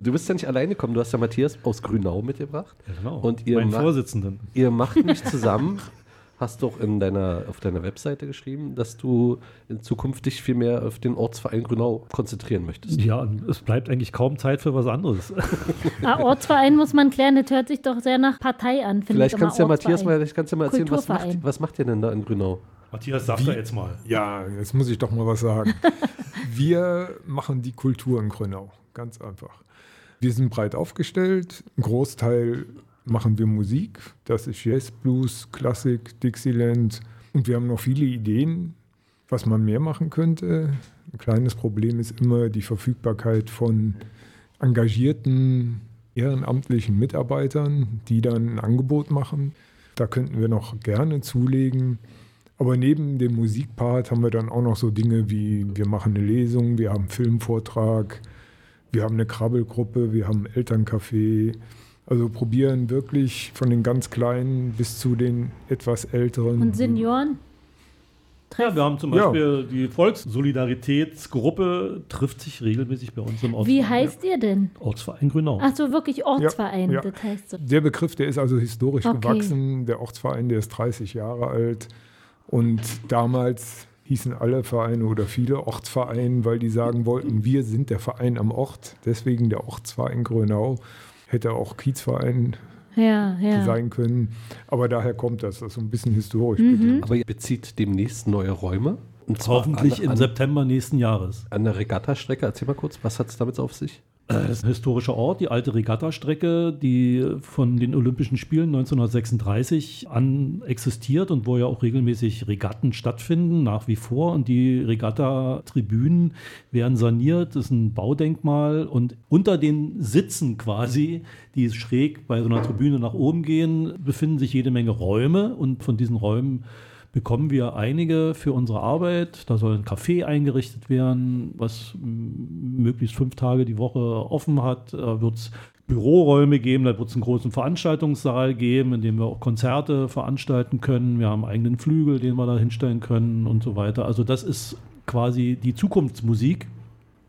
Du bist ja nicht alleine gekommen. Du hast ja Matthias aus Grünau mitgebracht. Ja, genau. Und ihr Meinen Vorsitzenden. Ihr macht mich zusammen. <laughs> Hast doch in deiner, auf deiner Webseite geschrieben, dass du in Zukunft dich viel mehr auf den Ortsverein Grünau konzentrieren möchtest. Ja, und es bleibt eigentlich kaum Zeit für was anderes. <laughs> Ah, Ortsverein muss man klären, das hört sich doch sehr nach Partei an. finde Vielleicht ich kannst du ja Matthias mal, vielleicht kannst du mal erzählen, was macht, was macht ihr denn da in Grünau? Matthias, sag da jetzt mal. Ja, jetzt muss ich doch mal was sagen. <laughs> Wir machen die Kultur in Grünau, ganz einfach. Wir sind breit aufgestellt. Ein Großteil machen wir Musik. Das ist Jazz, Blues, Klassik, Dixieland. Und wir haben noch viele Ideen, was man mehr machen könnte. Ein kleines Problem ist immer die Verfügbarkeit von engagierten ehrenamtlichen Mitarbeitern, die dann ein Angebot machen. Da könnten wir noch gerne zulegen. Aber neben dem Musikpart haben wir dann auch noch so Dinge wie, wir machen eine Lesung, wir haben einen Filmvortrag, wir haben eine Krabbelgruppe, wir haben ein Elterncafé. Also probieren wirklich von den ganz Kleinen bis zu den etwas Älteren. Und Senioren? Ja, wir haben zum Ja. Beispiel die Volkssolidaritätsgruppe trifft sich regelmäßig bei uns im Ortsverein. Wie heißt ihr denn? Ortsverein Grünau. Ach so, wirklich Ortsverein, Ja, ja. das heißt so. Der Begriff, der ist also historisch Okay. gewachsen. Der Ortsverein, der ist 30 Jahre alt. Und damals hießen alle Vereine oder viele Ortsvereine, weil die sagen wollten, wir sind der Verein am Ort. Deswegen der Ortsverein Grönau. Hätte auch Kiezverein Ja, ja. sein können. Aber daher kommt das. Das ist so ein bisschen historisch. Mhm. Aber ihr bezieht demnächst neue Räume. Und zwar Hoffentlich an, im an, September nächsten Jahres. an der Regattastrecke. Erzähl mal kurz, was hat es damit auf sich? Das ist ein historischer Ort, die alte Regattastrecke, die von den Olympischen Spielen 1936 an existiert und wo ja auch regelmäßig Regatten stattfinden, nach wie vor. Und die Regatta-Tribünen werden saniert, das ist ein Baudenkmal. Und unter den Sitzen quasi, die schräg bei so einer Tribüne nach oben gehen, befinden sich jede Menge Räume. Und von diesen Räumen bekommen wir einige für unsere Arbeit. Da soll ein Café eingerichtet werden, was möglichst fünf Tage die Woche offen hat. Da wird es Büroräume geben, da wird es einen großen Veranstaltungssaal geben, in dem wir auch Konzerte veranstalten können. Wir haben einen eigenen Flügel, den wir da hinstellen können und so weiter. Also das ist quasi die Zukunftsmusik,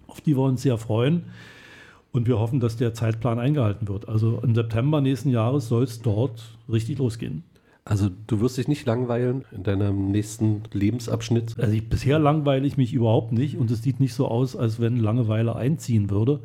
auf die wir uns sehr freuen. Und wir hoffen, dass der Zeitplan eingehalten wird. Also im September nächsten Jahres soll es dort richtig losgehen. Also du wirst dich nicht langweilen in deinem nächsten Lebensabschnitt. Also ich, bisher langweile ich mich überhaupt nicht und es sieht nicht so aus, als wenn Langeweile einziehen würde.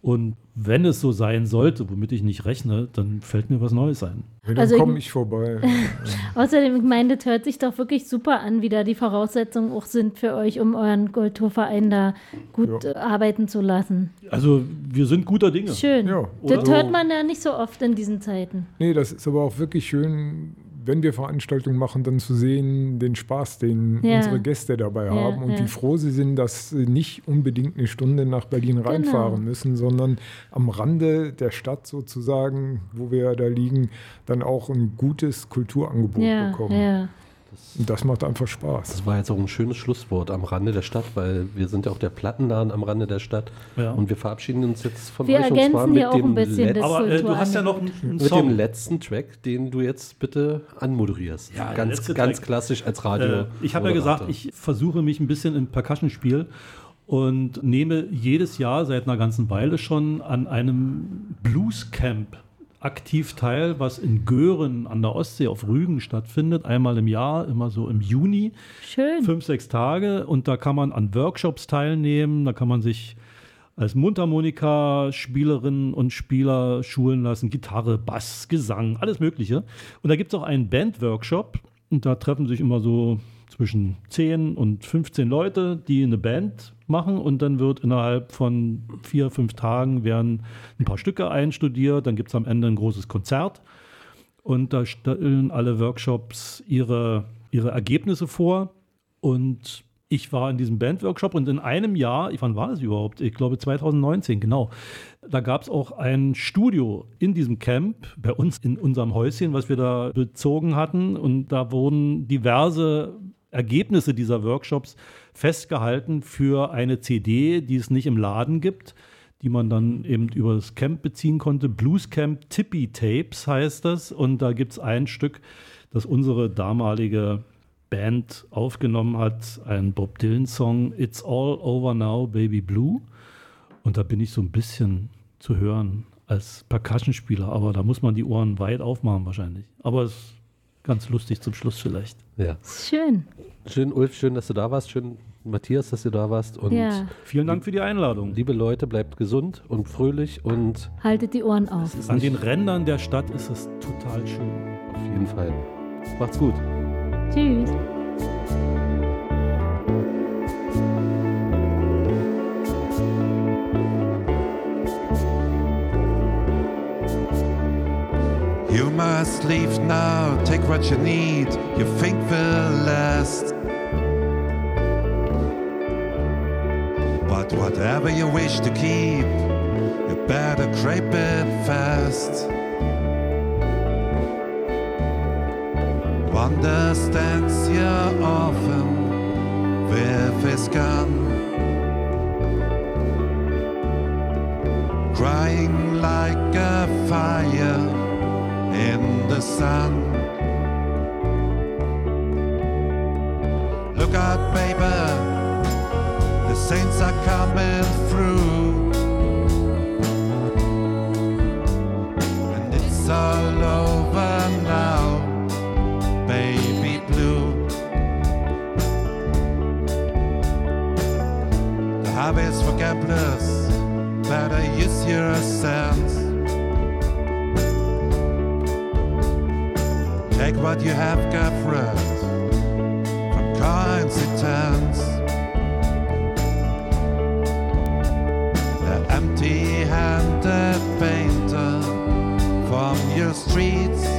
Und wenn es so sein sollte, womit ich nicht rechne, dann fällt mir was Neues ein. Ja, dann Also komme ich vorbei. <laughs> Außerdem, ich meine, das hört sich doch wirklich super an, wie da die Voraussetzungen auch sind für euch, um euren Kulturverein da gut äh, arbeiten zu lassen. Also wir sind guter Dinge. Schön. Ja, das oder? hört man ja nicht so oft in diesen Zeiten. Nee, das ist aber auch wirklich schön, wenn wir Veranstaltungen machen, dann zu sehen, den Spaß, den Ja. unsere Gäste dabei Ja, haben und ja. wie froh sie sind, dass sie nicht unbedingt eine Stunde nach Berlin reinfahren Genau. müssen, sondern am Rande der Stadt sozusagen, wo wir da liegen, dann auch ein gutes Kulturangebot bekommen. Und das macht einfach Spaß. Das war jetzt auch ein schönes Schlusswort am Rande der Stadt, weil wir sind ja auch der Plattenladen am Rande der Stadt. Ja. Und wir verabschieden uns jetzt von Wir euch und zwar ergänzen mit dem ein bisschen das Aber äh, du hast ja noch einen, einen mit dem letzten Track, den du jetzt bitte anmoderierst. Ja, ganz, ganz Track. klassisch als Radio. Äh, ich habe ja gesagt, ich versuche mich ein bisschen im Percussion-Spiel und nehme jedes Jahr seit einer ganzen Weile schon an einem Blues-Camp aktiv teil, was in Göhren an der Ostsee auf Rügen stattfindet, einmal im Jahr, immer so im Juni. Schön. Fünf, sechs Tage und da kann man an Workshops teilnehmen, da kann man sich als Mundharmonika-Spielerinnen und Spieler schulen lassen, Gitarre, Bass, Gesang, alles Mögliche. Und da gibt es auch einen Band-Workshop und da treffen sich immer so zwischen 10 und 15 Leute, die eine Band machen und dann wird innerhalb von vier, fünf Tagen werden ein paar Stücke einstudiert, dann gibt es am Ende ein großes Konzert und da stellen alle Workshops ihre, ihre Ergebnisse vor und ich war in diesem Bandworkshop und in einem Jahr, wann war das überhaupt? Ich glaube 2019, genau. Da gab es auch ein Studio in diesem Camp, bei uns in unserem Häuschen, was wir da bezogen hatten. Und da wurden diverse Ergebnisse dieser Workshops festgehalten für eine CD, die es nicht im Laden gibt, die man dann eben über das Camp beziehen konnte. Blues Camp Tippy Tapes heißt das. Und da gibt es ein Stück, das unsere damalige Band aufgenommen hat, ein Bob Dylan-Song, It's All Over Now, Baby Blue. Und da bin ich so ein bisschen zu hören als Percussionspieler, aber da muss man die Ohren weit aufmachen wahrscheinlich. Aber es ganz lustig zum Schluss vielleicht. Ja. Schön. Schön, Ulf, schön, dass du da warst. Schön, Matthias, dass du da warst. Und Ja. Vielen Dank für die Einladung. liebe Leute, bleibt gesund und fröhlich und Haltet die Ohren auf. An den Rändern der Stadt ist es total schön. auf jeden Fall. Macht's gut. Tschüss. You must leave now, take what you need, you think will last. But whatever you wish to keep, you better creep it fast. Understands you often with his gun. Crying like a fire in the sun. Look out, baby, the saints are coming through. And it's all over now, baby blue. The harvest for gamblers, better use your sense. Take what you have got friends from coincidence. The empty-handed painter from your streets.